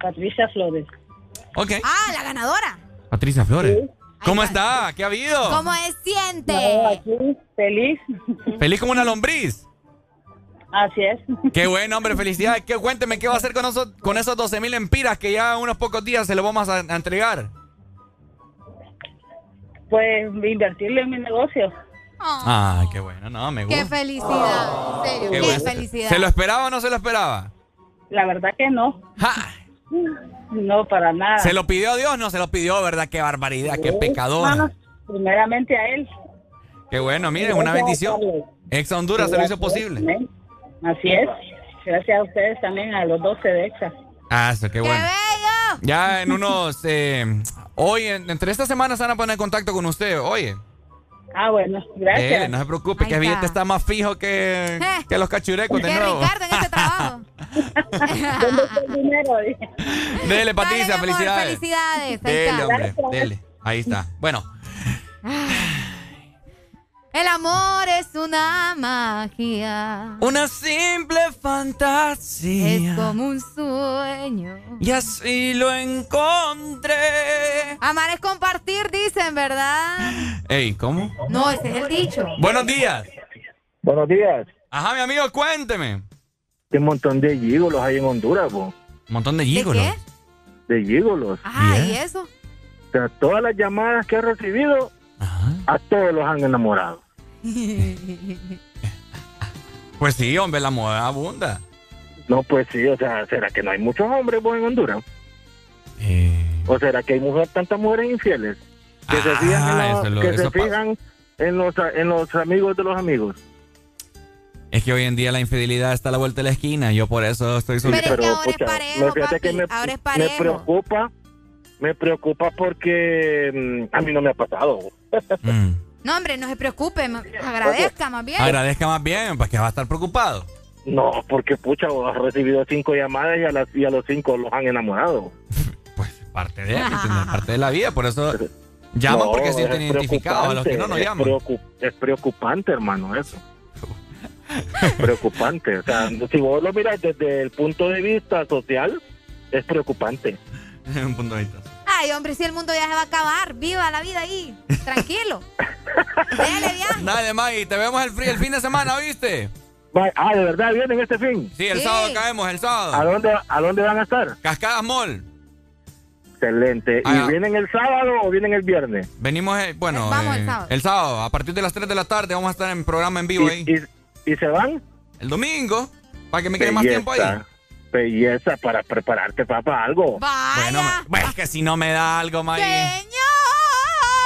Patricia Flores. Ok. Ah, la ganadora. Patricia Flores. ¿Cómo está? ¿Qué ha habido? ¿Cómo se siente? No, aquí, feliz. Feliz como una lombriz. Así es. Qué bueno, hombre, felicidades. ¿Qué, cuénteme, ¿qué va a hacer con esos, con esos 12 mil empiras que ya en unos pocos días se los vamos a, a entregar? Pues invertirle en mi negocio. Ah, qué bueno, no, me Qué gusta. felicidad. En serio, Qué qué, bueno. felicidad. ¿Se lo esperaba o no se lo esperaba? La verdad que no. No, para nada. ¿Se lo pidió a Dios? No se lo pidió, ¿verdad? Qué barbaridad, qué pecador. Hermanos, primeramente a él. Qué bueno, miren, una bendición. Exa Honduras se lo hizo posible. Así es. Gracias a ustedes también, a los 12 de EXA. Ah, eso, qué bueno. Ya en unos... eh, hoy, en- entre esta semana se van a poner en contacto con usted, oye. Ah, bueno, gracias. Eh, no se preocupe, Ahí que el billete está. más fijo que, Eh. que los cachurecos de nuevo. Ricardo en este trabajo. ¿Dónde está el dinero? Dele, Patricia, Dale, felicidades. felicidades. Ahí Dele, está. hombre, dele. Ahí está. Bueno, El amor es una magia. una simple fantasía. Es como un sueño. Y así lo encontré. Amar es compartir, dicen, ¿verdad? Ey, ¿cómo? No, ese es el dicho. Buenos días. Buenos días. Ajá, mi amigo, cuénteme. Qué montón de gígolos hay en Honduras, po. Un montón de ¿De gígolos. qué? De gígolos. Ah, ¿Y ¿y eso? O sea, todas las llamadas que he recibido, a todos los han enamorado. Pues sí, hombre, la moda abunda. No, pues sí, o sea, ¿será que no hay muchos hombres pues, en Honduras? Eh, ¿O será que hay mujer, tantas mujeres infieles? Que se Ah, fijan, en, los, lo- que se fijan en, los, en los amigos de los amigos. Es que hoy en día la infidelidad está a la vuelta de la esquina. Yo por eso estoy Pero soltero. que ahora es parejo, me- que me, ahora es me parejo. preocupa, me preocupa porque mm, a mí no me ha pasado. Mm. No, hombre, no se preocupe. Agradezca más bien. Agradezca más bien, pues que va a estar preocupado. No, porque pucha, has recibido cinco llamadas y a, las, y a los cinco los han enamorado. Parte de, ¿entiendes? parte de la vida, por eso llaman No, porque se sienten identificados. A los que no, no llaman. Es, preocu- es preocupante, hermano, eso. preocupante. O sea, si vos lo miras desde el punto de vista social, es preocupante. Un punto de vista. Ay, hombre, si el mundo ya se va a acabar. Viva la vida ahí. Tranquilo. Dele viaje. Dale, Maggie, te vemos el, el fin de semana, ¿oíste? Ah, ¿de verdad vienen este fin? Sí, el Sí. sábado caemos, el sábado. ¿A dónde, ¿A dónde van a estar? Cascadas Mall. Excelente. Ah. ¿Y vienen el sábado o vienen el viernes? Venimos, eh, bueno, Vamos eh, el sábado. a partir de las 3 de la tarde vamos a estar en programa en vivo ahí. ¿Y, y, y se van? El domingo, para que me quede más tiempo ahí. Belleza para prepararte, papá, algo. Vaya. Bueno, es que si no me da algo, Maggie. Señor.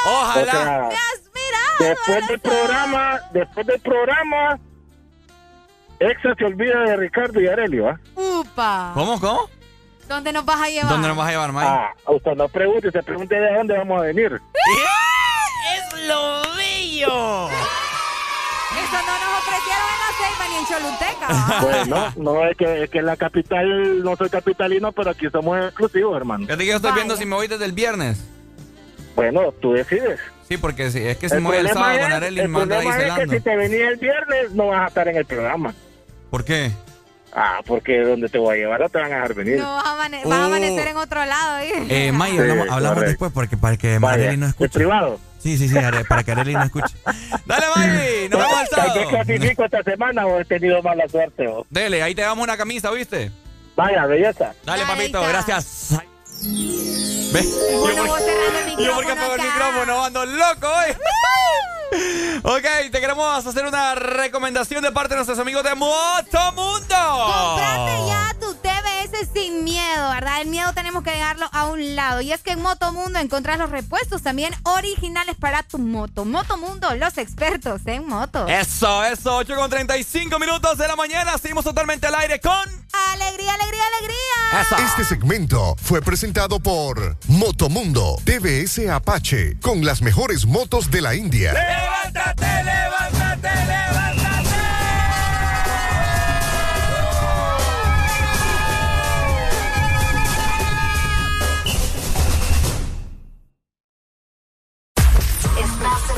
Ojalá. O sea, Me has mirado. después del programa, después del programa, Exa se olvida de Ricardo y Arelio, ¿ah? Upa. ¿Cómo, cómo? ¿Dónde nos vas a llevar? ¿Dónde nos vas a llevar, Maggie? Ah, usted no pregunte, se pregunte de dónde vamos a venir. ¡Es lo bello! Eso no nos la Ceiba ni en Choluteca. Bueno, no es que, es que en la capital no soy capitalino, pero aquí somos exclusivos, hermano. Fíjate que yo estoy viendo si me voy desde el viernes. Bueno, tú decides. Sí, porque sí, es que si me voy el sábado con Arely el problema es que si te venís el viernes no vas a estar en el programa. ¿Por qué? Ah, porque donde te voy a llevar no te van a dejar venir. No vas a, amane- vas a Uh. amanecer en otro lado. ¿eh? Eh, Sí, hablamos, correcto. después porque para que Vaya, Arely no ¿es escuche. privado? Sí, sí, sí, para que Arely no escuche. Dale, Maggie, nos vemos el sábado. clasifico esta semana o he tenido mala suerte. o- Dele, ahí te damos una camisa, ¿viste? Vaya, belleza. Dale, papito, gracias. ¿Ves? Yo por- Yo porque apago el micrófono, ando loco hoy. ok, te queremos hacer una recomendación de parte de nuestros amigos de Motomundo. Comprate ya tu TBS sin miedo, ¿verdad? El miedo tenemos que dejarlo a un lado. Y es que en Motomundo encontrás los repuestos también originales para tu moto. Motomundo, los expertos en motos. Eso, eso, 8 con 35 minutos de la mañana. Seguimos totalmente al aire con. Alegría, alegría, alegría. Eso. Este segmento fue presentado por Motomundo TVS Apache con las mejores motos de la India. ¡Levántate, levántate, levántate!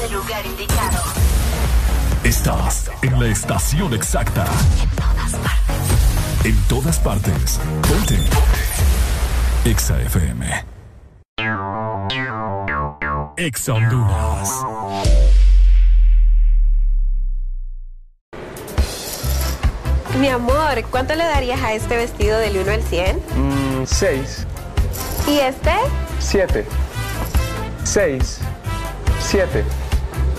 El lugar indicado. Estás en la estación exacta. En todas partes. En todas partes. Ponte. Exa FM. Exa Honduras. Mi amor, ¿cuánto le darías a este vestido del 1 al 100? Mm, seis, ¿Y este? siete, seis, siete.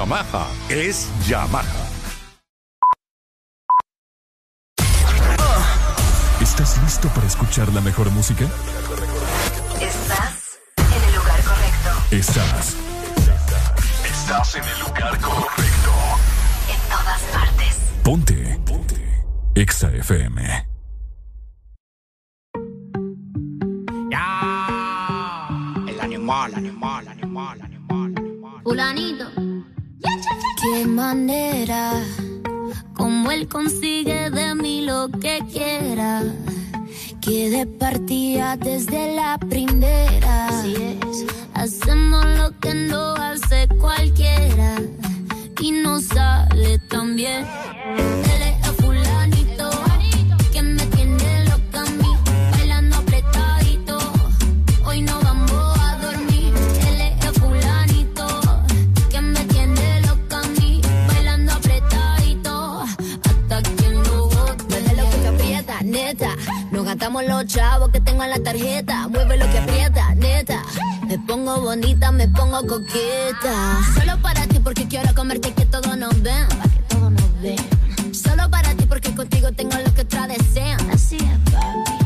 Yamaha es Yamaha. ¿Estás listo para escuchar la mejor música? Estás en el lugar correcto. Estás. Estás en el lugar correcto. En todas partes. Ponte. Ponte. Exa FM. El animal, animal, animal, animal. Fulanito. Qué manera, como él consigue de mí lo que quiera. Que de partida desde la primera. Así es. Hacemos lo que no hace cualquiera. Y no sale tan bien. Gastamos los chavos que tengo en la tarjeta. Mueve lo que aprieta, neta. Me pongo bonita, me pongo coqueta. Solo para ti porque quiero comerte que todos nos ven. Pa' que todos nos ven. Solo para ti porque contigo tengo lo que otras desean. Así es, papi.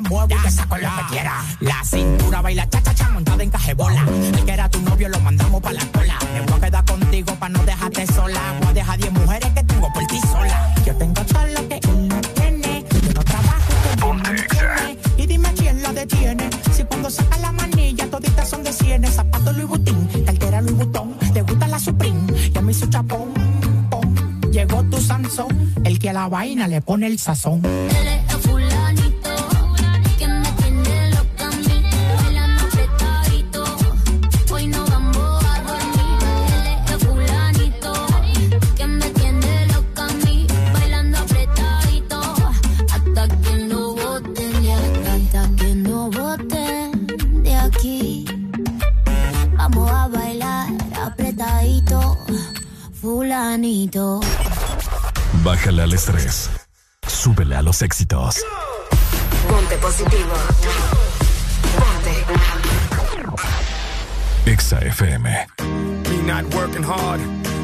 Me muevo y te saco lo que quiera. La cintura baila cha cha cha montada en cajebola. El que era tu novio lo mandamos pa' la cola. Me voy a quedar contigo pa' no dejarte sola. Voy a dejar 10 mujeres que tengo por ti sola. Yo tengo todo lo que él no tiene. Yo no trabajo como él no tiene. Y dime quién la detiene. Si cuando saca la manilla toditas son de cienes. Zapato Louis Vuitton, cartera Louis Vuitton. Te gusta la Supreme, ya me hizo chapón. pom. Llegó tu Sansón, el que a la vaina le pone el sazón. Fulanito. Bájale al estrés. Súbele a los éxitos. Ponte positivo. Ponte. Exa FM. Me not working hard.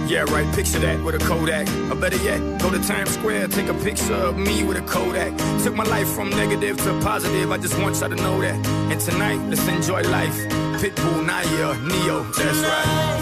Yeah, right. Picture that with a Kodak. Or better yet, go to Times Square, take a picture of me with a Kodak. Took my life from negative to positive. I just want y'all to know that. And tonight, let's enjoy life. Pitbull, Naya, Neo. That's right.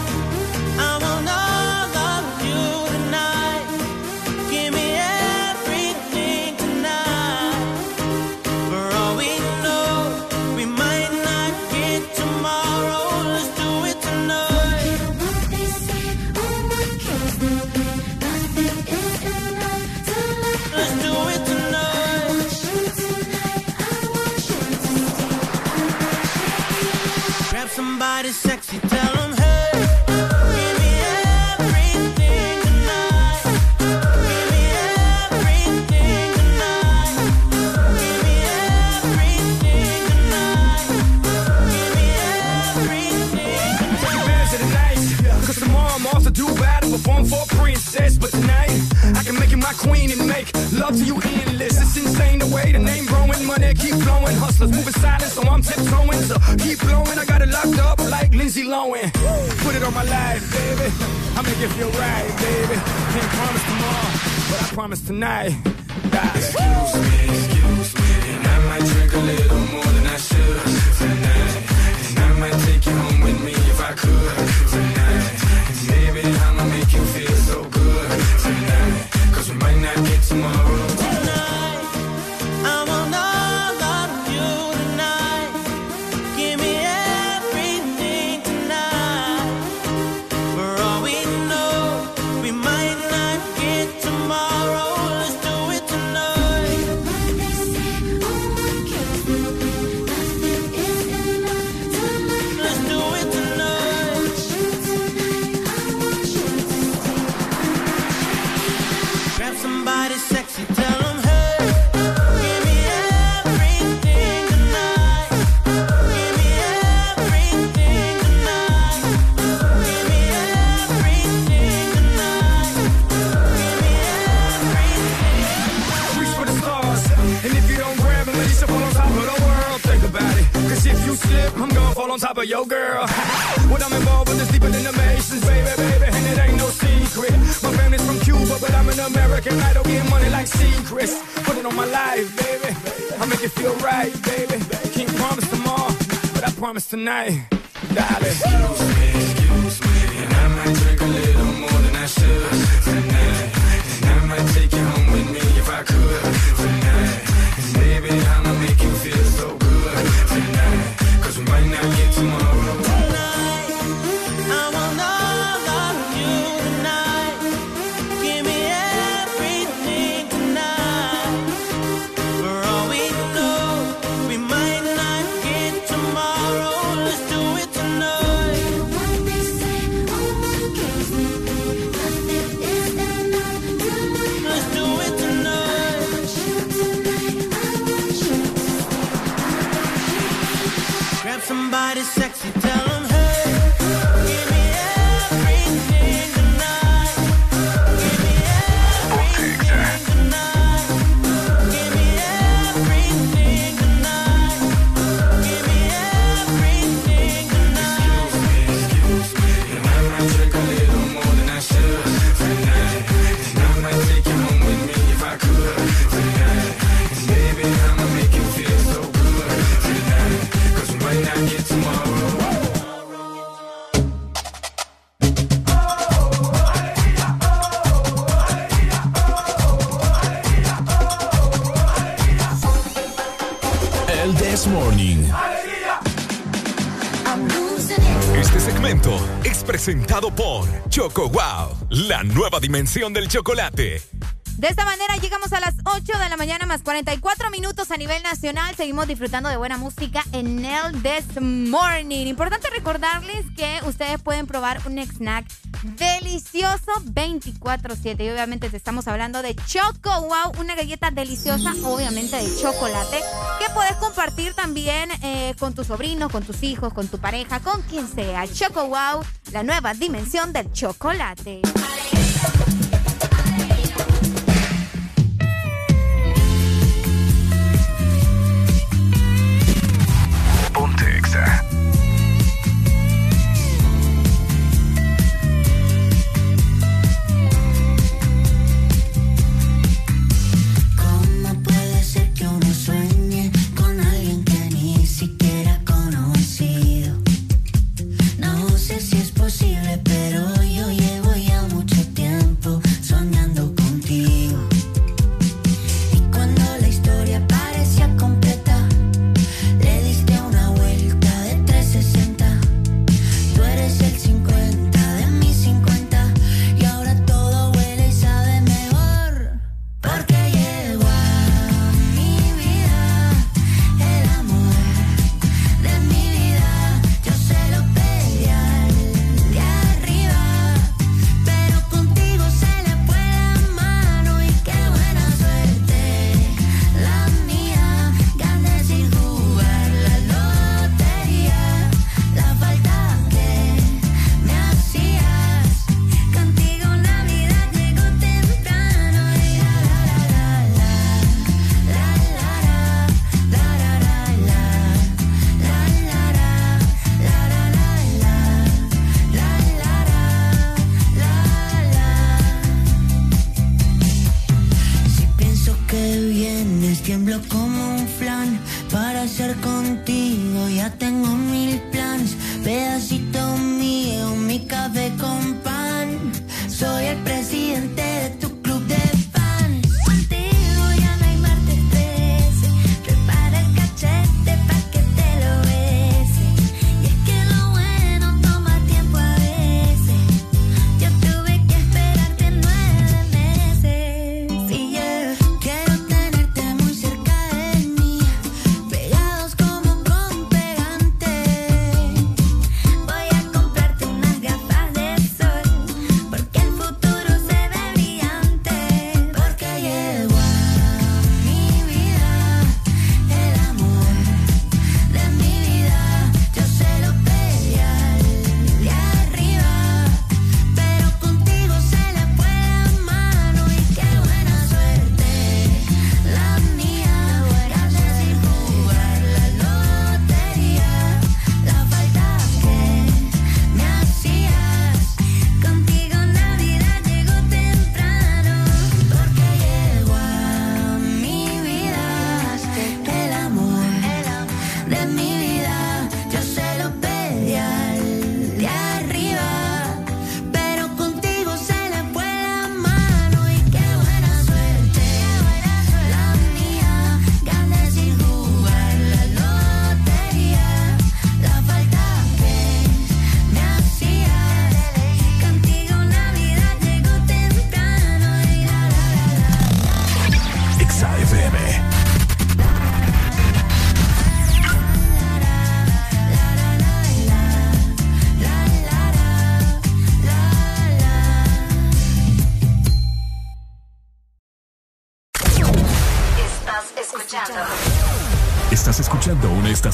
The way the name growing, money keep flowing. Hustlers moving silent, so I'm tiptoeing. So keep blowing, I got it locked up like Lindsay Lohan. Put it on my life, baby. I make it feel right, baby. Can't promise tomorrow, but I promise tonight. Choco dimensión del chocolate. De esta manera llegamos a las 8 de la mañana más 44 minutos a nivel nacional. Seguimos disfrutando de buena música en el This Morning. Importante recordarles que ustedes pueden probar un snack delicioso 24/7 y obviamente te estamos hablando de Choco Wow, una galleta deliciosa obviamente de chocolate que puedes compartir también eh, con tus sobrinos, con tus hijos, con tu pareja, con quien sea. Choco Wow, la nueva dimensión del chocolate.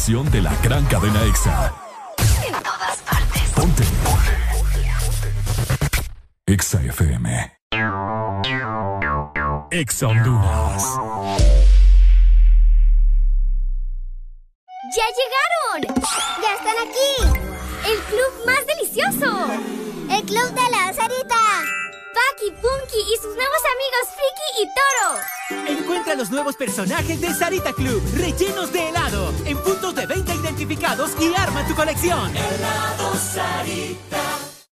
De la gran cadena EXA. En todas partes. Ponte. EXA FM. EXA Honduras. ¡Ya llegaron! ¡Ya están aquí! ¡El club más delicioso! ¡El club de la Sarita! Paki, Punky y sus nuevos amigos Friki y Toro. Encuentra los nuevos personajes de Sarita Club, rellenos de helado, en puntos de venta identificados y arma tu colección. Helado Sarita.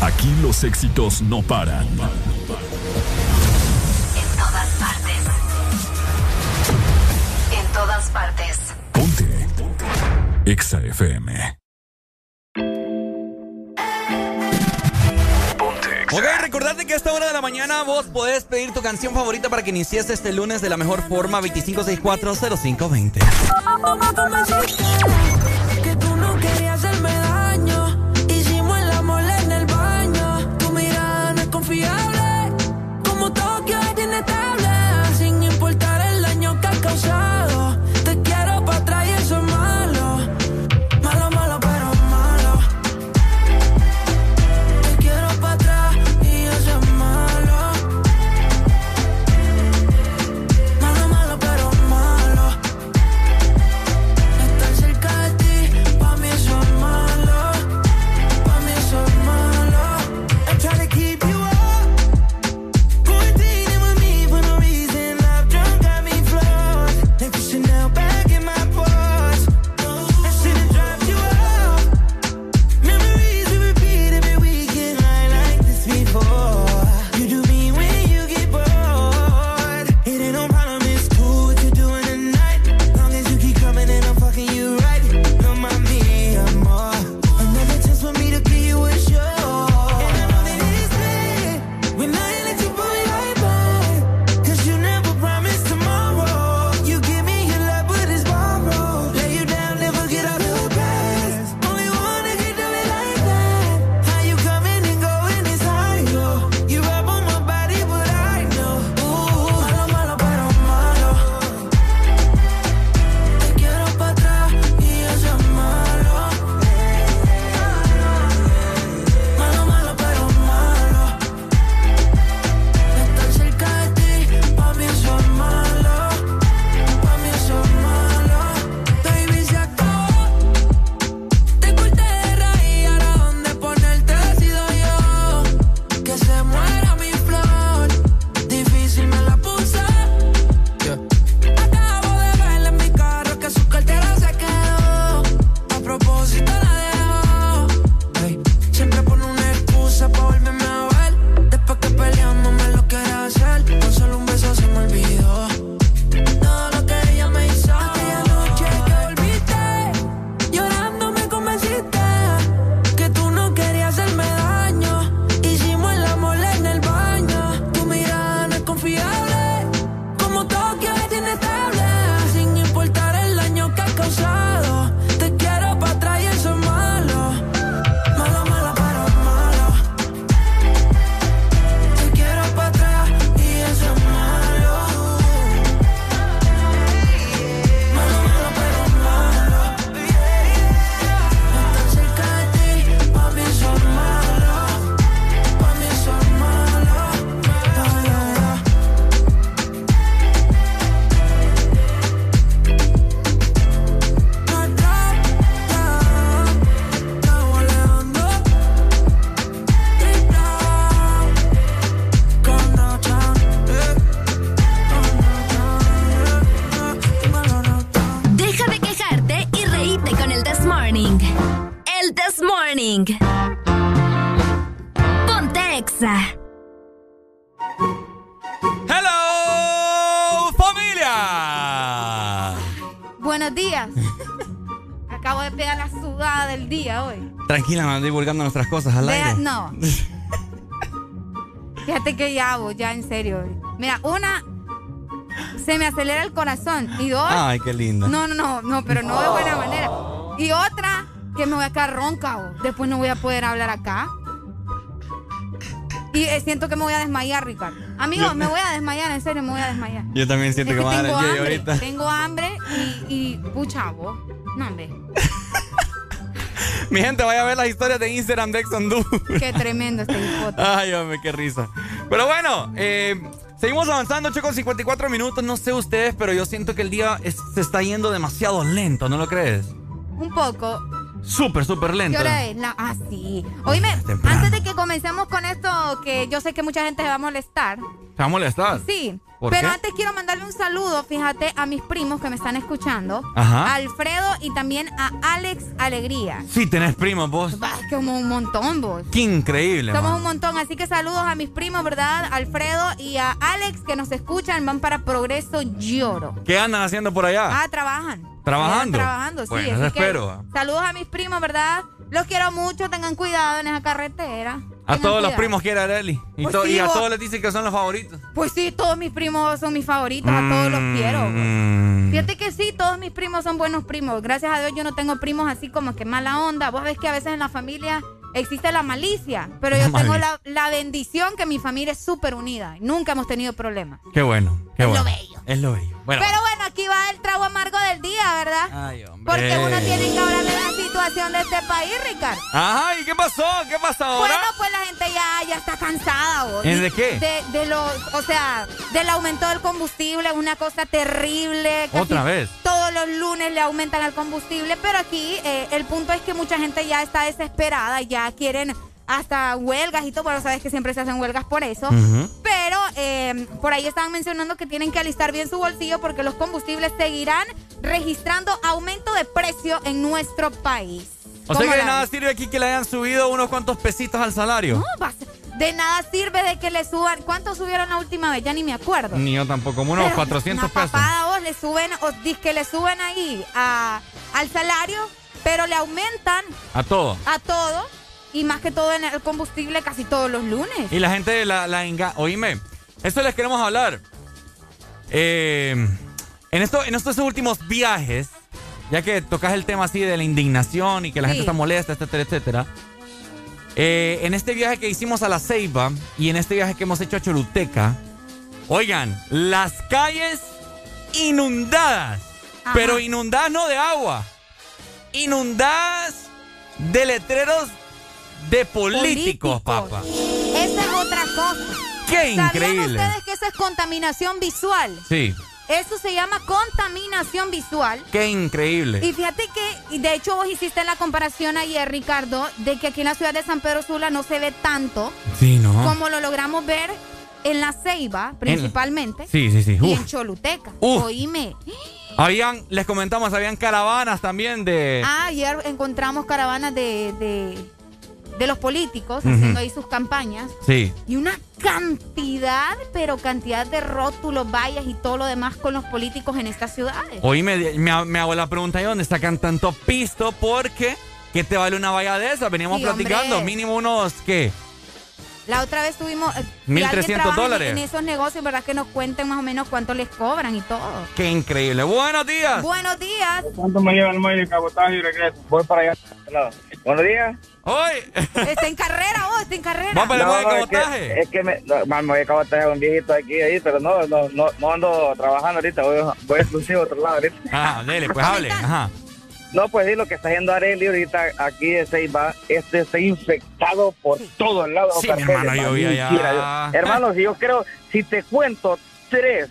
Aquí los éxitos no paran. En todas partes. En todas partes. Ponte. Exa FM. Ok, recordarte que a esta hora de la mañana vos podés pedir tu canción favorita para que inicies este lunes de la mejor forma 25640520. Nuestras cosas al aire. No. Fíjate que ya hago, ya en serio. Mira, una, se me acelera el corazón. Y dos. Ay, qué linda. No, no, no, no, pero no de buena manera. Y otra, que me voy a quedar ronca. Después no voy a poder hablar acá. Y eh, siento que me voy a desmayar, Ricardo. Amigo, me voy a desmayar, en serio, me voy a desmayar. Yo también siento que, me voy a dar el ahorita. Tengo hambre y, y pucha, vos. Mi gente, vaya a ver las historias de Instagram de Exxon Qué tremendo este foto. Ay, hombre, qué risa. Pero bueno, eh, seguimos avanzando, 8 con 54 minutos. No sé ustedes, pero yo siento que el día se está yendo demasiado lento, ¿no lo crees? Un poco. Súper, súper lento. ¿Qué hora es? ah, sí. Oíme, antes de que comencemos con esto, que yo sé que mucha gente se va a molestar. ¿Te va a molestar? Sí. Pero antes quiero mandarle un saludo, fíjate, a mis primos que me están escuchando. Ajá. A Alfredo y también a Alex Alegría. Sí, tenés primos vos. Es como un montón vos. Qué increíble. Somos un montón, así que saludos a mis primos, ¿verdad? Alfredo y a Alex que nos escuchan, van para Progreso Lloro. ¿Qué andan haciendo por allá? Ah, trabajan. ¿Trabajando? Trabajando, sí. Espero. Saludos a mis primos, ¿verdad? Los quiero mucho, tengan cuidado en esa carretera. A todos los primos quiere Areli. Y, pues y a todos les dicen que son los favoritos. Pues sí, todos mis primos son mis favoritos. A todos los quiero. Mm. Fíjate que sí, todos mis primos son buenos primos. Gracias a Dios yo no tengo primos así como que mala onda. Vos ves que a veces en la familia existe la malicia. Pero yo tengo la, bendición que mi familia es súper unida. Nunca hemos tenido problemas. Qué bueno, qué es bueno. lo bello. Es lo bello. Pero bueno, aquí va el trago amargo del día, ¿verdad? Ay, hombre. Porque uno tiene que hablar de la situación de este país, Ricardo. Ajá, ¿y qué pasó? ¿Qué pasó ahora? Bueno, pues la gente ya, ya está cansada, vos. ¿De qué? De, de lo, o sea, del aumento del combustible, una cosa terrible. ¿Otra vez? Todos los lunes le aumentan el combustible, pero aquí eh, el punto es que mucha gente ya está desesperada ya quieren hasta huelgas y todo, bueno, sabes que siempre se hacen huelgas por eso. Pero eh, por ahí estaban mencionando que tienen que alistar bien su bolsillo porque los combustibles seguirán registrando aumento de precio en nuestro país. O sea que de nada sirve aquí que le hayan subido unos cuantos pesitos al salario. No, de nada sirve de que le suban. ¿Cuánto subieron la última vez? Ya ni me acuerdo. Ni yo tampoco, unos 400 pesos. vos le suben, o que le suben ahí a, al salario, pero le aumentan. A todo. A todo y más que todo en el combustible casi todos los lunes. Y la gente la, la Oíme, esto les queremos hablar. Eh, en, esto, en estos últimos viajes, ya que tocas el tema así de la indignación y que la gente está molesta, etcétera, etcétera. Eh, en este viaje que hicimos a la Ceiba y en este viaje que hemos hecho a Choluteca, oigan, las calles inundadas, pero inundadas no de agua, inundadas de letreros de políticos, papá. Esa es otra cosa. Qué increíble. ustedes que eso es contaminación visual? Sí. Eso se llama contaminación visual. Qué increíble. Y fíjate que, y de hecho vos hiciste la comparación ayer, Ricardo, de que aquí en la ciudad de San Pedro Sula no se ve tanto sí, ¿no? como lo logramos ver en la Ceiba, principalmente. Sí, sí, sí. Y en Choluteca. Oíme. Habían, les comentamos, habían caravanas también de... Ah, ayer encontramos caravanas de de los políticos haciendo ahí sus campañas. Sí. Y una cantidad, pero cantidad de rótulos, vallas y todo lo demás con los políticos en estas ciudades. Hoy me, me, hago la pregunta, ¿y dónde sacan tanto pisto? Porque, ¿qué te vale una valla de esas? Veníamos platicando, mínimo unos, ¿qué? La otra vez tuvimos... 1.300 eh, dólares. En, esos negocios, ¿verdad? Que nos cuenten más o menos cuánto les cobran y todo. Qué increíble. Buenos días. Buenos días. ¿Cuánto me lleva el medio de cabotaje y regreso? Voy para allá. Buenos días. ¡Hoy! Está en carrera vos, está en carrera. Vamos para el no, cabotaje. Es que, me, me voy a cabotaje a un viejito aquí, ahí, pero no, no, no, no ando trabajando ahorita, voy, voy exclusivo a otro lado ahorita. Ah, dele, pues hable, ajá. No, pues sí, lo que está haciendo Areli ahorita aquí de Ceiba, este está infectado por todo el lado. Sí, hermano, yo vi allá. Hermano, si yo creo, si te cuento tres,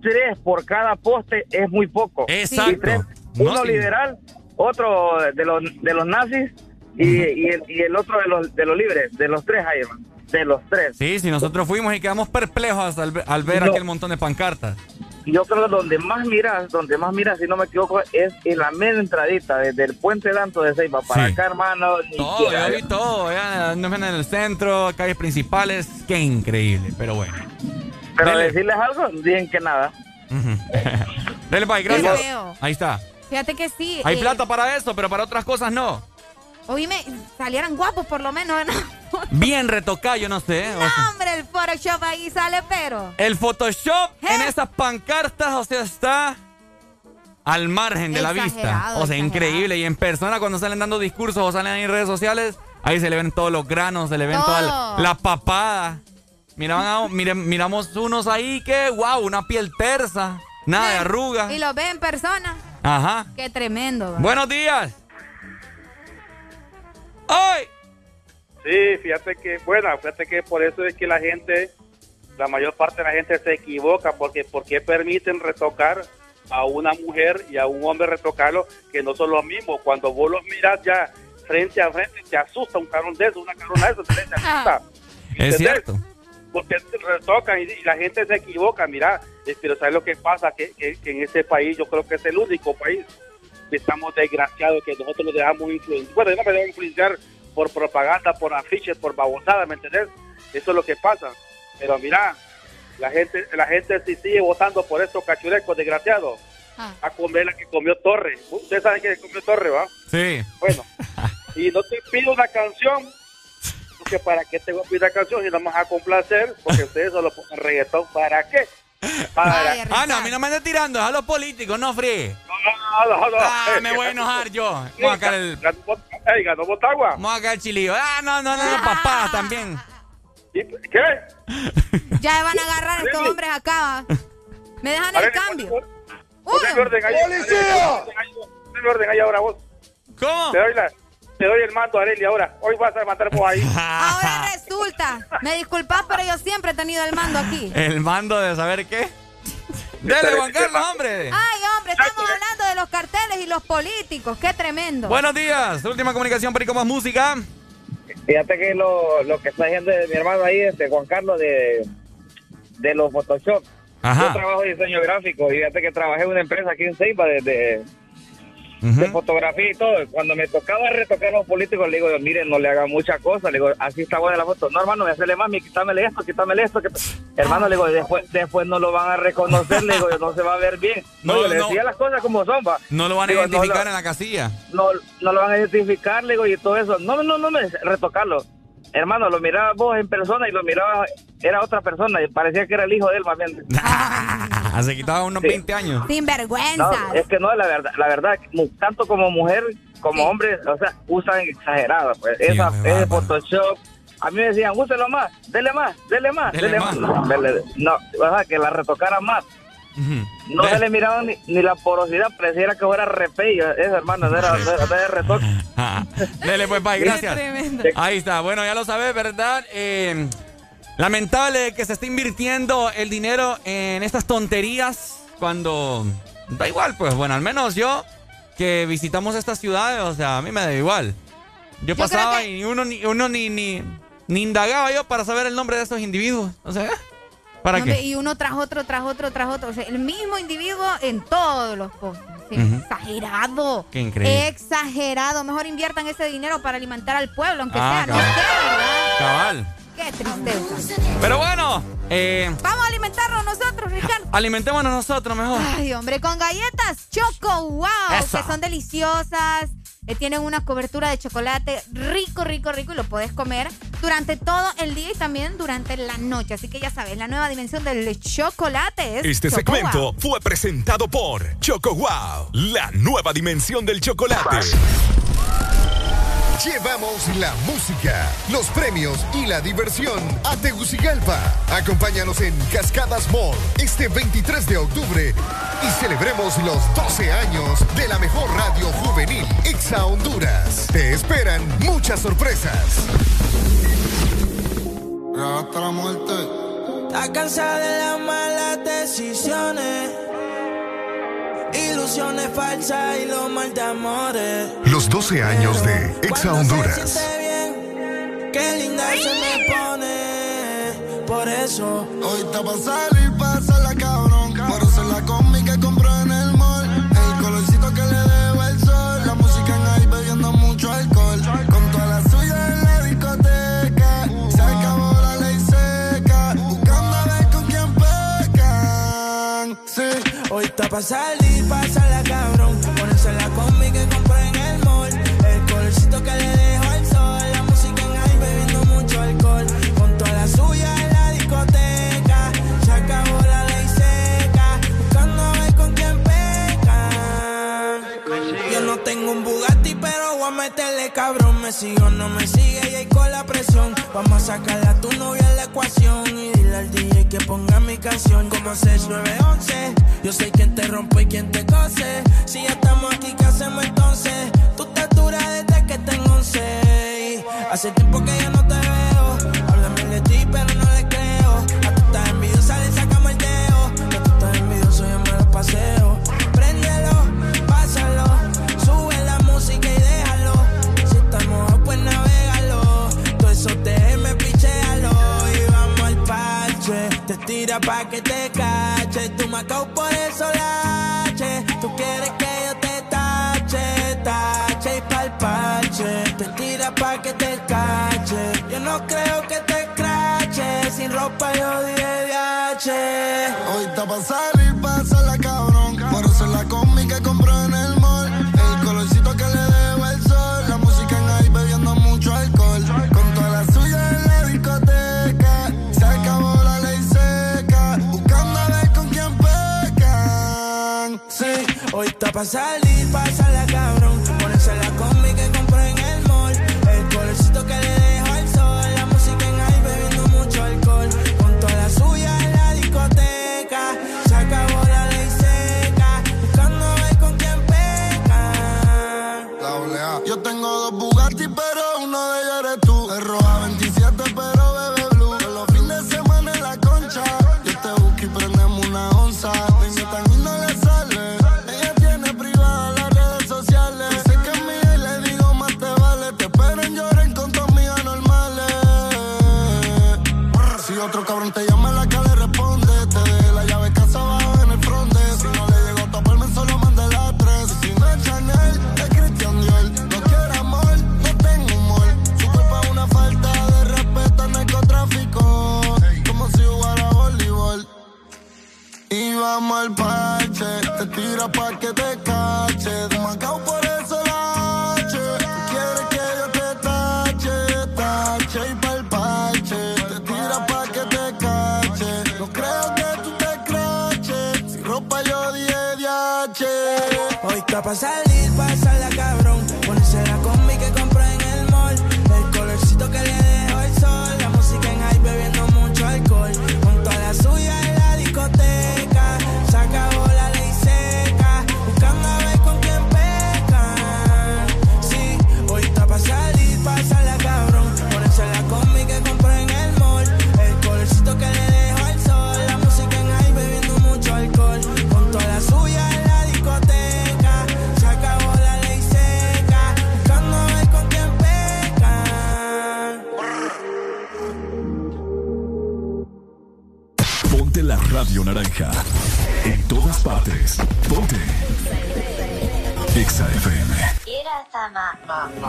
tres por cada poste es muy poco. Exacto. uno liberal, otro de los, de los nazis y, y, el, y, el, otro de los, de los libres, de los tres hermano. De los tres. Sí, sí, nosotros fuimos y quedamos perplejos al, al ver aquel montón de pancartas yo creo que donde más miras, donde más miras, si no me equivoco, es en la media entradita, desde el puente Danto de Ceiba para acá, hermano. Todo, yo vi todo, ya, en el centro, calles principales, qué increíble, pero bueno. Pero decirles algo, dicen que nada. Dele, bye, gracias. Ahí está. Fíjate que sí. Hay eh, plata para eso, pero para otras cosas no. Oíme, salieran guapos por lo menos. ¿no? Bien retocado, yo no sé. o sea, No, hombre, el Photoshop ahí sale, pero. el Photoshop en esas pancartas, o sea, está al margen de la vista. O sea, exagerado. increíble. Y en persona, cuando salen dando discursos o salen ahí en redes sociales, ahí se le ven todos los granos, se le ven todas Todo. las papadas. Miraban a- mire- miramos unos ahí que, wow, una piel tersa, nada de arruga. Y lo ve en persona. Ajá. Qué tremendo. ¿verdad? Buenos días. ¡Ay! Sí, fíjate que, bueno, fíjate que por eso es que la gente, la mayor parte de la gente se equivoca, porque ¿por qué permiten retocar a una mujer y a un hombre retocarlo que no son los mismos? Cuando vos los miras ya frente a frente, te asusta un carón de eso, una carona de eso, te asusta. Es cierto. Porque retocan y, la gente se equivoca, mira, eh, pero ¿sabes lo que pasa? Que, que- que en ese país, yo creo que es el único país estamos desgraciados, que nosotros nos dejamos influenciar, bueno, yo no me dejo influenciar por propaganda, por afiches, por babosadas, ¿me entendés? Eso es lo que pasa. Pero mira, la gente la gente sí sigue votando por estos cachurecos desgraciados. A comer la que comió Torre. Ustedes saben que comió Torre, ¿va? Sí. Bueno, y no te pido una canción, porque para qué te voy a pedir una canción si no me vas a complacer, porque ustedes solo ponen reggaetón, ¿para qué? Para... Ah, no, a mí no me andes tirando, es a los políticos, no fríe. No, no, no. Ah, me voy a enojar yo. Vamos a sacar el. Ey, ganó Botagua. Vamos a sacar el chilillo. Ah, no, no, no, papá también. ¿Qué? Ya van a agarrar estos hombres acá. Me dejan el cambio. ¡Policía! Orden ahí ahora vos. ¿Cómo? Te doy, la, te doy el mando, Areli, ahora. Hoy vas a mandar vos ahí. Ahora resulta. Me disculpas, pero yo siempre he tenido el mando aquí. El mando de saber qué. Dele, Juan Carlos, hombre. Ay, hombre, estamos hablando de los carteles y los políticos. Qué tremendo. Buenos días. Última comunicación, Perico más música. Fíjate que lo, lo que está haciendo mi hermano ahí, este Juan Carlos, de, de los Photoshop. Ajá. Yo trabajo en diseño gráfico y fíjate que trabajé en una empresa aquí en Ceiba de, de, de fotografía y todo. Cuando me tocaba retocar a los políticos, le digo, miren, no le hagan mucha cosa. Le digo, así está buena la foto. No, hermano, voy a hacerle más, quítamele esto, quítamele esto. Hermano, le digo, después, después no lo van a reconocer, le digo, no se va a ver bien. No, No, yo le no. decía las cosas como son, va. No lo van a identificar lo- en la casilla. no, no lo van a identificar, le digo, y todo eso. No, no, no, me retocarlo. Hermano, lo miraba vos en persona y lo miraba, era otra persona, y parecía que era el hijo de él más bien. Se quitaba unos 20 años. No, Sinvergüenza. es que no, la verdad, la verdad, tanto como mujer como hombre, o sea, usan exagerado, pues, esa, ese Photoshop. A mí me decían, úselo más, dele más, dele más, Dele dele, más. más. No, o sea, que la retocaran más. No se le miraba ni, ni la porosidad, pareciera que fuera repello. Eso, hermano, no era, era retoque. Dele, pues, bye, gracias. tremendo. Ahí está. Bueno, ya lo sabes, ¿verdad? Eh, lamentable que se esté invirtiendo el dinero en estas tonterías cuando da igual, pues. Bueno, al menos yo que visitamos estas ciudades, o sea, a mí me da igual. Yo, Yo pasaba que- y uno, ni, uno ni, ni, ni indagaba yo para saber el nombre de estos individuos. O sea, ¿para Hombre, qué? Y uno tras otro, tras otro, tras otro. O sea, el mismo individuo en todos los. Sí, Ujú. Exagerado. Qué increíble. Exagerado. Mejor inviertan ese dinero para alimentar al pueblo, aunque Ah, sea. No sé, ¿verdad? Cabal. Qué tristeza. Pero bueno, eh, Vamos a alimentarnos nosotros, Ricardo. alimentémonos nosotros mejor. Ay, hombre, con galletas Choco Wow, que son deliciosas. Eh, tienen una cobertura de chocolate rico, rico, rico y lo puedes comer durante todo el día y también durante la noche. Así que ya sabes, la nueva dimensión del chocolate es Este Choco segmento Wow. fue presentado por Choco Wow, la nueva dimensión del chocolate. Llevamos la música, los premios y la diversión a Tegucigalpa. Acompáñanos en Cascadas Mall este 23 de octubre y celebremos los 12 años de la mejor radio juvenil, Exa Honduras. Te esperan muchas sorpresas. Hasta la muerte. Está cansada de las malas decisiones. Ilusiones falsas y los mal de amores. Los 12 años de Exa se Honduras. bien, qué linda se me pone. Por eso. Hoy está para salir, para salir, pasarla cabrón. Ponerse Vamos a meterle cabrón, me sigo, no me sigue y ahí con la presión. Vamos a sacarle a tu novia la ecuación y dile al DJ que ponga mi canción. Como 6911, yo soy quien te rompe y quien te cose. Si ya estamos aquí, ¿qué hacemos entonces? Tú te dura desde que tengo 11. Hace tiempo que ya no te veo. Háblame de ti, pero no le creo. tira pa' que te cache. Tú me por eso lache. Tú quieres que yo te tache, tache y palpache. Te tira pa' que te cache. Yo no creo que te crache. Sin ropa yo dije viache. Hoy te pasar Está pa' salir, pasa la cabra. pasar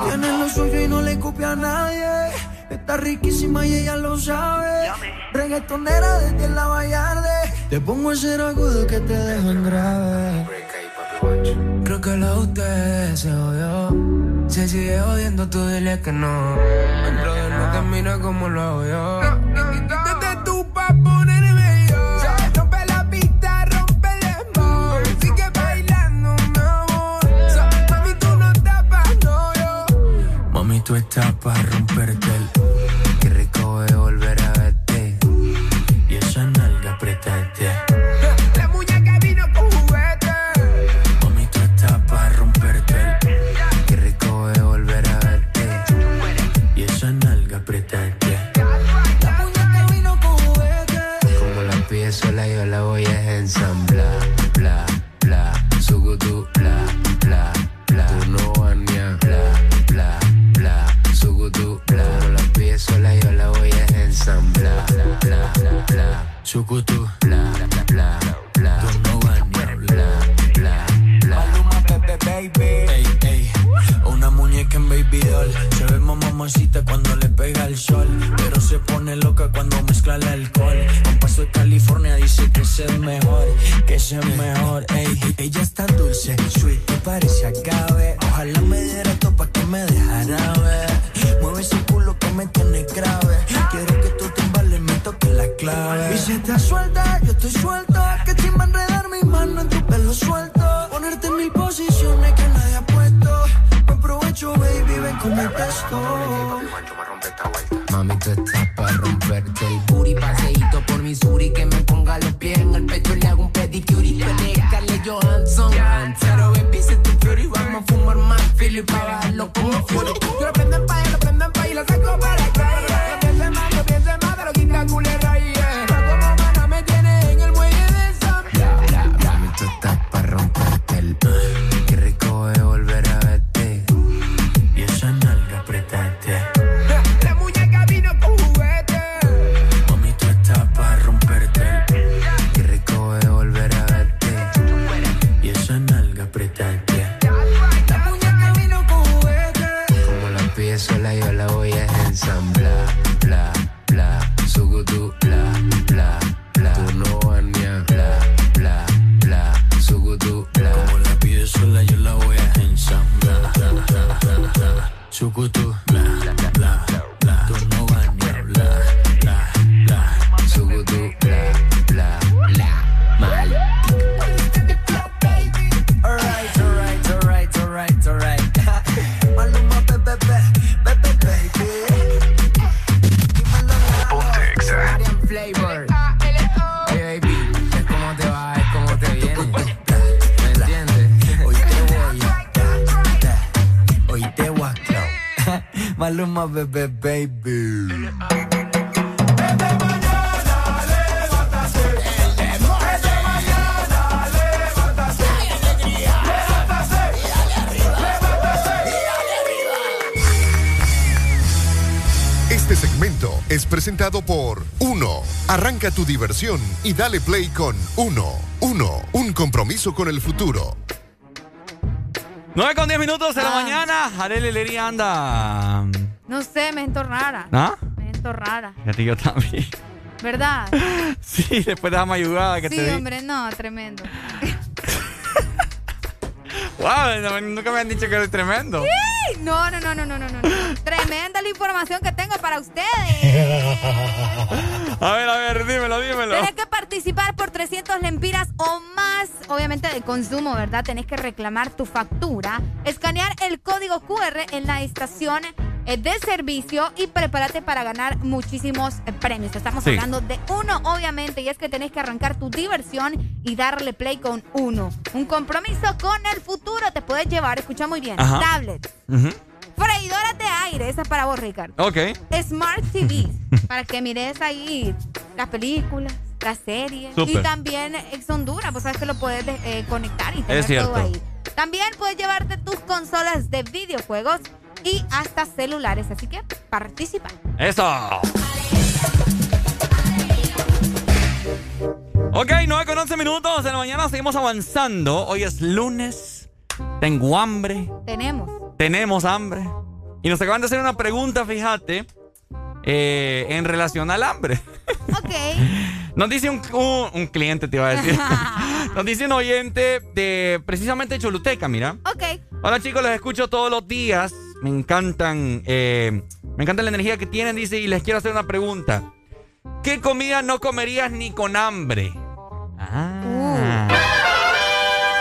Tiene lo suyo y no le copia a nadie. Está riquísima y ella lo sabe. Reggaetonera desde la Vallarde. Te pongo ese agudo que te dejo en grave. Creo que lo de ustedes se odió. Se sigue odiando, tú dile que no. Dentro de no camina como lo hago yo. tu etapa, romperte el Maluma, bebé, baby. Este segmento es presentado por Uno. Arranca tu diversión y dale play con Uno. Uno, un compromiso con el futuro. 9 con 10 minutos de la Ah. mañana. Arely Lería anda. No sé, me siento rara. ¿Ah? Me siento rara. Fíjate, yo también. ¿Verdad? Sí, después de la mayugada que Sí, te di. hombre, no, tremendo. Wow, no- nunca me han dicho que eres tremendo. ¡Ey! No, no, no, no, no, no, no. Tremenda la información que tengo para ustedes. A ver, a ver, dímelo, dímelo. Tenés que participar por 300 lempiras o más, obviamente de consumo, ¿verdad? Tenés que reclamar tu factura, escanear el código QR en la estación de servicio y prepárate para ganar muchísimos eh, premios. Estamos Sí. hablando de uno, obviamente, y es que tenés que arrancar tu diversión y darle play con uno. Un compromiso con el futuro te puedes llevar, escucha muy bien, Ajá. tablet, freidoras de aire, esa es para vos, Ricardo. Ok. Smart TV, para que mires ahí las películas, las series. Y también Ex Honduras, pues sabes que lo puedes eh, conectar y tener Es cierto. todo ahí. También puedes llevarte tus consolas de videojuegos y hasta celulares, así que participa. Eso. Ok, 9 con 11 minutos de la mañana, seguimos avanzando. Hoy es lunes. Tengo hambre. Tenemos. Tenemos hambre. Y nos acaban de hacer una pregunta, fíjate, eh, en relación al hambre. Ok. Nos dice un, un- un cliente, te iba a decir. Nos dice un oyente de precisamente Choluteca, mira. Ok. Hola chicos, los escucho todos los días. Me encantan, eh, me encanta la energía que tienen, dice, y les quiero hacer una pregunta. ¿Qué comida no comerías ni con hambre? Ah.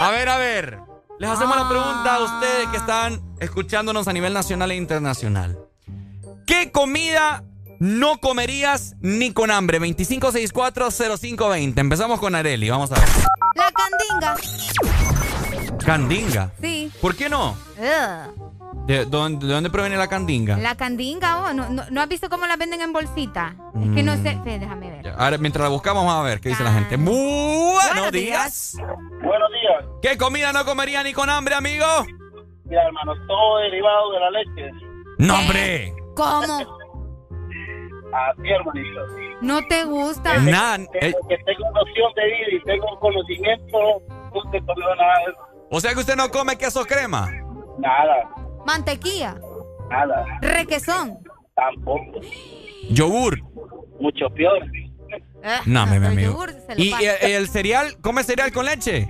A ver, a ver. Les hacemos la pregunta a ustedes que están escuchándonos a nivel nacional e internacional. ¿Qué comida no comerías ni con hambre? 25640520. Empezamos con Areli, vamos a ver. La candinga. Candinga. Sí. ¿Por qué no? ¿De dónde, de dónde proviene la candinga? La candinga, oh, ¿no, no, no has visto cómo la venden en bolsita? Es que no sé, fe, déjame ver. Ahora, mientras la buscamos, vamos a ver qué dice la gente. Buenos días. Buenos días. ¿Qué comida no comería ni con hambre, amigo? Mira, hermano, todo derivado de la leche. ¡No, hombre! ¿Cómo? Así, hermanito. ¿No te gusta? Nada. Desde eh, que tengo noción de vida y tengo conocimiento, he comido nada de eso. o sea que usted no come queso crema. Nada, Mantequilla. nada. Requesón. Tampoco. Yogur. Mucho peor. Eh, No, mi el amigo. ¿Y, pasa. y el cereal? ¿Come cereal con leche?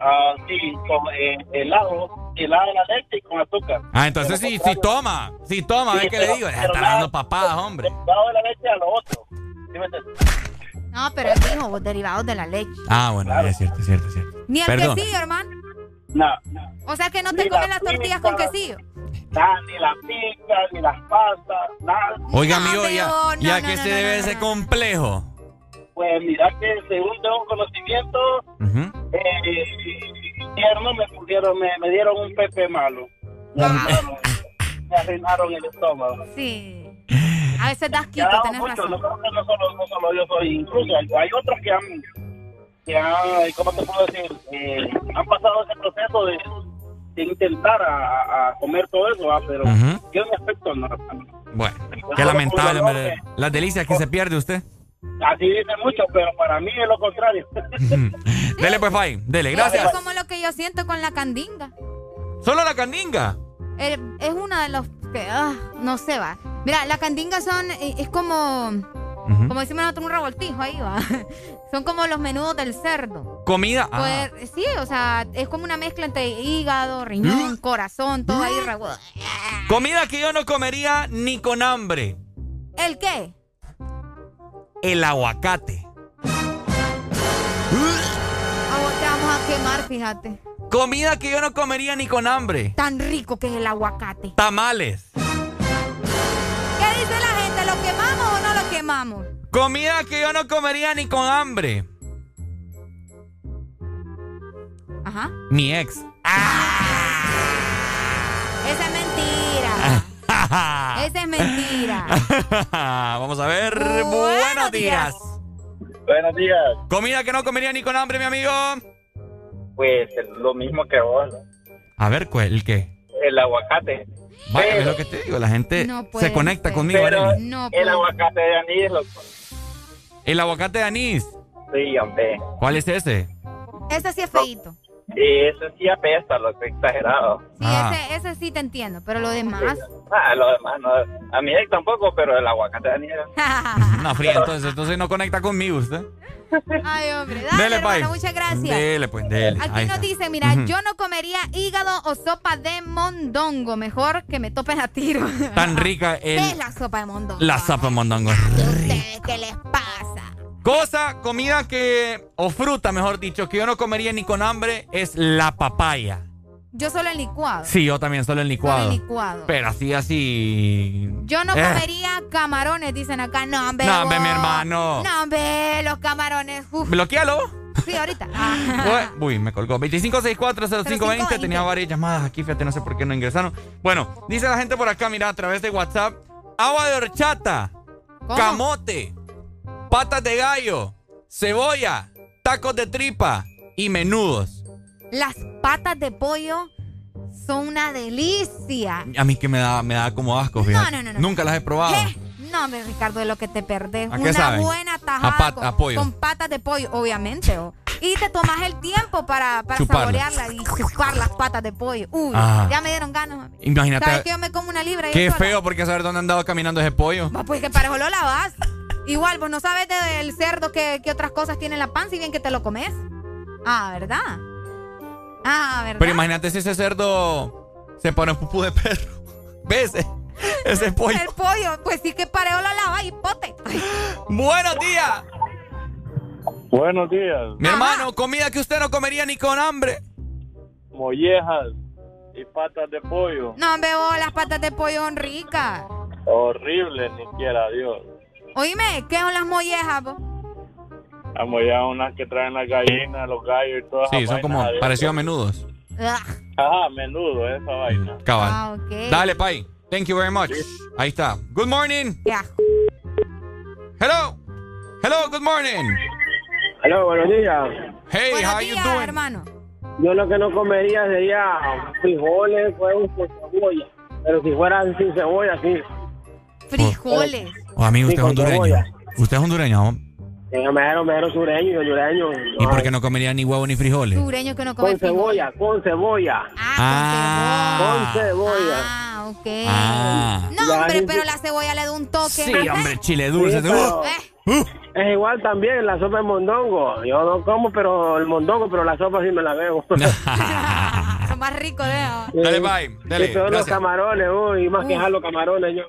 Ah, sí, con eh, helado, helado de la leche y con azúcar. Ah, entonces sí, sí toma. Sí toma, Sí, ¿ves qué le digo? pero Está dando papadas, hombre. Helado de la leche a lo otro. ¿Sí? No, pero él dijo derivados de la leche. Ah, bueno, es cierto, es cierto, es cierto. Ni el Perdón. quesillo, hermano. No, O sea que no te la las tortillas con quesillo. nada, ni la pizza, ni las pastas, nada. Oiga, No, amigo, ya, amigo, no, ya no, que no, se no, debe no, ese no. complejo. Pues mira que según tengo conocimiento, Ujú. eh, tierno me pusieron, me, me dieron un pepe malo. Me Ah. arruinaron, me arruinaron el estómago. Sí. A veces das quito, ha dado tenés mucho, razón. no no solo, no solo yo soy, incluso hay, hay otros que han, que han, ¿cómo te puedo decir? Eh, han pasado ese proceso de, de intentar a, comer todo eso, ¿va? pero Ujú. yo en mi aspecto no. Bueno, Yo qué lamentable, como hombre. yo, Las delicias que se pierde usted. Así dicen muchos, pero para mí es lo contrario. Dele pues, Fay. Dele, gracias. Es como lo que yo siento con la candinga. ¿Solo la candinga? Eh, Es una de los que, ah, no sé, va. Mira, la candinga son, eh, es como, como decimos nosotros, un revoltijo ahí, va. Son como los menudos del cerdo. Comida. Ah, Pues, sí, o sea, es como una mezcla entre hígado, riñón, corazón, todo ahí revuelto. comida que yo no comería ni con hambre. ¿El qué? El aguacate. A vos te vamos a quemar, fíjate. Comida que yo no comería ni con hambre. Tan rico que es el aguacate. Tamales. ¿Qué dice la gente? ¿Lo quemamos o no lo quemamos? Comida que yo no comería ni con hambre. Ajá. Mi ex. Esa es mentira. Esa es mentira. Vamos a ver. Buenos, días. Buenos días. Comida que no comería ni con hambre, mi amigo. Pues lo mismo que vos. A ver, ¿cuál? ¿El qué? El aguacate. Vaya, Pero- es lo que te digo, la gente No se conecta ser. conmigo. Pero. No el aguacate de anís, loco. El aguacate de anís. Sí, hombre. ¿Cuál es ese? Ese sí es feíto. Y eso sí apesta, lo que exagerado. Sí, Ah. ese, ese sí te entiendo, pero lo demás. Ah, lo demás no. A mí tampoco, pero el aguacate de anís. No, fría, entonces, entonces no conecta conmigo usted. Ay, hombre. Dale, Dele, hermano, pai. muchas gracias. Dele, pues, dele. Aquí Ahí nos dice, mira, yo no comería hígado o sopa de mondongo. Mejor que me topen a tiro. Tan rica ¿Qué el, es la sopa de mondongo? la sopa de mondongo. ¿Ustedes qué les pasa? Cosa, comida que, o fruta, mejor dicho, que yo no comería ni con hambre es la papaya. Yo solo en licuado. Sí, yo también solo en licuado. Solo en licuado. Pero así, así. Yo no Eh. comería camarones, dicen acá. No, hombre. No, hombre, mi hermano. No, hombre, los camarones. Uf. Bloquealo. Sí, ahorita. Ah. Uy, Uy, me colgó. 25640520. Tenía varias llamadas aquí, fíjate, no sé por qué no ingresaron. Bueno, dice la gente por acá, mira, a través de WhatsApp. Agua de horchata, camote, patas de gallo, cebolla, tacos de tripa y menudos. Las patas de pollo son una delicia. A mí que me da, me da como asco, fíjate. no, no, no. Nunca las he probado. ¿Qué? No, hombre, Ricardo, de lo que te perdés. ¿A qué Una saben? buena tajada A pat- con, a pollo. con patas de pollo, obviamente. oh. Y te tomas el tiempo para, para saborearla y chupar las patas de pollo. Uy, Ah. ya me dieron ganas. Imagínate. ¿Sabes que yo me como una libra? y Qué feo porque saber dónde han andado caminando ese pollo. Pues que parejo lo lavas. Igual, vos no sabes del cerdo que, que otras cosas tiene en la panza y bien que te lo comes. Ah, ¿verdad? Ah, ¿verdad? Pero imagínate si ese cerdo se pone en pupú de perro. ¿Ves? Ese pollo. El pollo, pues sí que parejo lo lavas y pote. Buenos días. Buenos días. Mi hermano, comida que usted no comería ni con hambre. Mollejas y patas de pollo. No, vos, las patas de pollo son ricas. Horrible, ni quiera Dios. Oíme, ¿qué son las mollejas, vos? Las mollejas unas que traen las gallinas, los gallos y todas Sí, son como parecidos a menudos. Ah, Ajá, menudo esa vaina. Cabal. Ah, ok. Dale, Pai. Thank you very much. Ahí está. Good morning. Ya. Hello. Hello, good morning. Aló, buenos días. Hey, Buenos how you días, doing? hermano. Yo lo que no comería sería frijoles, huevos con cebolla. Pero si fueran sin cebolla, sí. Frijoles. Oh, amigo, Sí, usted es con hondureño. Usted es hondureño. ¿no? Eh, mero, mero sureño, hondureño. ¿Y por qué no comería ni huevo ni frijoles? Sureño que no come Con cebolla, con cebolla. Ah. Con cebolla. Ah, ok. Ah. No, hombre, sí, pero sí. la cebolla le da un toque. Sí, ¿no? hombre, chile dulce. Sí, pero- Uh, Es igual también la sopa de mondongo. Yo no como pero el mondongo, pero la sopa sí me la bebo. Son más ricos, ¿eh? Dale, bye. Dale, Y todos los camarones, uy, más que jalo camarones yo.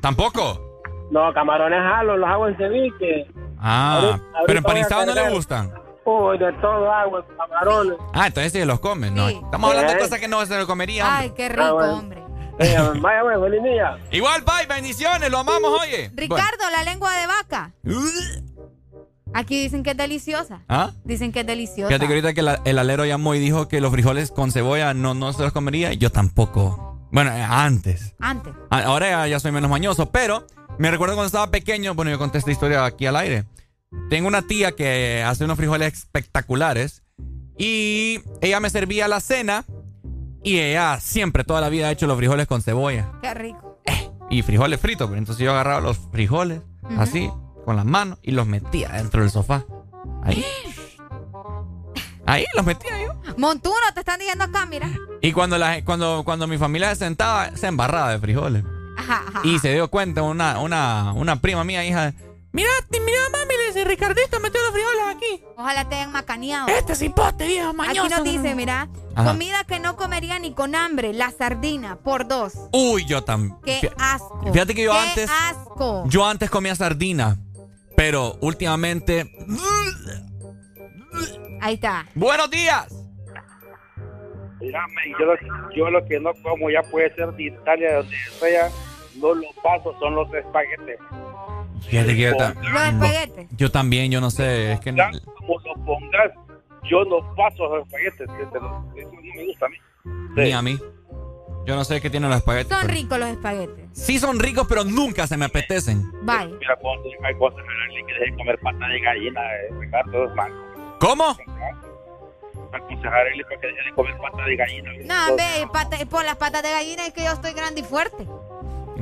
¿Tampoco? No, camarones jalo, los hago en ceviche. Ah, Ahorita- ahorita pero empanizados no le gustan. Uy, de todo hago, camarones. Ah, entonces sí los comen, ¿no? Sí. Estamos hablando de cosas que no se lo comería. hombre. Ay, qué rico, Ah, bueno. hombre. Eh, vaya, bueno, feliz día. Igual, bye, bendiciones, lo amamos, oye. Ricardo, la lengua de vaca. Aquí dicen que es deliciosa. ¿Ah? Dicen que es deliciosa. Fíjate que ahorita que la- el alero llamó y dijo que los frijoles con cebolla no, no se los comería, yo tampoco. Bueno, eh, antes. Antes. A- Ahora ya, ya soy menos mañoso, pero me recuerdo cuando estaba pequeño, bueno, yo conté esta historia aquí al aire. Tengo una tía que hace unos frijoles espectaculares y ella me servía la cena y ella siempre, toda la vida ha hecho los frijoles con cebolla Qué rico. y frijoles fritos. pero Entonces yo agarraba los frijoles Ujú. así, con las manos y los metía dentro del sofá. Ahí. Ahí los metía yo. Montuno, te están diciendo acá, mira. Y cuando, la, cuando, cuando mi familia se sentaba, se embarraba de frijoles. Ajá, ajá. Y se dio cuenta una, una, una prima mía, hija. Mira, mira, mami, le dice, Ricardito metió los frijoles aquí. Ojalá te hayan macaneado. Este cipote, viejo, mañoso. Aquí nos dice, mira, Ajá. comida que no comería ni con hambre, la sardina, por dos. Uy, yo también. Qué asco. Fíjate que yo Qué antes. asco. Yo antes comía sardina. Pero últimamente. Ahí está. ¡Buenos días! Mírame, yo lo, yo lo que no como ya puede ser de Italia, de donde sea, no lo paso, son los espaguetes. Fíjate que yo, ta- Los espaguetes. yo también, yo no sé. Es que. Ya, como lo pongas, yo no paso los espaguetes. Eso no me gusta a mí. Ni a mí. Yo no sé qué tienen los espaguetis. Son ricos los espaguetis. Sí son ricos, pero nunca se me apetecen. Bye. Mira, hay cosas que dejen comer pata de gallina, Ricardo, es manco. ¿Cómo? Aconsejarle para que deje de comer pata de gallina. No, ve, pata, por las patas de gallina es que yo estoy grande y fuerte.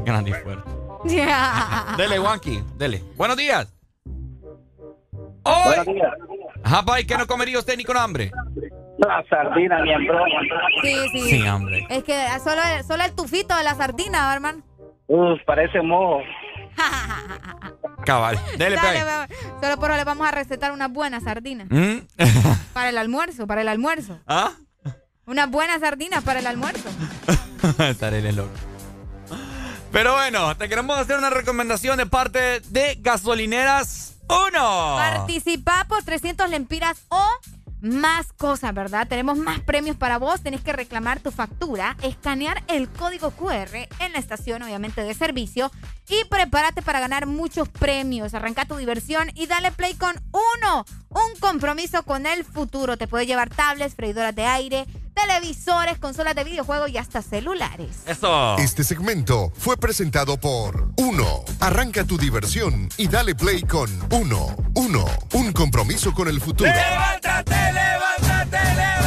Grande y fuerte. dele, Wanky, dele. Buenos días. Buenos días. Ajá, ¿y qué no comería usted ni con hambre? La sardina, mi en Sí, sí. Sí, hambre. Es que solo, solo el tufito de la sardina, hermano. Uf, parece mojo. Cabal. Dele, Dale, bebé. Solo por ahora le vamos a recetar una buena sardina. ¿Mm? Para el almuerzo, para el almuerzo. ¿Ah? Una buena sardina para el almuerzo. Estaré loco. Pero bueno, te queremos hacer una recomendación de parte de Gasolineras 1. Participa por 300 lempiras o más cosas, ¿verdad? Tenemos más premios para vos. Tenés que reclamar tu factura, escanear el código QR en la estación, obviamente, de servicio. Y prepárate para ganar muchos premios. Arranca tu diversión y dale play con uno. Un compromiso con el futuro. Te puede llevar tablets, freidoras de aire, televisores, consolas de videojuegos y hasta celulares. Eso. Este segmento fue presentado por Uno. Arranca tu diversión y dale play con Uno. Uno. Un compromiso con el futuro. ¡Levántate, levántate, levántate!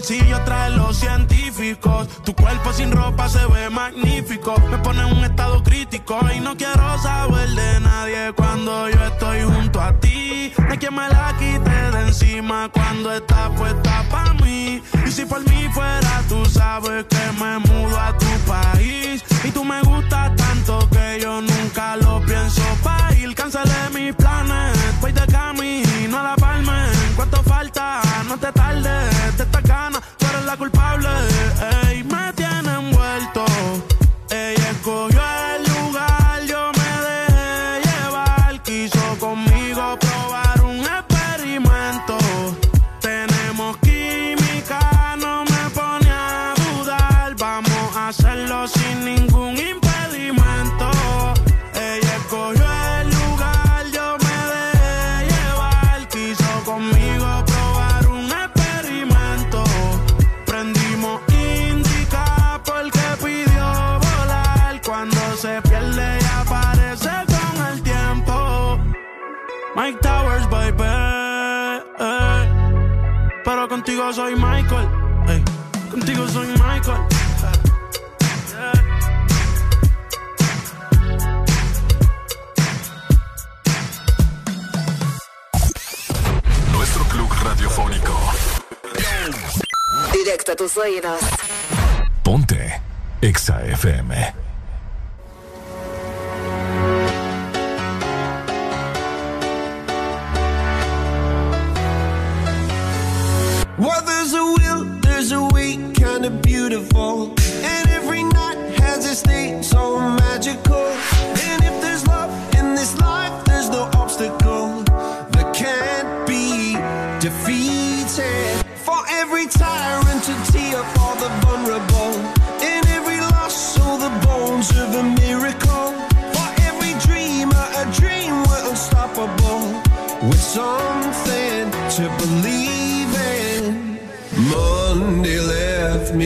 Bolsillos trae los científicos. Tu cuerpo sin ropa se ve magnífico. Me pone en un estado crítico y no quiero saber de nadie cuando yo estoy junto a ti. No hay quien me la quite de encima cuando está puesta para mí. Y si por mí fuera, tú sabes que me mudo a tu país. Y tú me gustas tanto que yo nunca lo pienso pa' ir. Cancelé mis No te tardes, te esta gana, tú eres la culpable. Ey, me tiene envuelto. Ella escogió el lugar, yo me dejé llevar. Quiso conmigo probar un experimento. Tenemos química, no me pone a dudar. Vamos a hacerlo sin contigo soy Michael. eh. Contigo soy Michael. Nuestro club radiofónico. Directo a tus oídos. Ponte Exa FM. Beautiful. And every night has its day, so magical. And if there's love in this life, there's no obstacle that can't be defeated. For every tyrant to tear for the vulnerable. In every loss, so the bones of a miracle. For every dreamer, a dream we're unstoppable. With something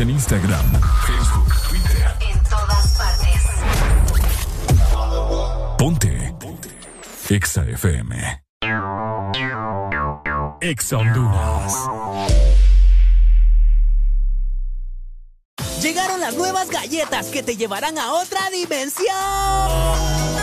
En Instagram, Facebook, Twitter. En todas partes. Ponte. Ponte. Exa FM. Exa Honduras. Llegaron las nuevas galletas que te llevarán a otra dimensión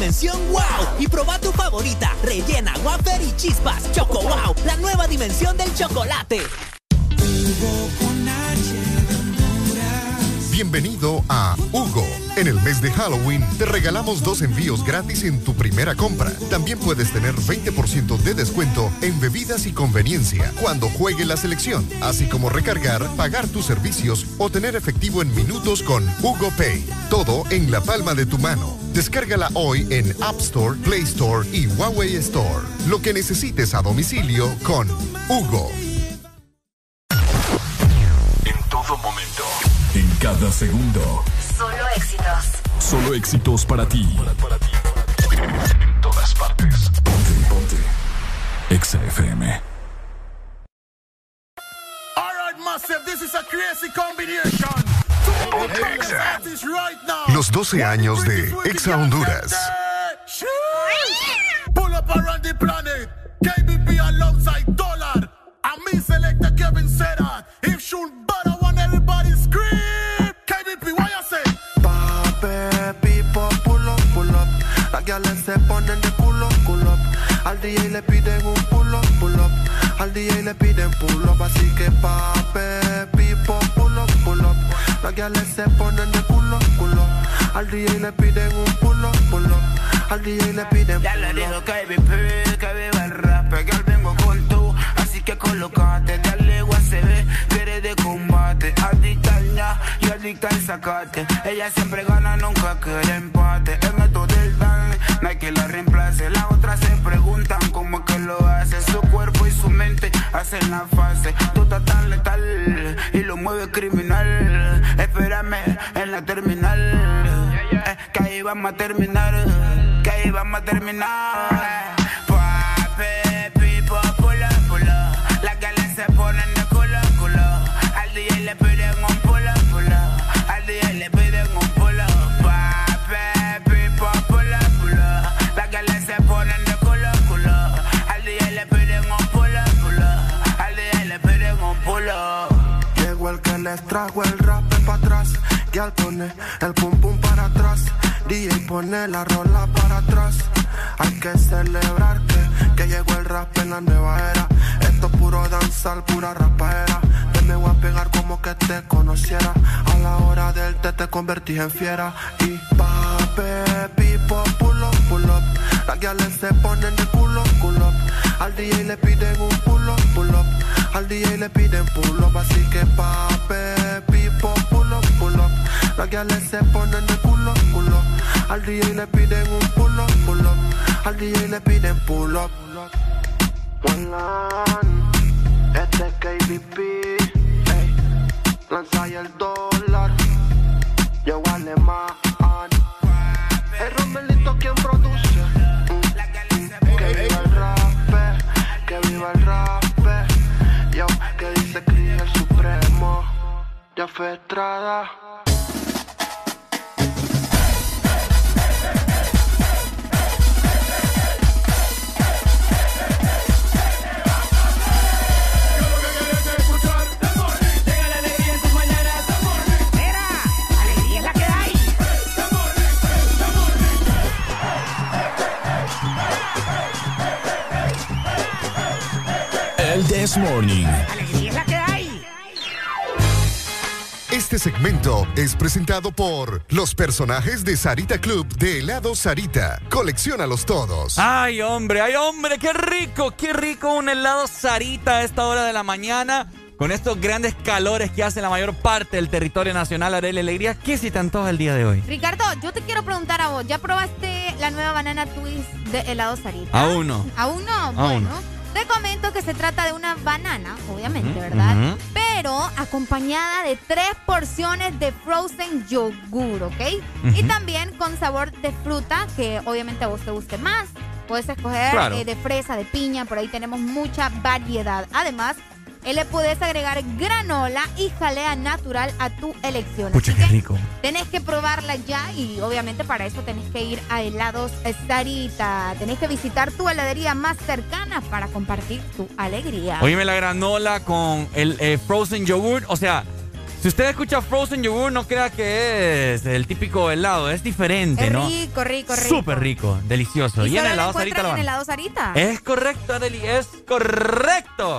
dimensión wow y proba tu favorita, rellena, wafer y chispas. Choco wow, la nueva dimensión del chocolate. Bienvenido a Hugo. En el mes de Halloween te regalamos dos envíos gratis en tu primera compra. También puedes tener 20% de descuento en bebidas y conveniencia cuando juegue la selección, así como recargar, pagar tus servicios o tener efectivo en minutos con Hugo Pay. Todo en la palma de tu mano. Descárgala hoy en App Store, Play Store y Huawei Store. Lo que necesites a domicilio con Hugo. En todo momento. En cada segundo. Solo éxitos. Solo éxitos para ti. En todas partes. Ponte, ponte. Exa Los 12 años de Exa Honduras. Pull up around the planet. KBP alongside Dollar. And me select the Kevin that. If shoot better, want everybody scream. KBP, why you say? Pape, pipo, pull up, pull up. Las gales se ponen de culo, culo. Al DJ le piden un pull up, pull up. Al DJ le piden pull up. Así que pape, pipo, pull up, pull up. Las gales se ponen de culo, culo. Al DJ le piden un pull up, pull up. Al DJ le piden Ya le dijo KBP, que viva el rap, que al vengo con tú, así que colocate, dale USB, quiere de combate, adicta al ña y adicta al sacate, ella siempre gana, nunca quiere empate, en esto del dan, no hay que la reemplace, las otras se preguntan cómo que lo hace, su cuerpo y su mente hacen la fase, tú estás tan letal y lo mueve criminal, espérame en la terminal, que ahí vamos a terminar, que ahí vamos a terminar. Pape, pipo, pulo, pulo. Las galas se ponen de culo, culo. Al DJ le piden un pulo. Al DJ le piden un pulo. Pape, pipo, pulo, pulo. Las galas se ponen de culo, culo. Al DJ le piden un pulo. Al DJ le piden un pulo. Llegó el que les trajo el rap al pone el pum pum para atrás. DJ pone la rola para atrás. Hay que celebrar que, llegó el rap en la nueva era. Esto es puro danzar, pura rapaera. Te me voy a pegar como que te conociera. A la hora del té te convertí en fiera. Y pape, pipo, pull up, pull up. Las guiales se ponen de culo, culo. Al DJ le piden un pull up, pull up. Al DJ le piden pull up. Así que pape, Las guiales se ponen de culo, culo. Al DJ le piden un pull up. Al DJ le piden pull up. Este es KBP, ey. Lanza el dólar, yo alemán. El Romelito quien produce. Que viva el rap, que viva el rap. Yo, que dice Cris el supremo. Ya fue Estrada. El This Morning. Alegría es la que hay. Este segmento es presentado por los personajes de Sarita Club de helado Sarita. Colecciónalos todos. Ay, hombre, ay, hombre, qué rico, qué rico un helado Sarita a esta hora de la mañana. Con estos grandes calores que hace la mayor parte del territorio nacional, Arely Alegría, ¿qué se te antoja el día de hoy? Ricardo, yo te quiero preguntar a vos, ¿ya probaste la nueva banana twist de helado Sarita? Aún no. ¿Aún no? Aún Bueno, no. Te comento que se trata de una banana, obviamente, ¿verdad? Pero pero acompañada de tres porciones de frozen yogur, ¿ok? Y también con sabor de fruta, que obviamente a vos te guste más. Puedes escoger Claro. eh, de fresa, de piña, por ahí tenemos mucha variedad. Además, eh, le puedes agregar granola y jalea natural a tu elección. Pucha, Así qué que rico. Tenés que probarla ya y obviamente para eso tenés que ir a helados Sarita. Tenés que visitar tu heladería más cercana para compartir tu alegría. Oíme la granola con el eh, frozen yogurt. O sea, si usted escucha frozen yogurt, no crea que es el típico helado. Es diferente, es ¿no? rico, rico, rico. Súper rico, delicioso. Y, Y, en solo lo helado Sarita encuentran la en van. helado Sarita. Es correcto, Adeli, es correcto.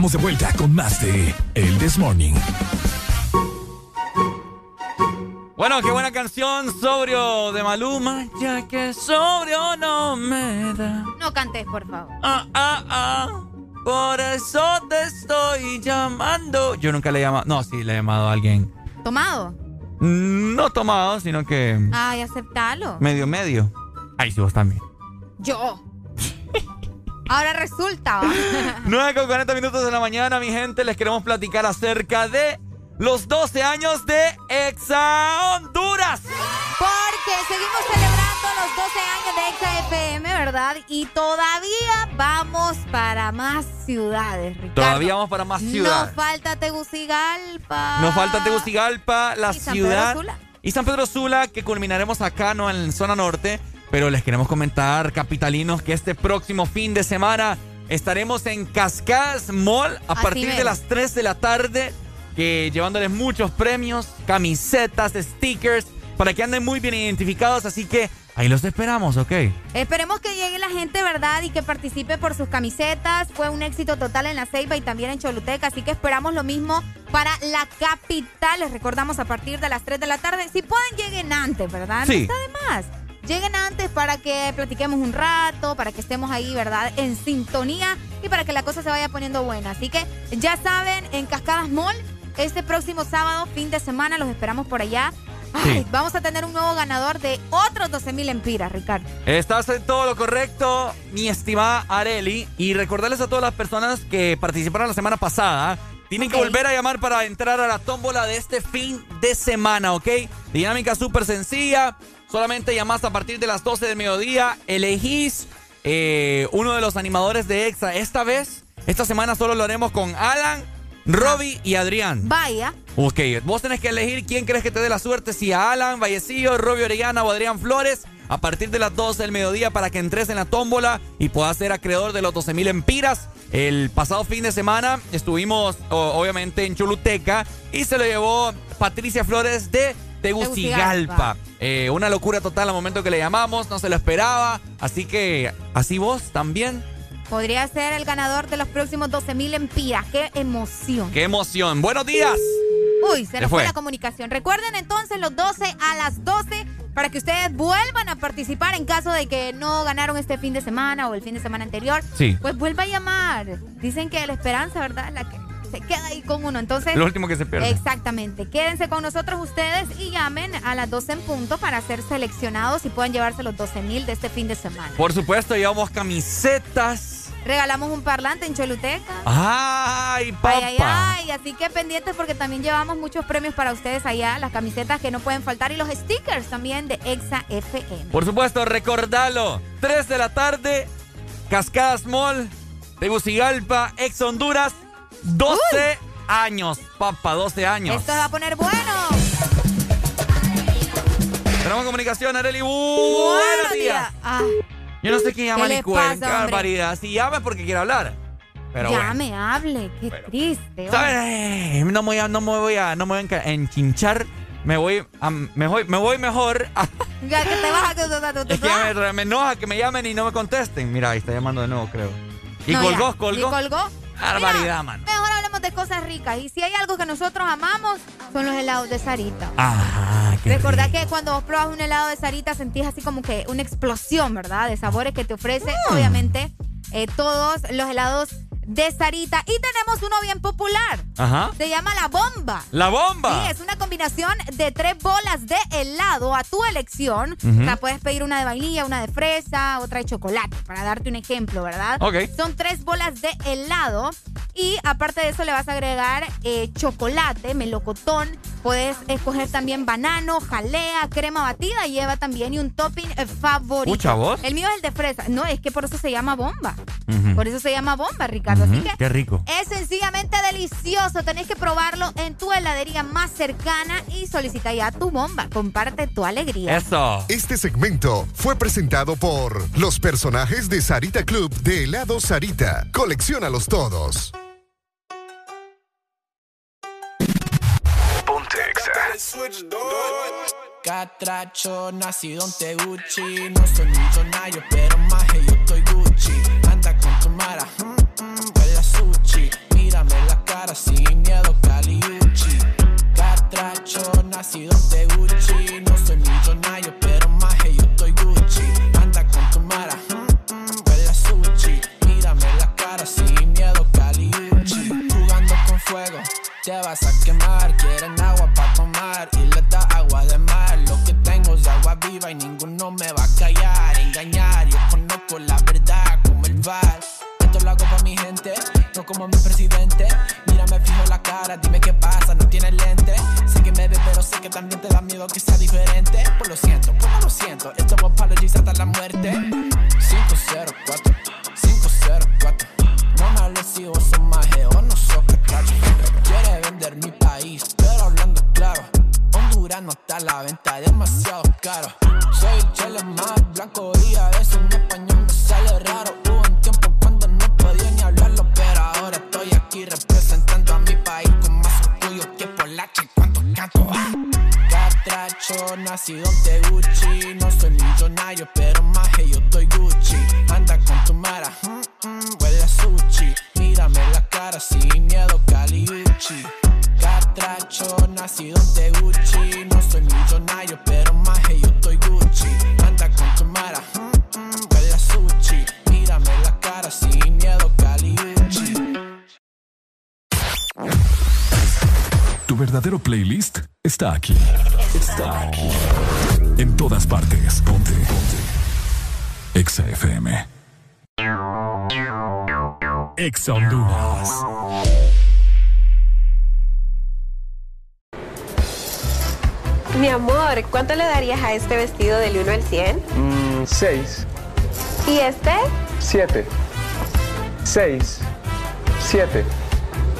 Estamos de vuelta con más de El This Morning. Bueno, qué buena canción, sobrio de Maluma, ya que sobrio no me da. No cantes, por favor. Ah, ah, ah. Por eso te estoy llamando. Yo nunca le he llamado. No, sí, le he llamado a alguien. ¿Tomado? No tomado, sino que Ay, aceptalo. medio medio. Ay, sí, vos también. Yo. Ahora resulta. ¿va? 9 con 40 minutos de la mañana, mi gente. Les queremos platicar acerca de los 12 años de Exa Honduras. Porque seguimos celebrando los 12 años de Exa FM, ¿verdad? Y todavía vamos para más ciudades, Ricardo. Todavía vamos para más ciudades. Nos falta Tegucigalpa. Nos falta Tegucigalpa, la Y San Pedro ciudad. Sula. Y San Pedro Sula, que culminaremos acá, ¿no? En zona norte. Pero les queremos comentar, capitalinos, que este próximo fin de semana estaremos en Cascadas Mall a Así partir de las 3 de la tarde, que llevándoles muchos premios, camisetas, stickers, para que anden muy bien identificados, así que ahí los esperamos, ¿ok? Esperemos que llegue la gente, ¿verdad? Y que participe por sus camisetas. Fue un éxito total en la Ceiba y también en Choluteca, así que esperamos lo mismo para la capital. Les recordamos a partir de las 3 de la tarde. Si pueden, lleguen antes, ¿verdad? Sí. No está de más. Lleguen antes para que platiquemos un rato, para que estemos ahí, ¿verdad? En sintonía y para que la cosa se vaya poniendo buena. Así que ya saben, en Cascadas Mall, este próximo sábado, fin de semana, los esperamos por allá. Ay, Sí. Vamos a tener un nuevo ganador de otros 12 mil empiras, Ricardo. Estás en todo lo correcto, mi estimada Areli. Y recordarles a todas las personas que participaron la semana pasada. Tienen Ok. que volver a llamar para entrar a la tómbola de este fin de semana, ¿ok? Dinámica súper sencilla. Solamente llamás a partir de las 12 del mediodía. Elegís eh, uno de los animadores de EXA. Esta vez, esta semana solo lo haremos con Alan, Robbie y Adrián. Vaya. Ok, vos tenés que elegir quién crees que te dé la suerte, si a Alan, Vallecillo, Robbie Orellana o Adrián Flores, a partir de las 12 del mediodía para que entres en la tómbola y puedas ser acreedor de los 12 mil empiras. El pasado fin de semana estuvimos, obviamente, en Choluteca y se lo llevó Patricia Flores de Tegucigalpa. Eh, una locura total al momento que le llamamos, no se lo esperaba. Así que, así vos también. Podría ser el ganador de los próximos 12 mil empiras. ¡Qué emoción! ¡Qué emoción! ¡Buenos días! Uy, se Se nos fue fue. la comunicación. Recuerden entonces los 12 a las 12 para que ustedes vuelvan a participar en caso de que no ganaron este fin de semana o el fin de semana anterior. Sí. Pues vuelva a llamar. Dicen que la esperanza, ¿verdad? La que se queda ahí con uno. Entonces. Lo último que se pierde. Exactamente. Quédense con nosotros ustedes y llamen a las 12 en punto para ser seleccionados y puedan llevarse los 12 mil de este fin de semana. Por supuesto, llevamos camisetas. Regalamos un parlante en Choluteca. ¡Ay, papá! Ay, ay, ay, así que pendientes porque también llevamos muchos premios para ustedes allá, las camisetas que no pueden faltar y los stickers también de Exa FM. Por supuesto, recordalo. 3 de la tarde, Cascadas Mall, Tegucigalpa, ex Honduras. 12 años, papá, 12 años. Esto se va a poner bueno. Tenemos comunicación, Areli. Buenos días. Ah, Yo no sé quién llama ¿Qué ni barbaridad. Si llama porque quiere hablar. Pero bueno. llame, hable, qué triste. ¿Sabes? No me voy a, no me voy a, no me voy a enchinchar. Me voy, a, me voy, me voy mejor. a- Ya que te vas a... tu- tu- tu- es que ya me, me enoja que me llamen y no me contesten. Mira, ahí está llamando de nuevo, creo. Y No, colgó, ya. colgó. Y colgó. Barbaridad, mano. Mejor hablemos de cosas ricas. Y si hay algo que nosotros amamos, son los helados de Sarita. Ah, qué Recordá rico. que cuando vos probas un helado de Sarita sentís así como que una explosión, ¿verdad? De sabores que te ofrece, Mm. obviamente, eh, todos los helados de Sarita. Y tenemos uno bien popular. Ajá. Se llama La Bomba. La bomba. Sí, es una combinación de tres bolas de helado a tu elección. Ujú. O sea, puedes pedir una de vainilla, una de fresa, otra de chocolate, para darte un ejemplo, ¿verdad? Ok. Son tres bolas de helado y aparte de eso le vas a agregar eh, chocolate, melocotón. Puedes escoger también banano, jalea, crema batida, lleva también y un topping eh, favorito. Pucha, ¿vos? El mío es el de fresa. No, es que por eso se llama bomba. Por eso se llama bomba, Ricardo. Así Ujú, que Qué rico. es sencillamente delicioso. Tenés que probarlo en tu heladería más cercana y solicita ya tu bomba. Comparte tu alegría. Eso. Este segmento fue presentado por los personajes de Sarita Club de helado Sarita. Colecciónalos todos. Catracho, nacido en Teguchi. No soy millonario, pero más sin miedo, Caliuchi. Catracho, nacido en Teguchi. No soy millonario, pero más yo estoy Gucci. Anda con tu mara, mm, mm, huele a sushi. Mírame la cara sin miedo, Caliuchi. Jugando con fuego, te vas a quemar. Quieren agua para tomar y les da agua de mar. Lo que tengo es agua viva y ninguno me va a callar. Engañar, yo conozco la verdad como el bar. Esto lo hago para mi gente, no como mi presidente. Dime qué pasa, no tienes lente. Sé que me ves, pero sé que también te da miedo que sea diferente. Pues lo siento, pues no lo siento. Esto es apologies hasta la muerte. 504, 504. No me si vos sos maje o no sos catracho. Quiere vender mi país, pero hablando claro. Honduras no está a la venta, demasiado caro. Soy el chile más blanco y a veces mi español nacido de Gucci. No soy millonario, pero más que yo estoy Gucci. Anda con tu mara, mm, mm, huele a sushi. Mírame la cara sin miedo, Caliucci. Catracho, nacido de Gucci. Verdadero playlist está aquí. Está aquí. En todas partes. Ponte. Ponte. Exa FM. Exa Honduras. Mi amor, ¿cuánto le darías a este vestido del 1 al 100? Mm, seis, ¿Y este? siete, seis, siete.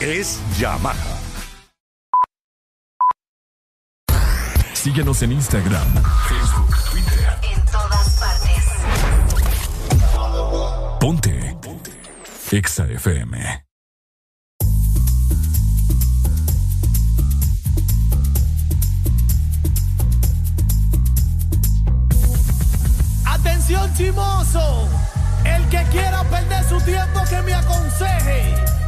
es Yamaha. Síguenos en Instagram, Facebook, Twitter. En todas partes. Ponte. Ponte. Exa FM. Atención chimoso, el que quiera perder su tiempo que me aconseje.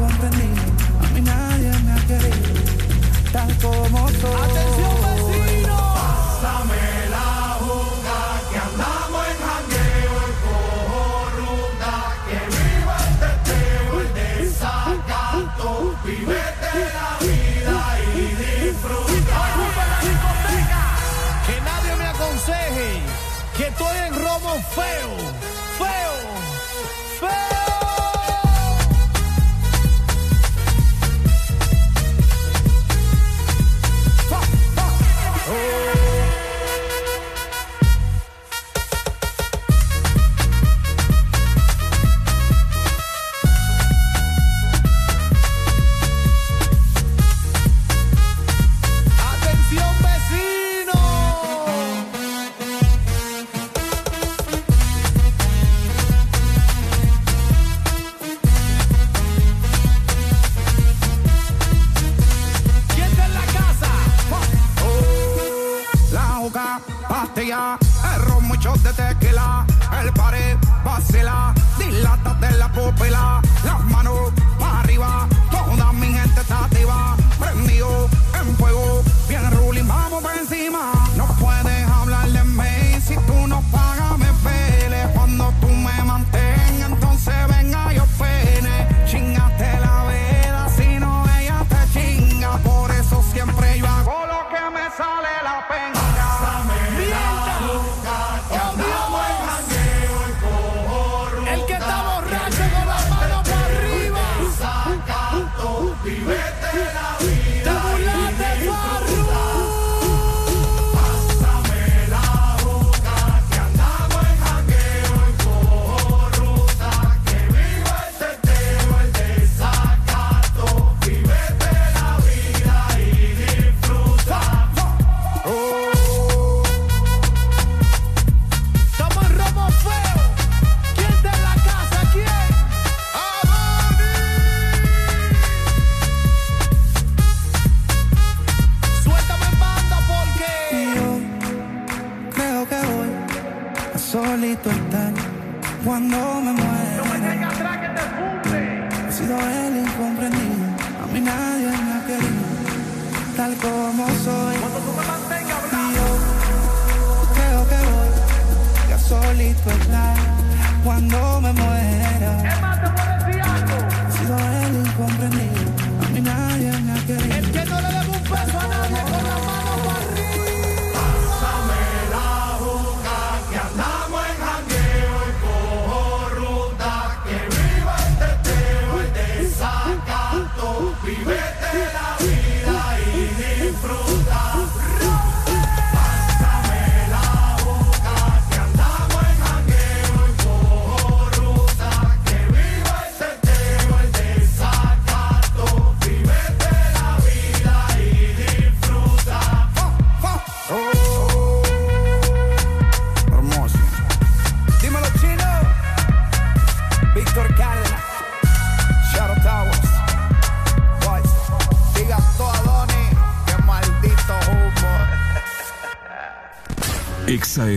A mí nadie me ha querido, tal como soy. Muchos de tequila, el pared, vacila, dilata de la pupila,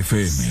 FM,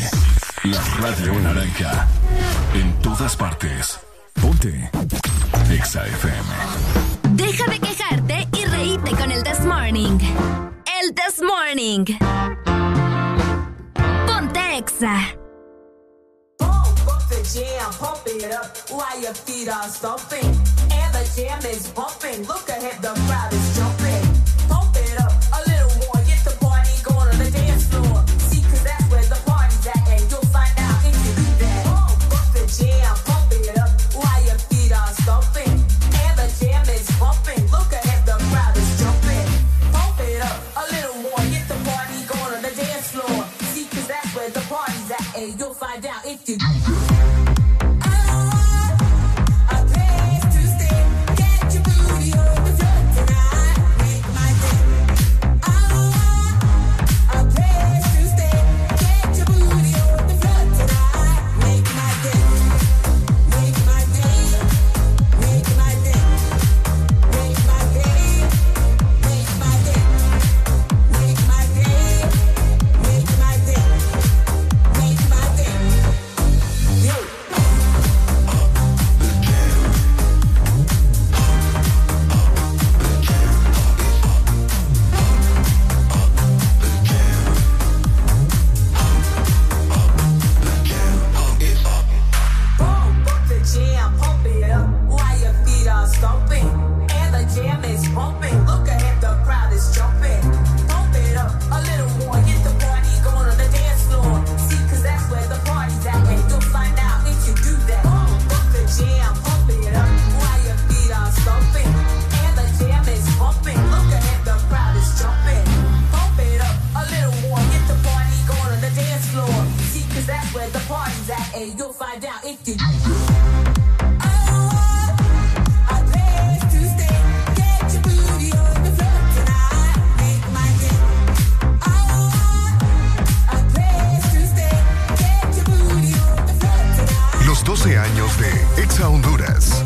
12 años de Exa Honduras.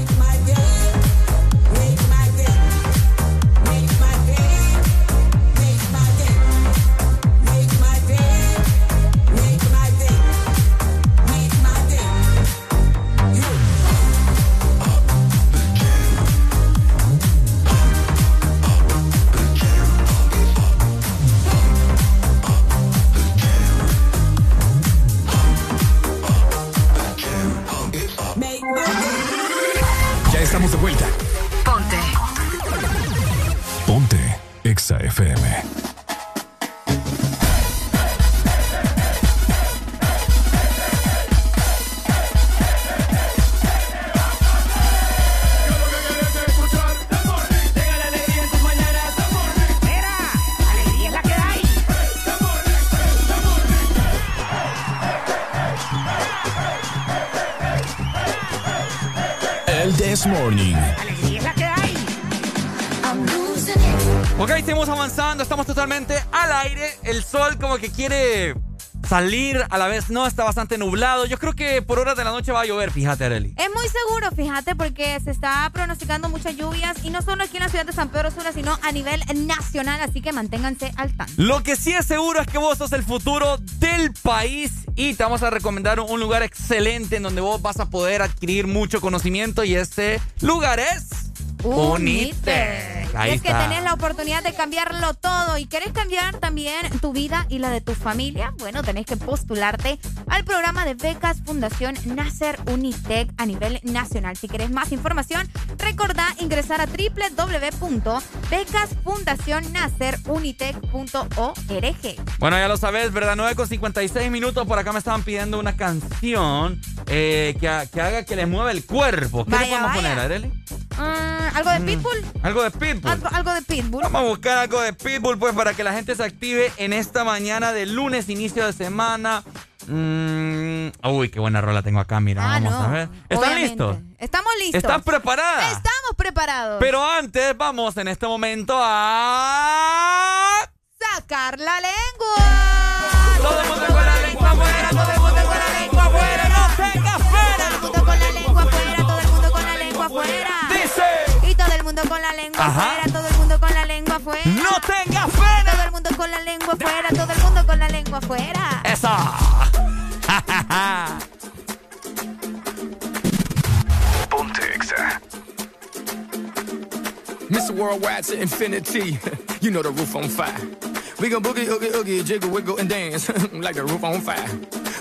Salir, a la vez no, está bastante nublado. Yo creo que por horas de la noche va a llover, fíjate, Areli. Es muy seguro, fíjate, porque se está pronosticando muchas lluvias y no solo aquí en la ciudad de San Pedro Sula, sino a nivel nacional, así que manténganse al tanto. Lo que sí es seguro es que vos sos el futuro del país y te vamos a recomendar un lugar excelente en donde vos vas a poder adquirir mucho conocimiento y este lugar es Unitec. Ahí es que tenés la oportunidad de cambiarlo todo y querés cambiar también tu vida y la de tu familia. Bueno, tenés que postularte al programa de becas Fundación Nacer Unitec a nivel nacional. Si querés más información, recordá ingresar a www.becasfundacionnacerunitec.org. Bueno, ya lo sabes, ¿verdad? 9 con 56 minutos. Por acá me estaban pidiendo una canción eh, que, que haga que les mueva el cuerpo. ¿Qué le podemos vaya. poner, Areli? Ah, ¿Algo de Mm, Pitbull? Algo de Pitbull. Algo, algo de Pitbull. Vamos a buscar algo de Pitbull, pues, para que la gente se active en esta mañana de lunes, inicio de semana. Mm, uy, qué buena rola tengo acá, mira. Ah, vamos no, a ver. ¿Están obviamente. listos? Estamos listos. ¿Están preparadas? Estamos preparados. Pero antes, vamos en este momento a. Sacar la lengua. Todo el mundo con la lengua afuera, mundo con la lengua Ajá. afuera, todo el mundo con la lengua afuera. No tengas pena. Todo el mundo con la lengua afuera, todo el mundo con la lengua afuera. Eso. Ponte Exa. Mr. Worldwide to infinity. You know the roof on fire. We go boogie, oogie, oogie, jiggle, wiggle, and dance like the roof on fire.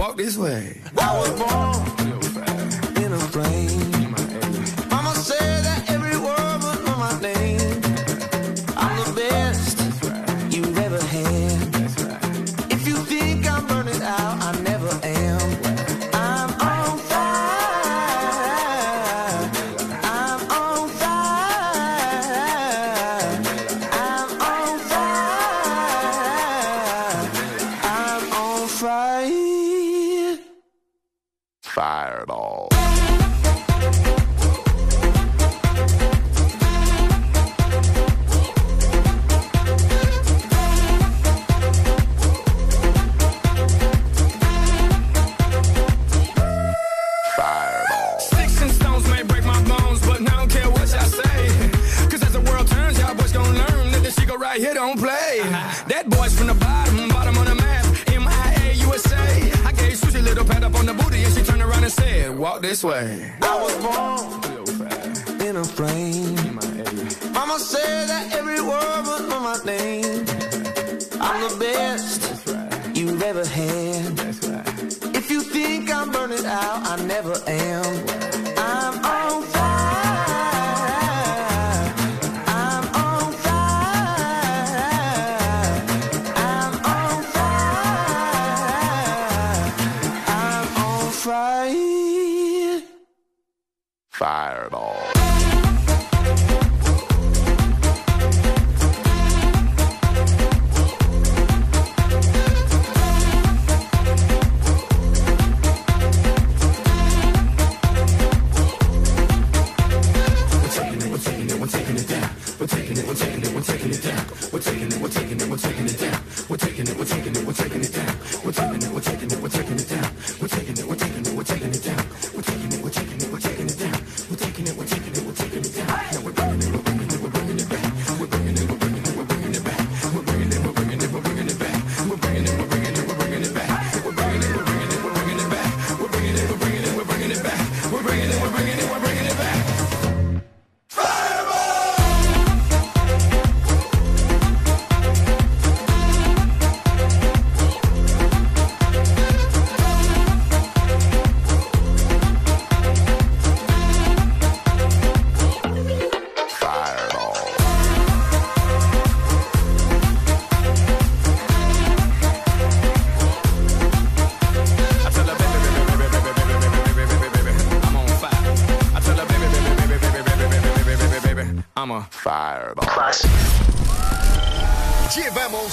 "Walk this way." I was born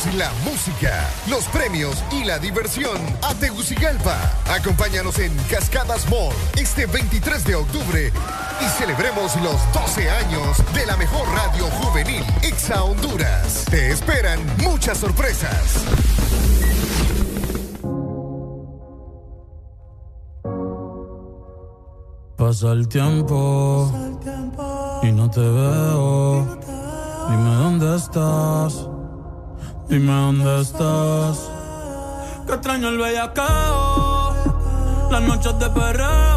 La música, los premios y la diversión a Tegucigalpa. Acompáñanos en Cascadas Mall este 23 de octubre y celebremos los 12 años de la mejor radio juvenil, Exa Honduras. Te esperan muchas sorpresas. Pasa el tiempo y no te veo. Dime dónde estás. Dime dónde estás. Que extraño el bellacao. Las noches de perreo.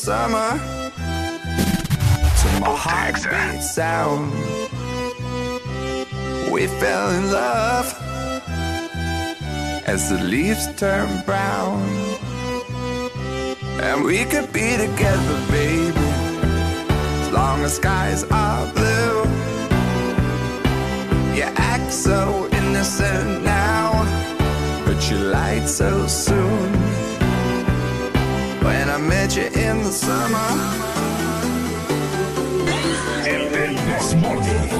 Summer, to my heartbeat sound, we fell in love as the leaves turn brown, and we could be together, baby, as long as skies El Desmorning.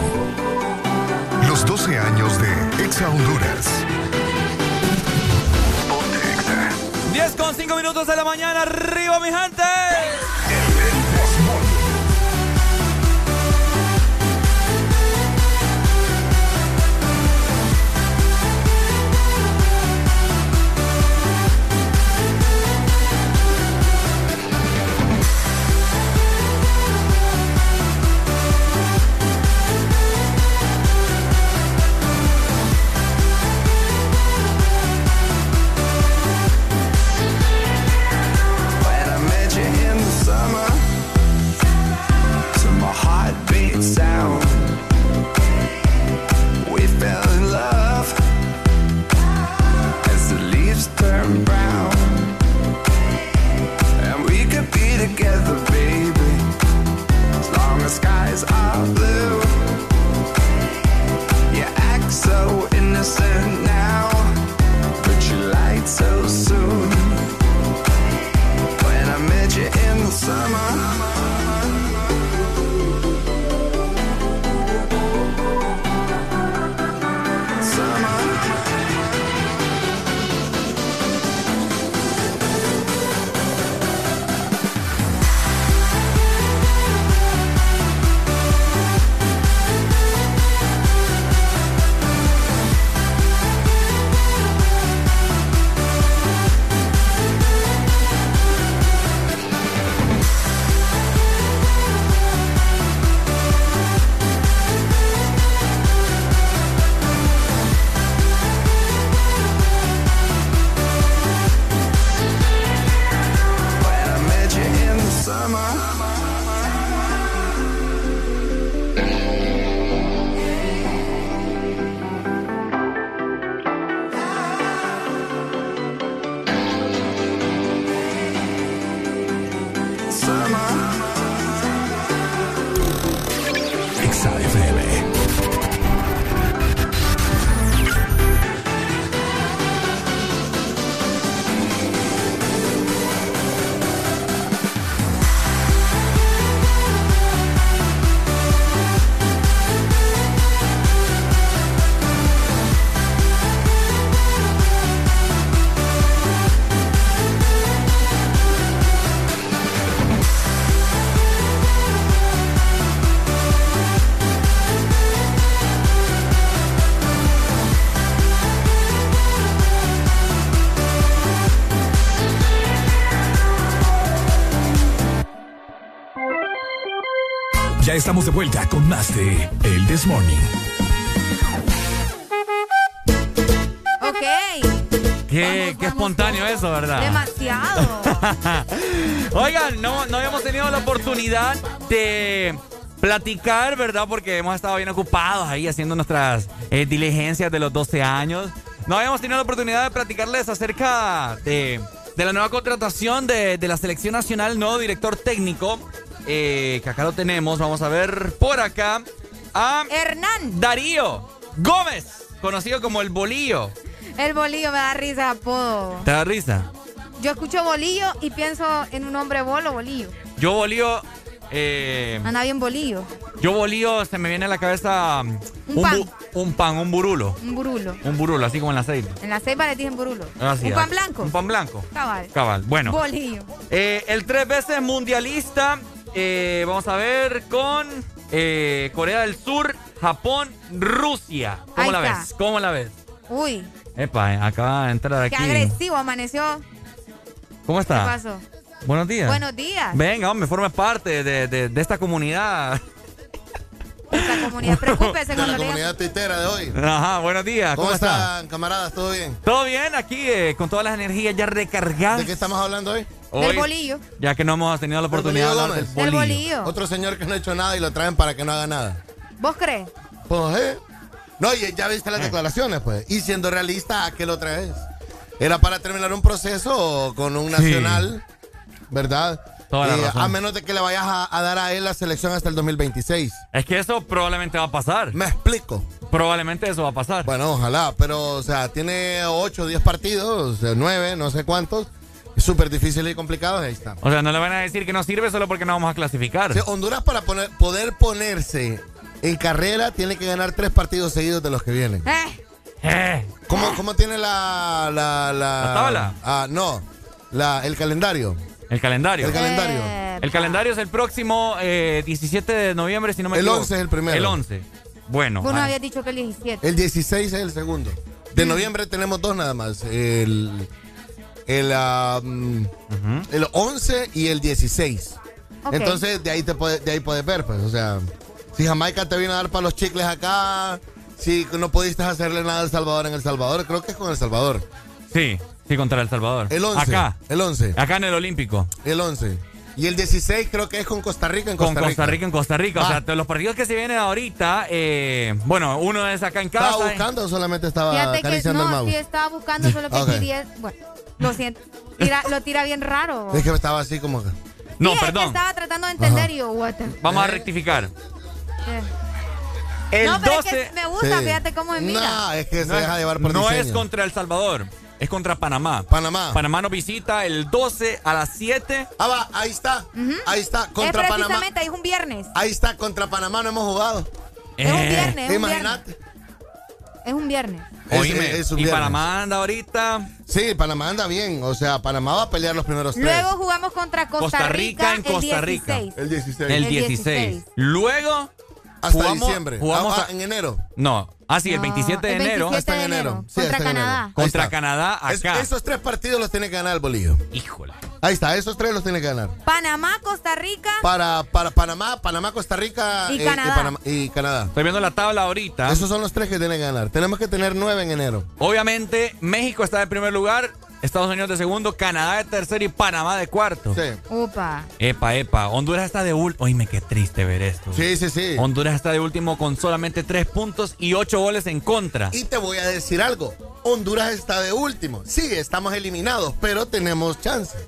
Los 12 años de Exa Honduras. 10 con 5 minutos de la mañana, arriba mi gente. Estamos de vuelta con más de El This Morning. Ok. Qué, qué espontáneo eso, ¿verdad? Demasiado. Oigan, no, no habíamos tenido la oportunidad de platicar, ¿verdad? Porque hemos estado bien ocupados ahí haciendo nuestras eh, diligencias de los 12 años. No habíamos tenido la oportunidad de platicarles acerca de, de la nueva contratación de, de la selección nacional, nuevo director técnico, eh, que acá lo tenemos. Vamos a ver por acá a Hernán. Darío Gómez, conocido como el Bolillo. El bolillo me da risa apodo. ¿Te da risa? Yo escucho bolillo y pienso en un hombre bolo, bolillo. Yo Bolillo... eh, Anda bien bolillo. Yo bolillo se me viene a la cabeza um, Un pan. bu- un pan, un burulo. Un burulo. Un burulo, así como en la ceiba. En la ceiba le dicen burulo. Así, un ah, pan blanco. Un pan blanco. Cabal. Cabal. Bueno, Bolillo. eh, el tres veces mundialista, eh, vamos a ver con eh, Corea del Sur, Japón, Rusia. ¿Cómo Ahí la está. ves? ¿Cómo la ves? Uy, Epa, eh, acaba de entrar qué aquí. agresivo amaneció. ¿Cómo ¿Qué está? pasó? Buenos días. Buenos días. Venga, hombre, forme parte de, de- de esta comunidad. Comunidad, preocúpese De cuando la comunidad tuitera de hoy. Ajá, buenos días. ¿Cómo, ¿Cómo, está? están, camaradas? ¿Todo bien? ¿Todo bien? Aquí eh, con todas las energías ya recargadas. ¿De qué estamos hablando hoy? Del bolillo. Ya que no hemos tenido la oportunidad de hablar del bolillo. bolillo. Otro señor que no ha hecho nada y lo traen para que no haga nada. ¿Vos crees? Pues, ¿eh? No, y ya viste las declaraciones, pues. Y siendo realista, ¿a qué lo traes? Era para terminar un proceso con un nacional, ¿verdad? Toda la Eh, razón. a menos de que le vayas a, a dar a él la selección hasta el 2026. Es que eso probablemente va a pasar. Me explico. Probablemente eso va a pasar. Bueno, ojalá, pero, o sea, tiene 8 o 10 partidos, 9, no sé cuántos. Es súper difícil y complicado, ahí está. O sea, no le van a decir que no sirve solo porque no vamos a clasificar. Sí, Honduras para poner- poder ponerse en carrera tiene que ganar tres partidos seguidos de los que vienen. Eh, Eh, ¿Cómo, cómo tiene la, la, la... ¿La tabla? Ah, no, la, el calendario. El calendario. El calendario. eh, El calendario es el próximo eh, 17 de noviembre, si no me El equivoco. 11 es el primero. El 11. Bueno. Vos nos ah, habías dicho que el 17. El 16 es el segundo. De noviembre tenemos dos nada más. El, el, mm, el 11 y el 16. Ok. Entonces, de ahí, te puede- de ahí puedes ver, pues. O sea, si Jamaica te vino a dar para los chicles acá, si no pudiste hacerle nada a El Salvador en El Salvador, creo que es con El Salvador. Sí, sí, contra El Salvador. El 11. Acá. El 11. Acá en el Olímpico. El 11. Y el 16 creo que es con Costa Rica en Con Costa Rica. Costa Rica en Costa Rica. O Ah. sea, de los partidos que se vienen ahorita, eh, bueno, uno es acá en casa. ¿Estaba buscando o solamente estaba Fíjate que acariciando el no, mouse? sí estaba buscando, solo que Ok. aquí 10. Bueno, lo siento. Tira- lo tira bien raro. Es que estaba así como... que- No, Sí, es que perdón. estaba tratando de entender Ajá. y yo, what the- Vamos a Eh. rectificar. eh. El no, pero 12. es que me gusta, Sí. fíjate cómo me mira. No, es que se no deja llevar por no diseño. es contra El Salvador, es contra Panamá. Panamá. Panamá nos visita el 12 a las 7. Ah, va, ahí está. Ahí está, es contra Panamá. precisamente, es un viernes. Ahí está, contra Panamá no hemos jugado. Es un Eh, viernes, es un viernes. Imagínate. Es un viernes. Oíme, Es- es un y viernes. Panamá anda ahorita Sí, Panamá anda bien. O sea, Panamá va a pelear los primeros tres. Luego jugamos contra Costa, Costa Rica en Costa el Rica. 16. el 16. el El 16. 16. Luego Hasta jugamos- diciembre. jugamos Ah, a- ah, en enero. No, ah sí, el No, 27 de el enero 27 Hasta en de enero. Sí, Contra hasta en enero. Canadá. Ahí contra. Canadá Es- acá. esos tres partidos los tiene que ganar el bolillo. Híjole. Ahí está, esos tres los tiene que ganar. Panamá, Costa Rica. Para, para Panamá, Panamá, Costa Rica Y eh, Canadá. Panamá- y Canadá. Estoy viendo la tabla ahorita. Esos son los tres que tiene que ganar. Tenemos que tener nueve en enero. Obviamente, México está en primer lugar, Estados Unidos de segundo, Canadá de tercero y Panamá de cuarto. Sí. Upa. Epa, epa. Honduras está de último. Oíme, qué triste ver esto. Sí, sí, sí. Honduras está de último con solamente tres puntos y ocho goles en contra. Y te voy a decir algo. Honduras está de último. Sí, estamos eliminados, pero tenemos chance.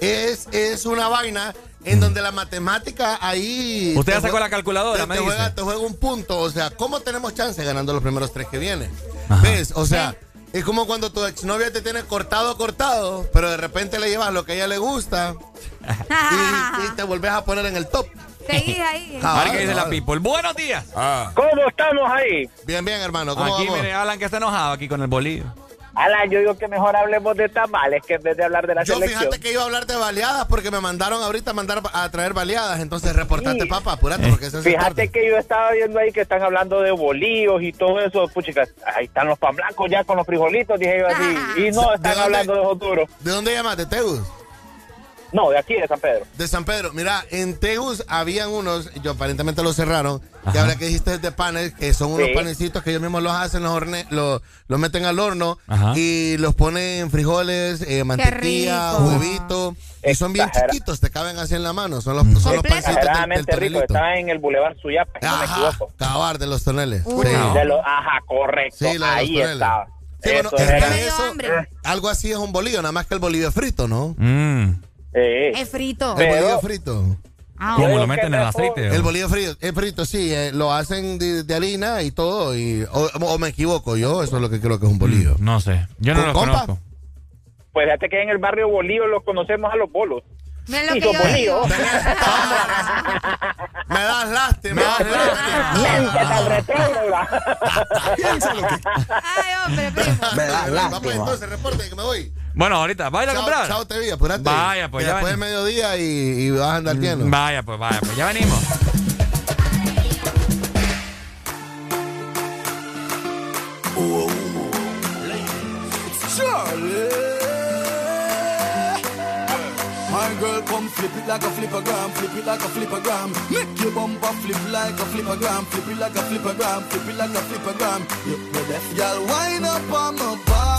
Es, es una vaina en donde la matemática ahí... Usted ya sacó la calculadora, te, me te dice. juega, te juega un punto. O sea, ¿cómo tenemos chance ganando los primeros tres que vienen? ¿Ves? O sea... Es como cuando tu exnovia te tiene cortado, cortado, pero de repente le llevas lo que a ella le gusta y, y te volvés a poner en el top. Seguís ahí. Ah, A ver qué dice la people. Buenos días. ¿Cómo estamos ahí? Bien, bien, hermano. ¿Cómo Aquí, vamos? mire, Alan que está enojado aquí con el bolillo. Alan, yo digo que mejor hablemos de tamales que en vez de hablar de la Yo selección. fíjate que iba a hablar de baleadas porque me mandaron ahorita a mandar a traer baleadas. Entonces reportate, Sí. papá, apurate porque Fíjate que yo estaba viendo ahí que están hablando de bolillos y todo eso. Puchica, ahí están los pan blancos ya con los frijolitos, dije yo así. Y no, están hablando de duros. ¿De dónde llamas? ¿De Tegus? No, de aquí, de San Pedro. De San Pedro. Mira, en Tegus habían unos, yo aparentemente los cerraron, que ahora que dijiste de panes, que son unos Sí. panecitos que ellos mismos los hacen, los, horne, los, los meten al horno Ajá. y los ponen frijoles, eh, mantequilla, huevito. Y son bien Exagera- chiquitos, te caben así en la mano. Son los, son los pancitos del, del rico. Estaba en el Boulevard Suyapa, si no me Ajá, equivoco. cabar de los toneles. Uy. Sí. De los- ajá, correcto. Sí, la de los Ahí estaba. Sí, bueno, Eso algo así es un bolillo, nada más que el bolillo es frito, ¿no? Mm. Eh, Es frito. El Pero- bolillo frito. Ah, ¿Cómo lo meten que en el aceite? El bolillo frito, es frito, sí, eh, lo hacen de, de harina y todo, y, o, o me equivoco yo, eso es lo que creo que es un bolillo. No sé. Yo no ¿Con lo compa? conozco. Pues fíjate que en el barrio Bolío los conocemos a los bolos. Mira lo Y que bolillos. Me das lástima, me das lástima. Mente tan retrógrada. Ay, hombre, primo. Me das lástima. Vamos entonces, reporte que me voy. Bueno, ahorita, ¿vaya a Chao, comprar? chao, te vi, apurate. Vaya, pues, Que ya Después del ven. mediodía y, y vas a andar lleno. Vaya, pues, vaya, pues ya venimos. My girl, come flip it like a flippergram, flip it like a flippergram. Make your bumper flip like a flippergram, flip it like a flippergram, flip it like a flippergram. You you deaf, girl, wind up on my body,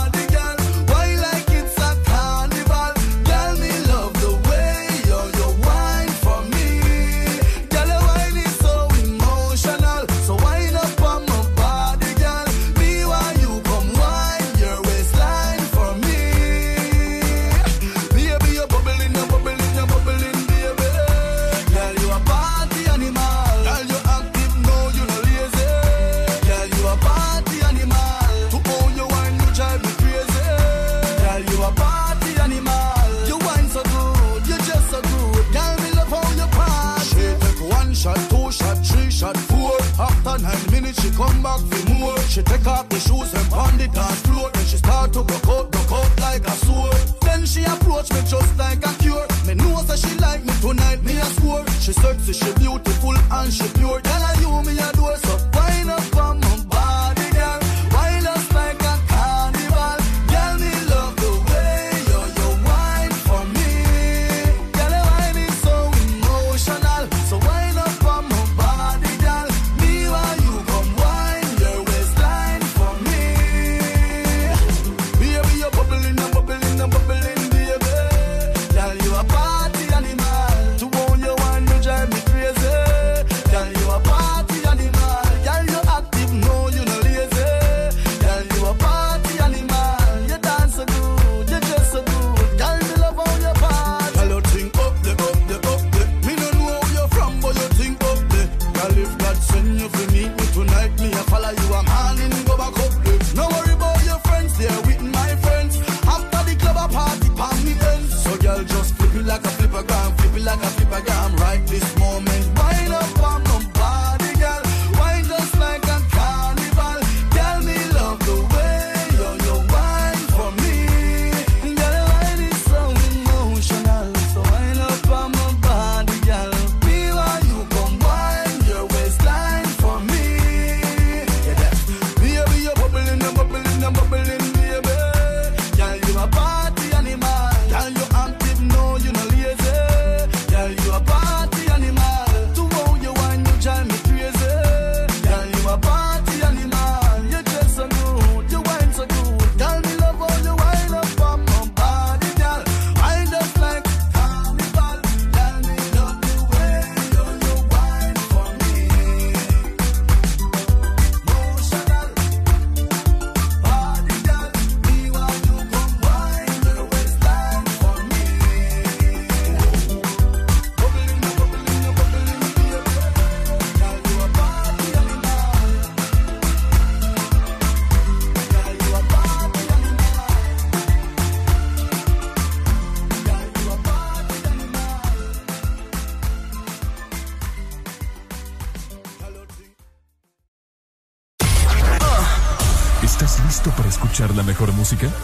música?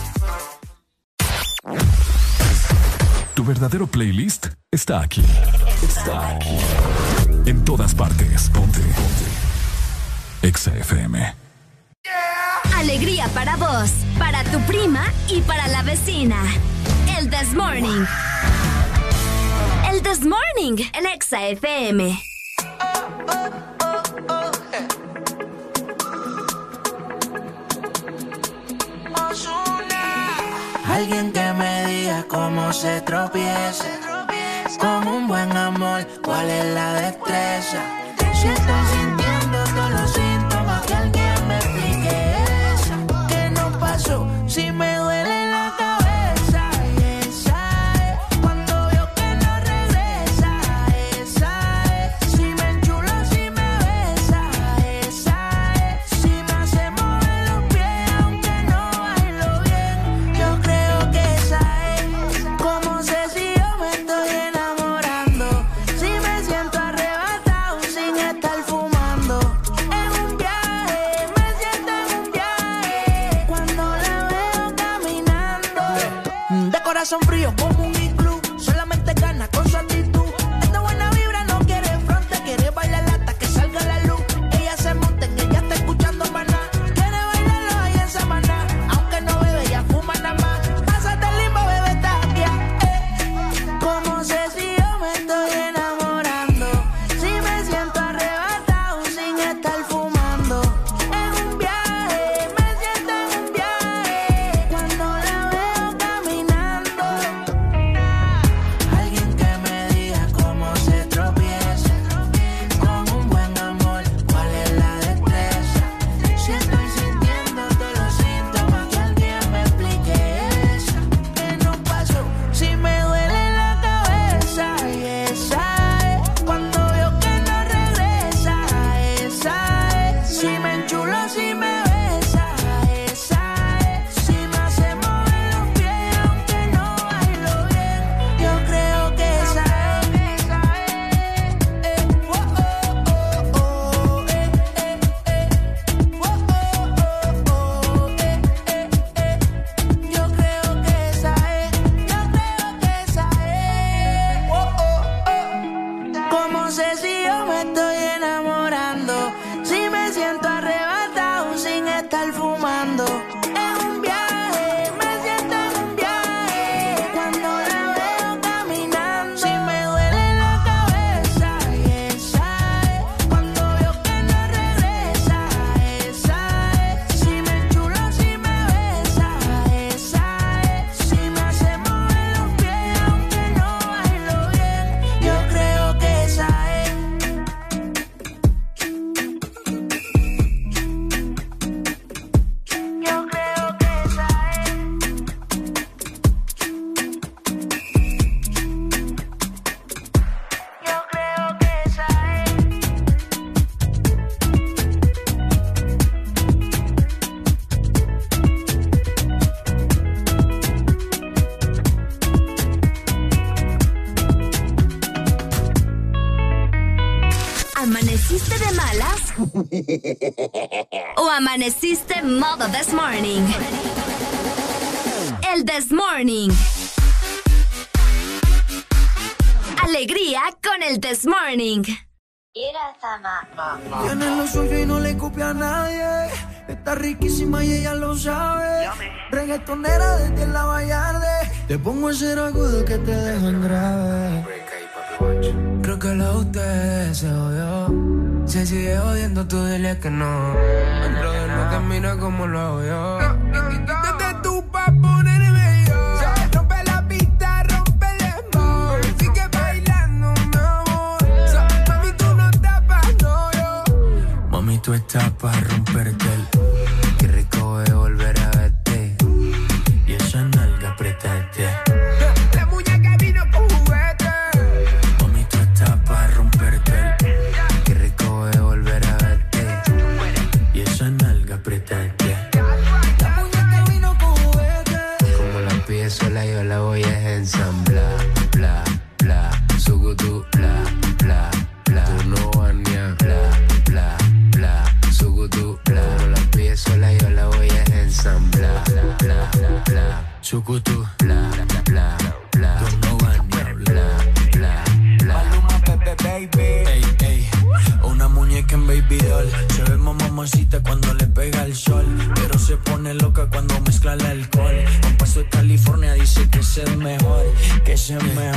Tu verdadero playlist está aquí. Está aquí. En todas partes. Ponte. Ponte. Exa FM. Alegría para vos, para tu prima y para la vecina. El This Morning. El This Morning. El Exa FM. se tropieza. Con un buen amor, ¿cuál es la destreza? Que no. El brother no te mira como lo hago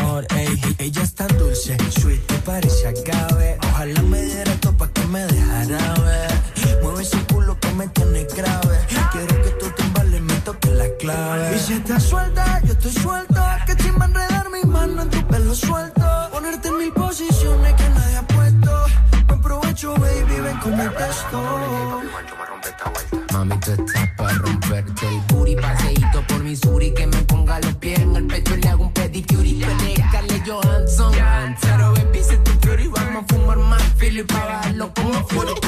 es ey. Ella está dulce, sweet, te parece agave. Ojalá me diera todo pa' que me dejara ver. Mueve ese culo que me tiene grave. Quiero que tú timbales me toques la clave. Y si estás suelta, yo estoy suelto. Que chimba enredar mi mano en tu pelo suelto. Ponerte en mil posiciones que nadie ha puesto. Buen provecho, baby, ven con mi texto. Mami, tú estás pa' romperte el booty Paseíto por Missouri Que me ponga los bajarlo como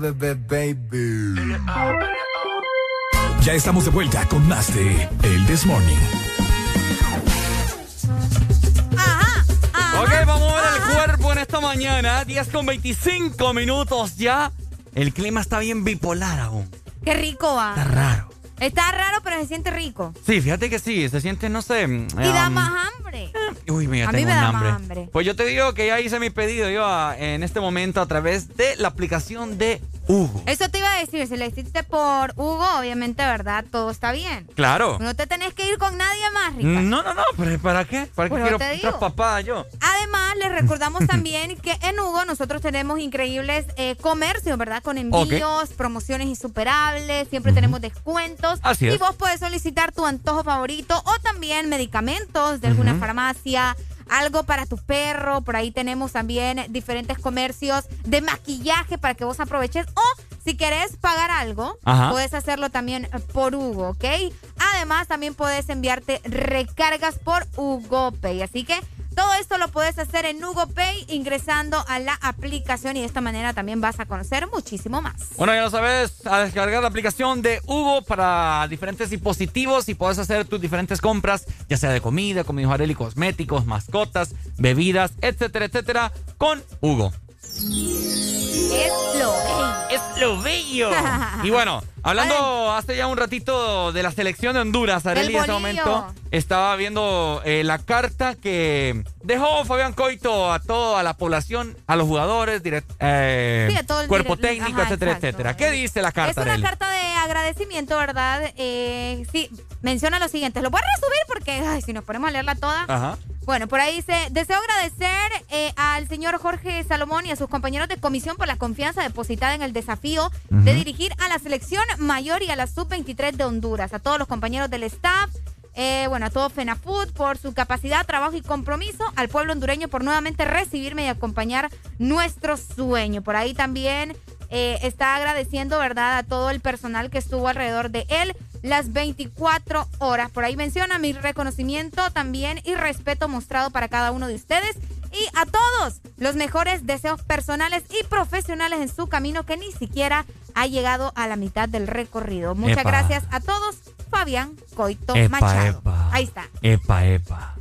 Baby. Ya estamos de vuelta con más de El This Morning. Ok, vamos a ver el cuerpo en esta mañana. 10 con 25 minutos ya. El clima está bien bipolar aún. Qué rico va. Está raro. Está raro, pero se siente rico. Sí, fíjate que sí, se siente, no sé. Y da um, más hambre. Uy, mira, A mí tengo me un da hambre. más hambre. Pues yo te digo que ya hice mi pedido yo a- en este momento a través de la aplicación de Hugo. Eso te iba a decir, si le hiciste por Hugo, obviamente, ¿verdad? Todo está bien. Claro. No te tenés que ir con nadie más, Rica. No, no, no, pero ¿para qué? ¿Para qué quiero digo. papá yo? Además, les recordamos también que en Hugo nosotros tenemos increíbles eh, comercios, ¿verdad? Con envíos, promociones insuperables, siempre tenemos descuentos. Así y es. vos puedes solicitar tu antojo favorito o también medicamentos de alguna farmacia. Algo para tu perro, por ahí tenemos también diferentes comercios de maquillaje para que vos aproveches. O si querés pagar algo, Ajá. puedes hacerlo también por Hugo, ¿ok? Además, también puedes enviarte recargas por Hugo Pay. Así que todo esto lo puedes hacer en Hugo Pay ingresando a la aplicación y de esta manera también vas a conocer muchísimo más. Bueno, ya lo sabes, a descargar la aplicación de Hugo para diferentes dispositivos y puedes hacer tus diferentes compras, ya sea de comida, como dijo Areli, cosméticos, mascotas, bebidas, etcétera, etcétera, con Hugo. Es lo bello. Es lo bello. y bueno, Hablando hace ya un ratito de la selección de Honduras, Arely en ese momento estaba viendo eh, la carta que dejó Fabián Coito a toda la población, a los jugadores, direct, eh, sí, a cuerpo técnico, etcétera, etcétera. ¿Qué dice la carta? Es una carta de agradecimiento, ¿verdad? Eh, sí, menciona lo siguiente. Lo voy a resumir porque si nos ponemos a leerla toda. Ajá. Bueno, por ahí dice, deseo agradecer eh, al señor Jorge Salomón y a sus compañeros de comisión por la confianza depositada en el desafío de dirigir a la selección mayor y a la sub-23 de Honduras. A todos los compañeros del staff, eh, bueno, a todo FENAFUT por su capacidad, trabajo y compromiso, al pueblo hondureño por nuevamente recibirme y acompañar nuestro sueño. Por ahí también eh, está agradeciendo, ¿verdad?, a todo el personal que estuvo alrededor de él las 24 horas. Por ahí menciona mi reconocimiento también y respeto mostrado para cada uno de ustedes y a todos los mejores deseos personales y profesionales en su camino que ni siquiera ha llegado a la mitad del recorrido. Muchas gracias a todos, Fabián Coito Machado. Epa. Ahí está. Epa, epa.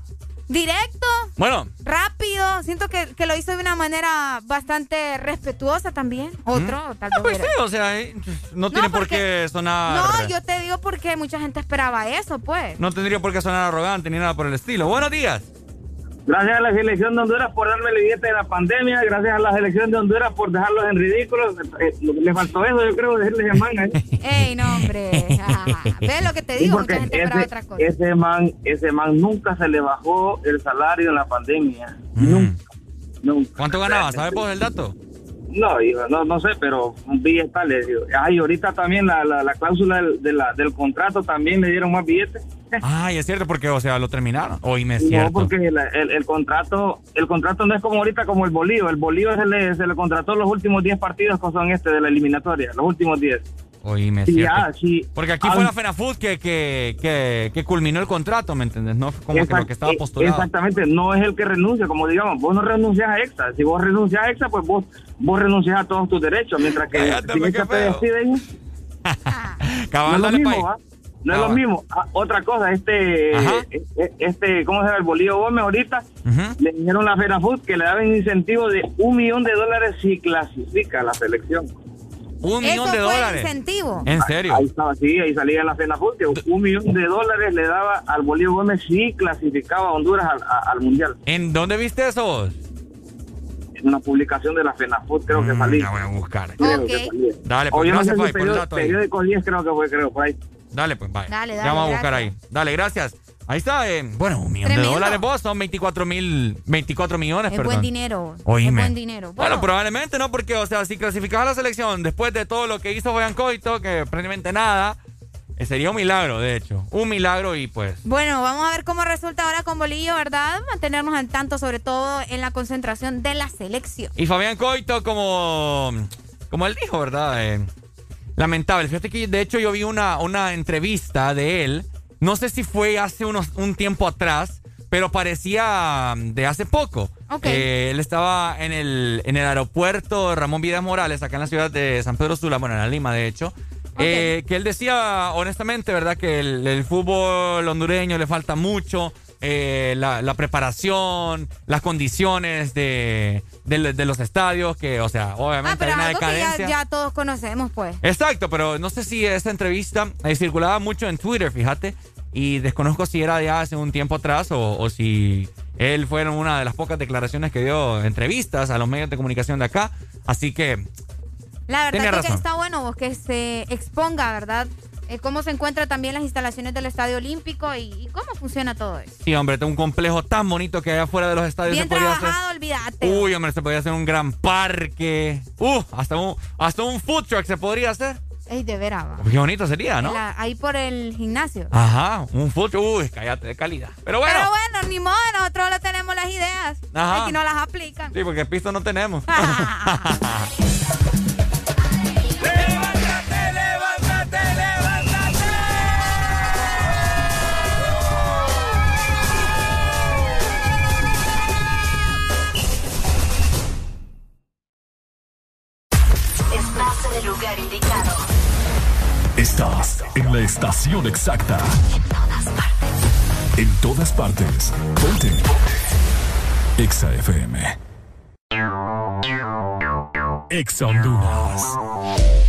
Directo. Bueno. Rápido. Siento que, que, lo hizo de una manera bastante respetuosa también. Otro, mm. tal ah, vez. Pues sí, o sea, eh, pues, no tiene por qué sonar. No, yo te digo porque mucha gente esperaba eso, pues. No tendría por qué sonar arrogante ni nada por el estilo. Buenos días. Gracias a la selección de Honduras por darme el billete de la pandemia, gracias a la selección de Honduras por dejarlos en ridículos. Eh, eh, le faltó eso, yo creo, decirles el man. ¿eh? ¡Ey, no, hombre! ¿Ves lo que te digo? Mucha gente ese, otra cosa. Ese man, ese man nunca se le bajó el salario en la pandemia. Mm. Nunca, nunca. ¿Cuánto ganaba? ¿Sabes vos el dato? No, no, no sé, pero un billete le digo. Ay, ahorita también la, la, cláusula del, del contrato también le dieron más billetes. Ay, es cierto, porque, o sea, lo terminaron. Hoy me es No, porque el, el, contrato el contrato no es como ahorita como el Bolívar. El Bolívar se le, se le contrató los últimos 10 partidos que son este de la eliminatoria, los últimos 10. Oíme, ah, sí. Porque aquí fue ah, la FENAFUT que, que, que, que, culminó el contrato, ¿me entiendes No como que lo que estaba eh, postulado. Exactamente, no es el que renuncia, como digamos, vos no renuncias a EXA. Si vos renuncias a EXA, pues vos, vos renuncias a todos tus derechos, mientras que si pues, EXA te despiden. Cabal, no es lo mismo. No es lo mismo. Otra cosa, este, eh, eh, este, ¿cómo se llama? El Bolívar Gómez ahorita uh le dijeron a la que le daban incentivo de un millón de dólares si clasifica la selección. Un millón de dólares. Incentivo. En serio. Ahí estaba, sí, ahí salía la cena fuerte. Un millón de dólares le daba al Bolívar Gómez si clasificaba a Honduras al, Mundial. ¿En dónde viste eso? una publicación de la FENAFUT, creo que mm, salí. La voy a buscar. Okay. Dale, pues, gracias, no sé si pues, creo que fue, creo, por ahí. Dale, pues, vaya. Dale, dale, ya vamos a buscar ahí. Dale, gracias. Ahí está, eh, bueno, un millón de dólares vos son 24 mil, 24 millones, es perdón. buen dinero. Oíme. Es buen dinero. Bueno, probablemente no, porque, o sea, si clasificas a la selección después de todo lo que hizo Boyan Coito, que prácticamente nada, eh, Sería un milagro, de hecho. Un milagro y pues. Bueno, vamos a ver cómo resulta ahora con Bolillo, ¿verdad? Mantenernos al tanto, sobre todo en la concentración de la selección. Y Fabián Coito, como, como él dijo, ¿verdad? Eh, lamentable. Fíjate que de hecho yo vi una, una entrevista de él no sé si fue hace unos, un tiempo atrás, pero parecía um, de hace poco. Eh, él estaba en el, en el aeropuerto Ramón Vidas Morales, acá en la ciudad de San Pedro Sula, bueno, en la Lima, de hecho. Eh, que él decía, honestamente, ¿verdad? Que el, fútbol hondureño le falta mucho, eh, la, preparación, las condiciones de, de, los estadios, que, o sea, obviamente ah, pero hay una decadencia. Que ya, ya, todos conocemos, pues. Exacto, pero no sé si esa entrevista eh, circulaba mucho en Twitter, fíjate, y desconozco si era ya hace un tiempo atrás o, si él fue una de las pocas declaraciones que dio entrevistas a los medios de comunicación de acá, así que... La verdad es que está bueno vos que se exponga, ¿verdad? Eh, cómo se encuentran también las instalaciones del Estadio Olímpico y, cómo funciona todo eso. Sí, hombre, un complejo tan bonito que allá afuera de los estadios Bien se trabajado, hacer... olvídate. Uy, hombre, se podría hacer un gran parque. Uh, hasta un, hasta un food truck se podría hacer. Ey, de veras. Qué bonito sería, ¿no? Ahí por el gimnasio. Ajá, un food. Uy, cállate, de calidad. Pero bueno. Pero bueno, ni modo, nosotros lo tenemos las ideas. Ajá. Aquí no las aplican. Sí, porque pisto no tenemos. lugar indicado. Estás en la estación exacta. En todas partes. En todas partes. Ponte. Ponte. Exa FM. Exa Honduras.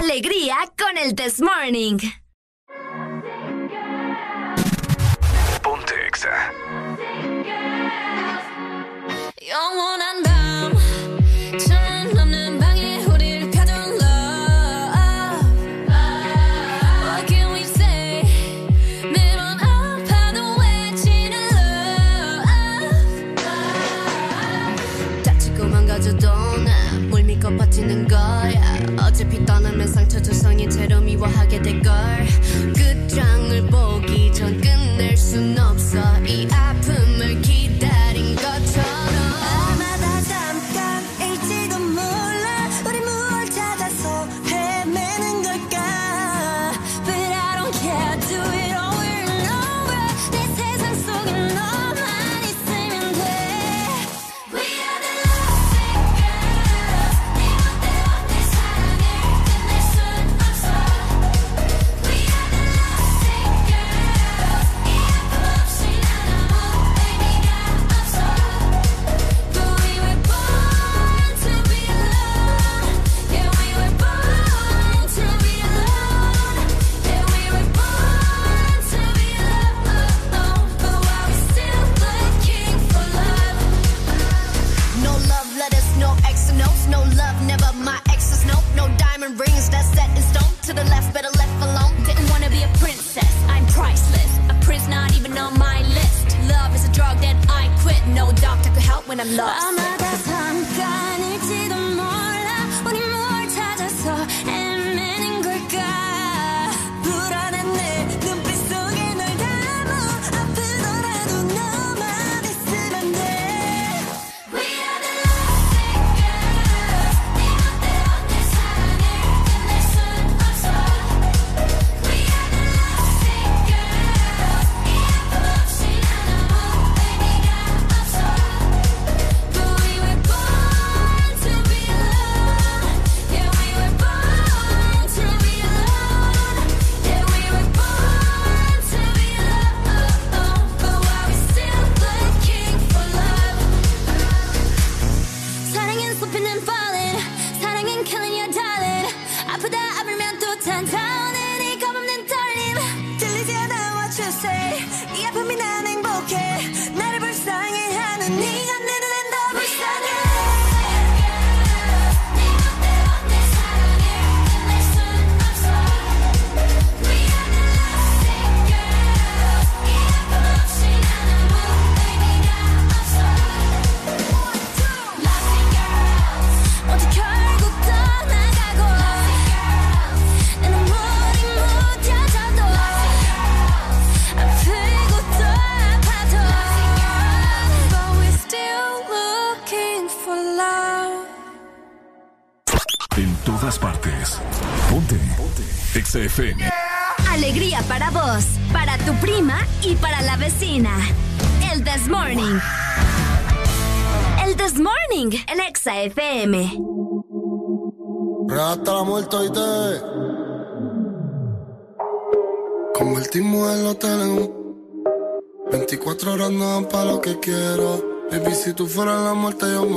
alegría con el This Morning. Ponte Exa. Si tú fueras la muerte, yo me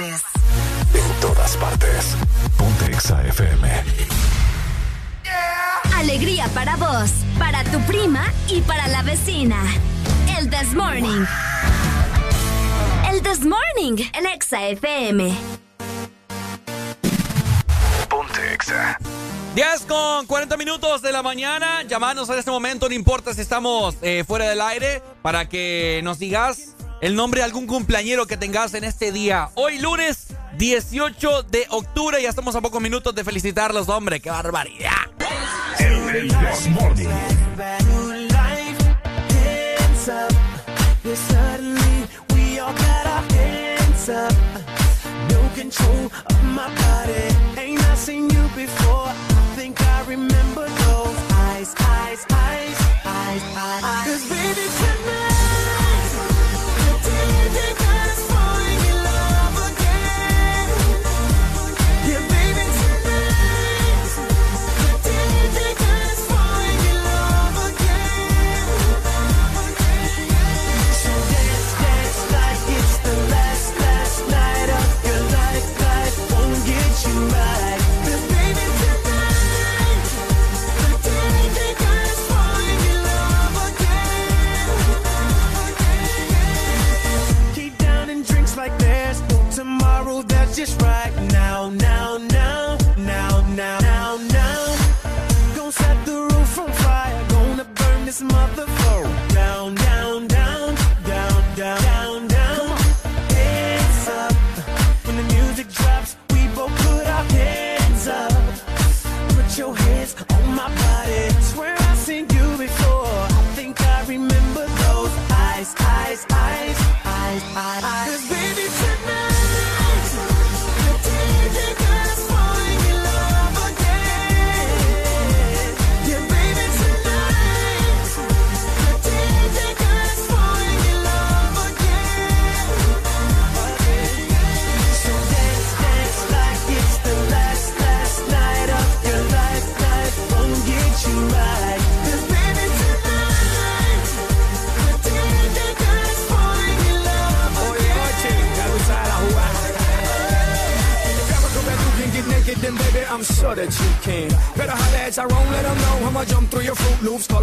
partes. En todas partes. Ponte Exa FM. Alegría para vos, para tu prima y para la vecina. El This Morning. El This Morning, el Exa FM. Ponte Exa. 10 con 40 minutos de la mañana. Llamanos en este momento, no importa si estamos eh, fuera del aire, para que nos digas el nombre de algún cumpleañero que tengas en este día. Hoy lunes 18 de octubre, ya estamos a pocos minutos de felicitarlos, hombre. ¡Qué barbaridad! El, control of my body. Ain't I seen you before? I think I remember those eyes, eyes, eyes, eyes, eyes. Cause baby, tonight, just right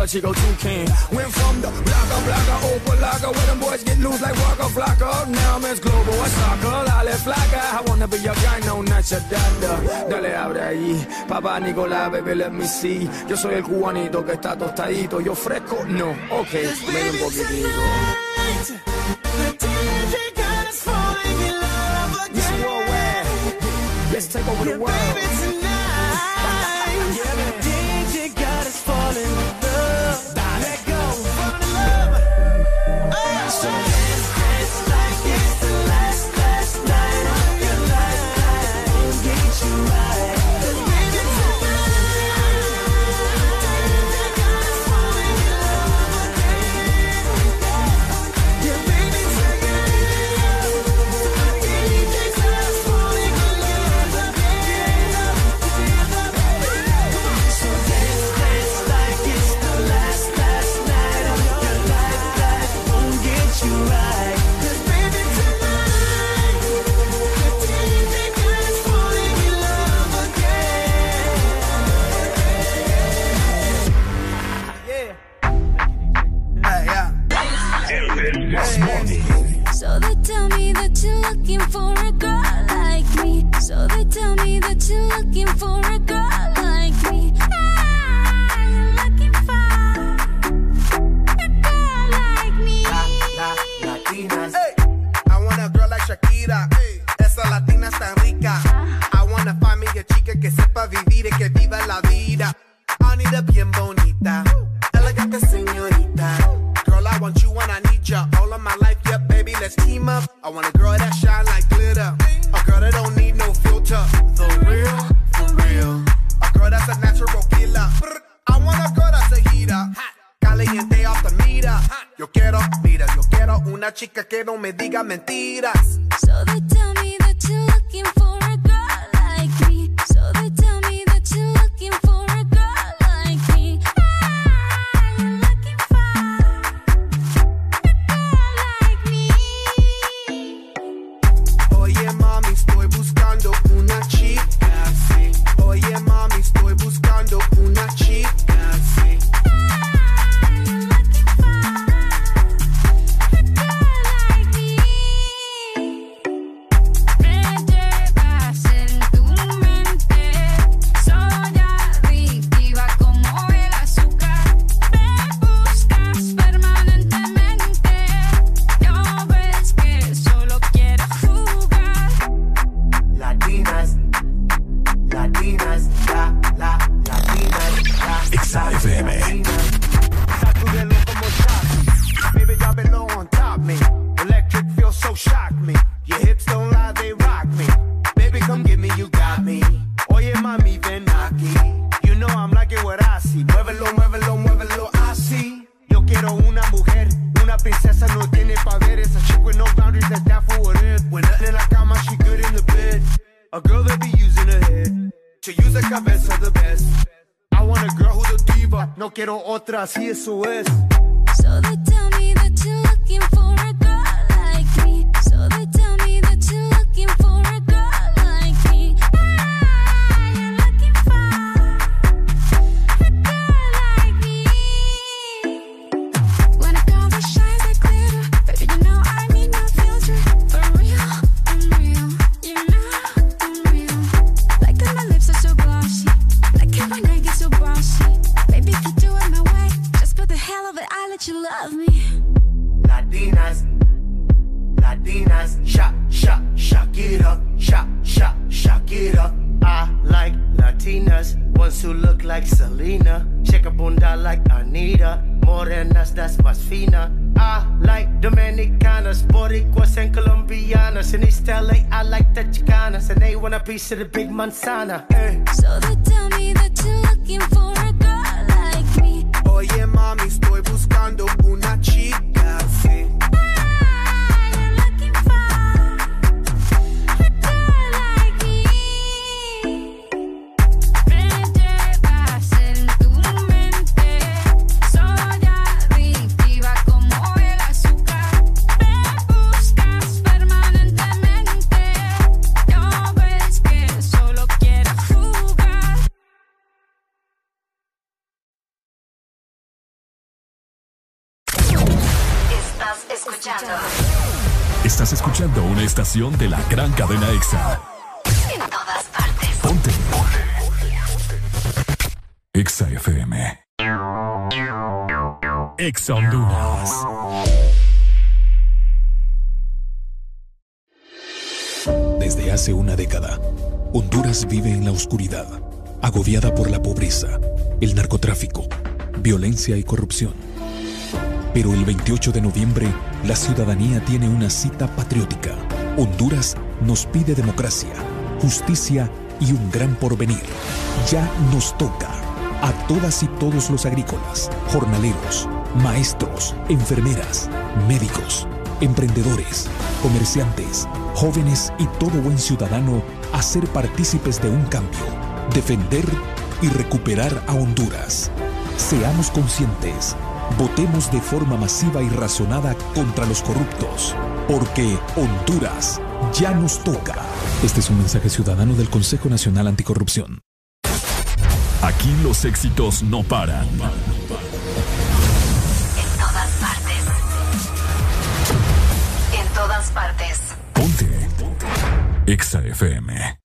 but she go toucan. Went from the blocker, blocker, open locker, where them boys get loose like Waka Flocka. Now I'm as global as soccer, lale flaca. I wanna be your guy, no, not your dada. Dale, abre ahí, papá Nicolás, baby, let me see. Yo soy el cubanito que está tostadito, yo fresco, no, ok, me un poquitito. Let's take over the world. así eso es. de la gran cadena EXA. En todas partes. Ponte. Ponte. EXA FM. EXA Honduras. Desde hace una década, Honduras vive en la oscuridad, agobiada por la pobreza, el narcotráfico, violencia y corrupción. Pero el 28 de noviembre, la ciudadanía tiene una cita patriótica Honduras nos pide democracia, justicia y un gran porvenir. Ya nos toca a todas y todos los agrícolas, jornaleros, maestros, enfermeras, médicos, emprendedores, comerciantes, jóvenes y todo buen ciudadano a ser partícipes de un cambio, defender y recuperar a Honduras. Seamos conscientes, votemos de forma masiva y razonada contra los corruptos porque Honduras ya nos toca. Este es un mensaje ciudadano del Consejo Nacional Anticorrupción. Aquí los éxitos no paran. En todas partes. En todas partes. Ponte. Exa FM.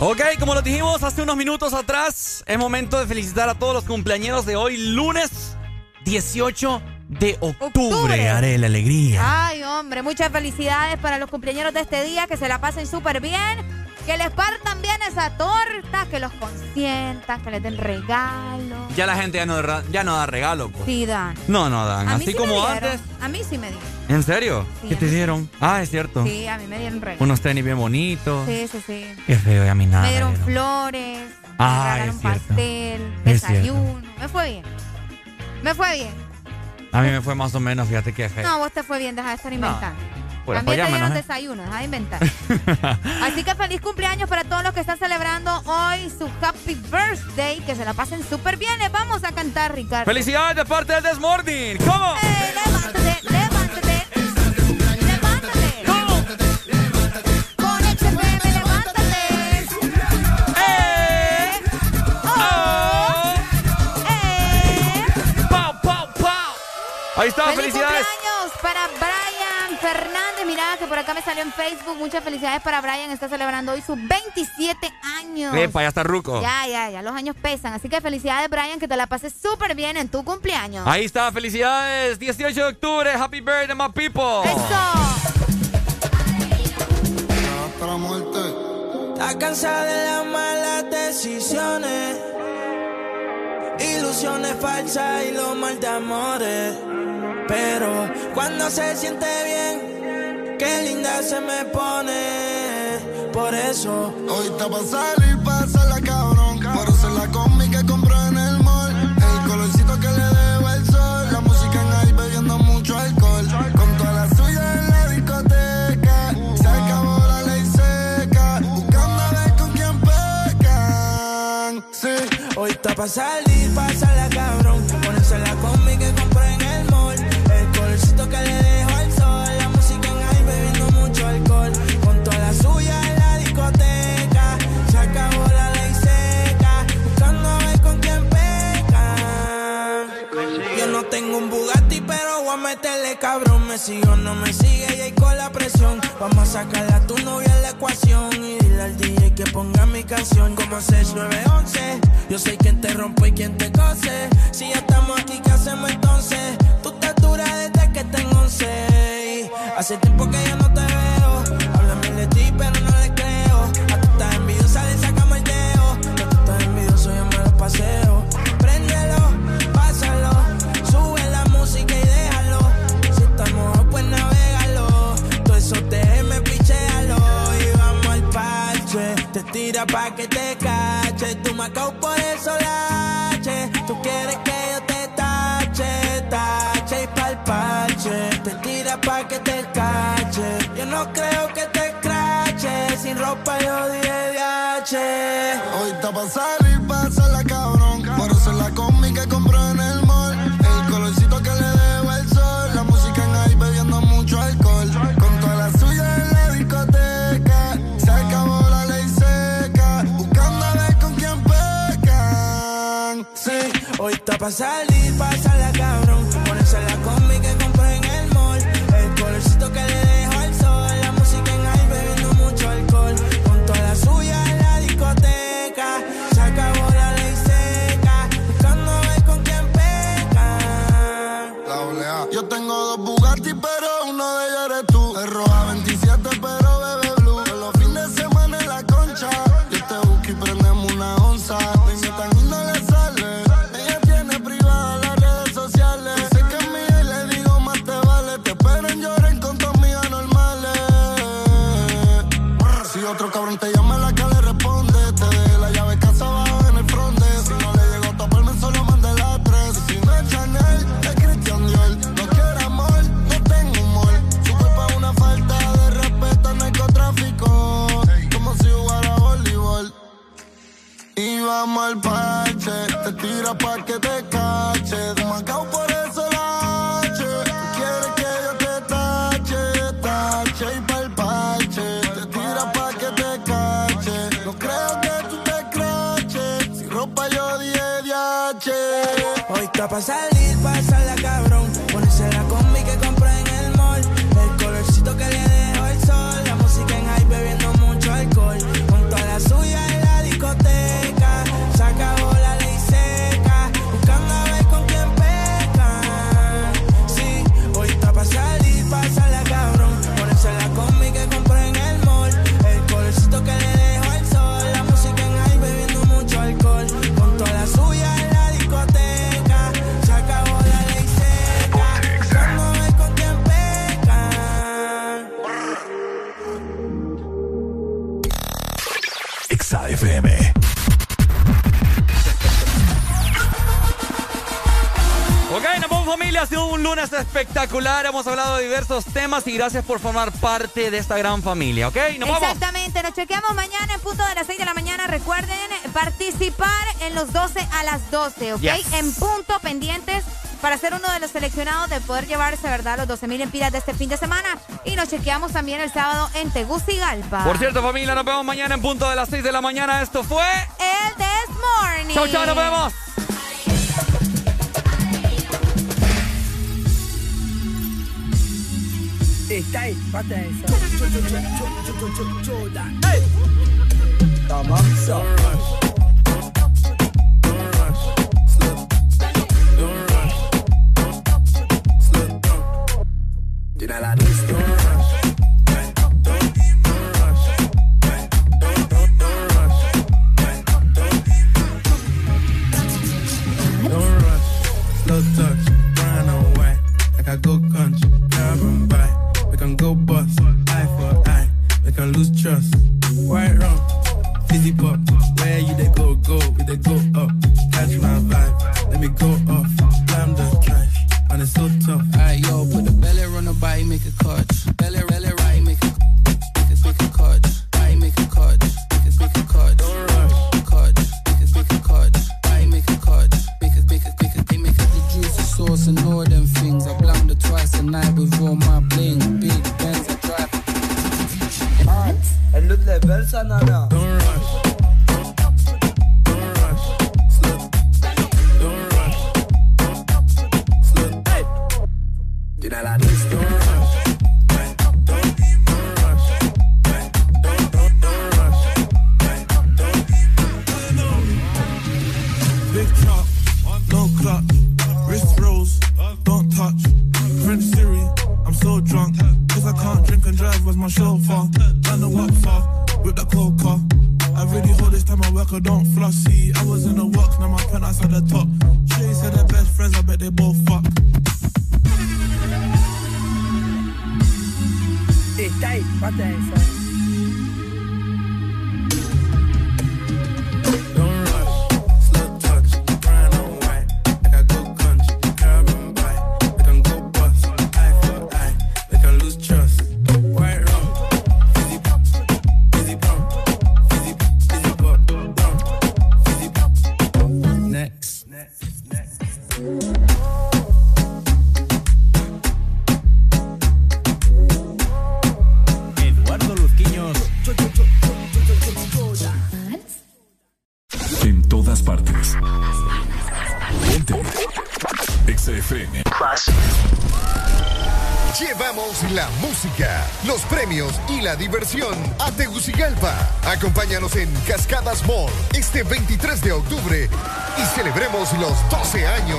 Ok, como lo dijimos hace unos minutos atrás, es momento de felicitar a todos los cumpleañeros de hoy, lunes 18 de octubre, haré la alegría. Ay, hombre, muchas felicidades para los cumpleañeros de este día, que se la pasen súper bien. Que les partan bien esa torta, que los consientan, que les den regalos. Ya la gente ya no, ya no da regalo, pues. Sí, dan. No, no dan. A mí Así sí como me dieron. antes. A mí sí me dieron. ¿En serio? Sí, ¿Qué te sí. dieron? Ah, es cierto. Sí, a mí me dieron regalos. Unos tenis bien bonitos. Sí, sí, sí. Qué feo, y a mí nada. me dieron dieron. flores, me Ah, regalaron es cierto. pastel, Es cierto. desayuno. Me fue bien. Me fue bien. A mí me fue más o menos, fíjate qué feo. No, vos te fue bien, deja de estar inventando. También te menos, ¿eh? desayuno, deja de inventar. Así que feliz cumpleaños para todos los que están celebrando hoy su happy birthday. Que se la pasen súper bien. Les vamos a cantar, Ricardo. ¡Felicidades de parte del Desmorning! ¿Cómo? ¡Ey, levántate, levántate! ¡Levántate! Con XFM, levántate. ¡Eh! ¡Oh! ¡Eh! ¡Pau, pau, pau! Ahí está, ¡Feliz felicidades. cumpleaños para Fernández! Mira, que por acá me salió en Facebook. Muchas felicidades para Brian. Está celebrando hoy sus 27 años. Epa, ya está ruco. Ya, ya, ya. Los años pesan. Así que felicidades, Brian. Que te la pases súper bien en tu cumpleaños. Ahí está, felicidades. 18 de octubre, happy birthday, my people. Hasta la muerte. Está cansada de las malas decisiones, ilusiones falsas y los mal de amores. Pero cuando se siente bien, qué linda se me pone. Por eso Hoy está pa' salir, pásala cabrón. Por Hoy está pa' salir, pásala cabrón. Ponerse la combi que compré en el mall. El colorcito que le meterle cabrón. Me sigue o no me sigue y ahí con la presión. Vamos a sacarle a tu novia en la ecuación. Y dile al DJ que ponga mi canción como 6911. Yo soy quien te rompe y quien te cose. Si ya estamos aquí, ¿qué hacemos entonces? Tú estás dura desde que tengo 11. Hace tiempo que ya no te veo. Háblame de ti, pero no Te tira pa' que te cache. Tú me por eso lache. Tú quieres que yo te tache, tache y pa'l parche. Te tira pa' que te cache. Yo no creo que te crache. Sin ropa yo dije. Hoy está pa' está pa' salir, pásala cabrón. Ponerse Hoy sido un lunes espectacular. Hemos hablado de diversos temas y gracias por formar parte de esta gran familia, ¿ok? Nos Exactamente. Nos chequeamos mañana en punto de las 6 de la mañana. Recuerden participar en los 12 a las 12, ¿ok? En punto pendientes para ser uno de los seleccionados de poder llevarse, ¿verdad?, los 12.000 empiras de este fin de semana. Y nos chequeamos también el sábado en Tegucigalpa. Por cierto, familia, nos vemos mañana en punto de las 6 de la mañana. Esto fue... El This Morning. Chau, chau, nos vemos. detay Patayin sana Jordan Hey! Tamam sağ Dün aladın diversión a Tegucigalpa. Acompáñanos en Cascadas Mall este 23 de octubre y celebremos los 12 años.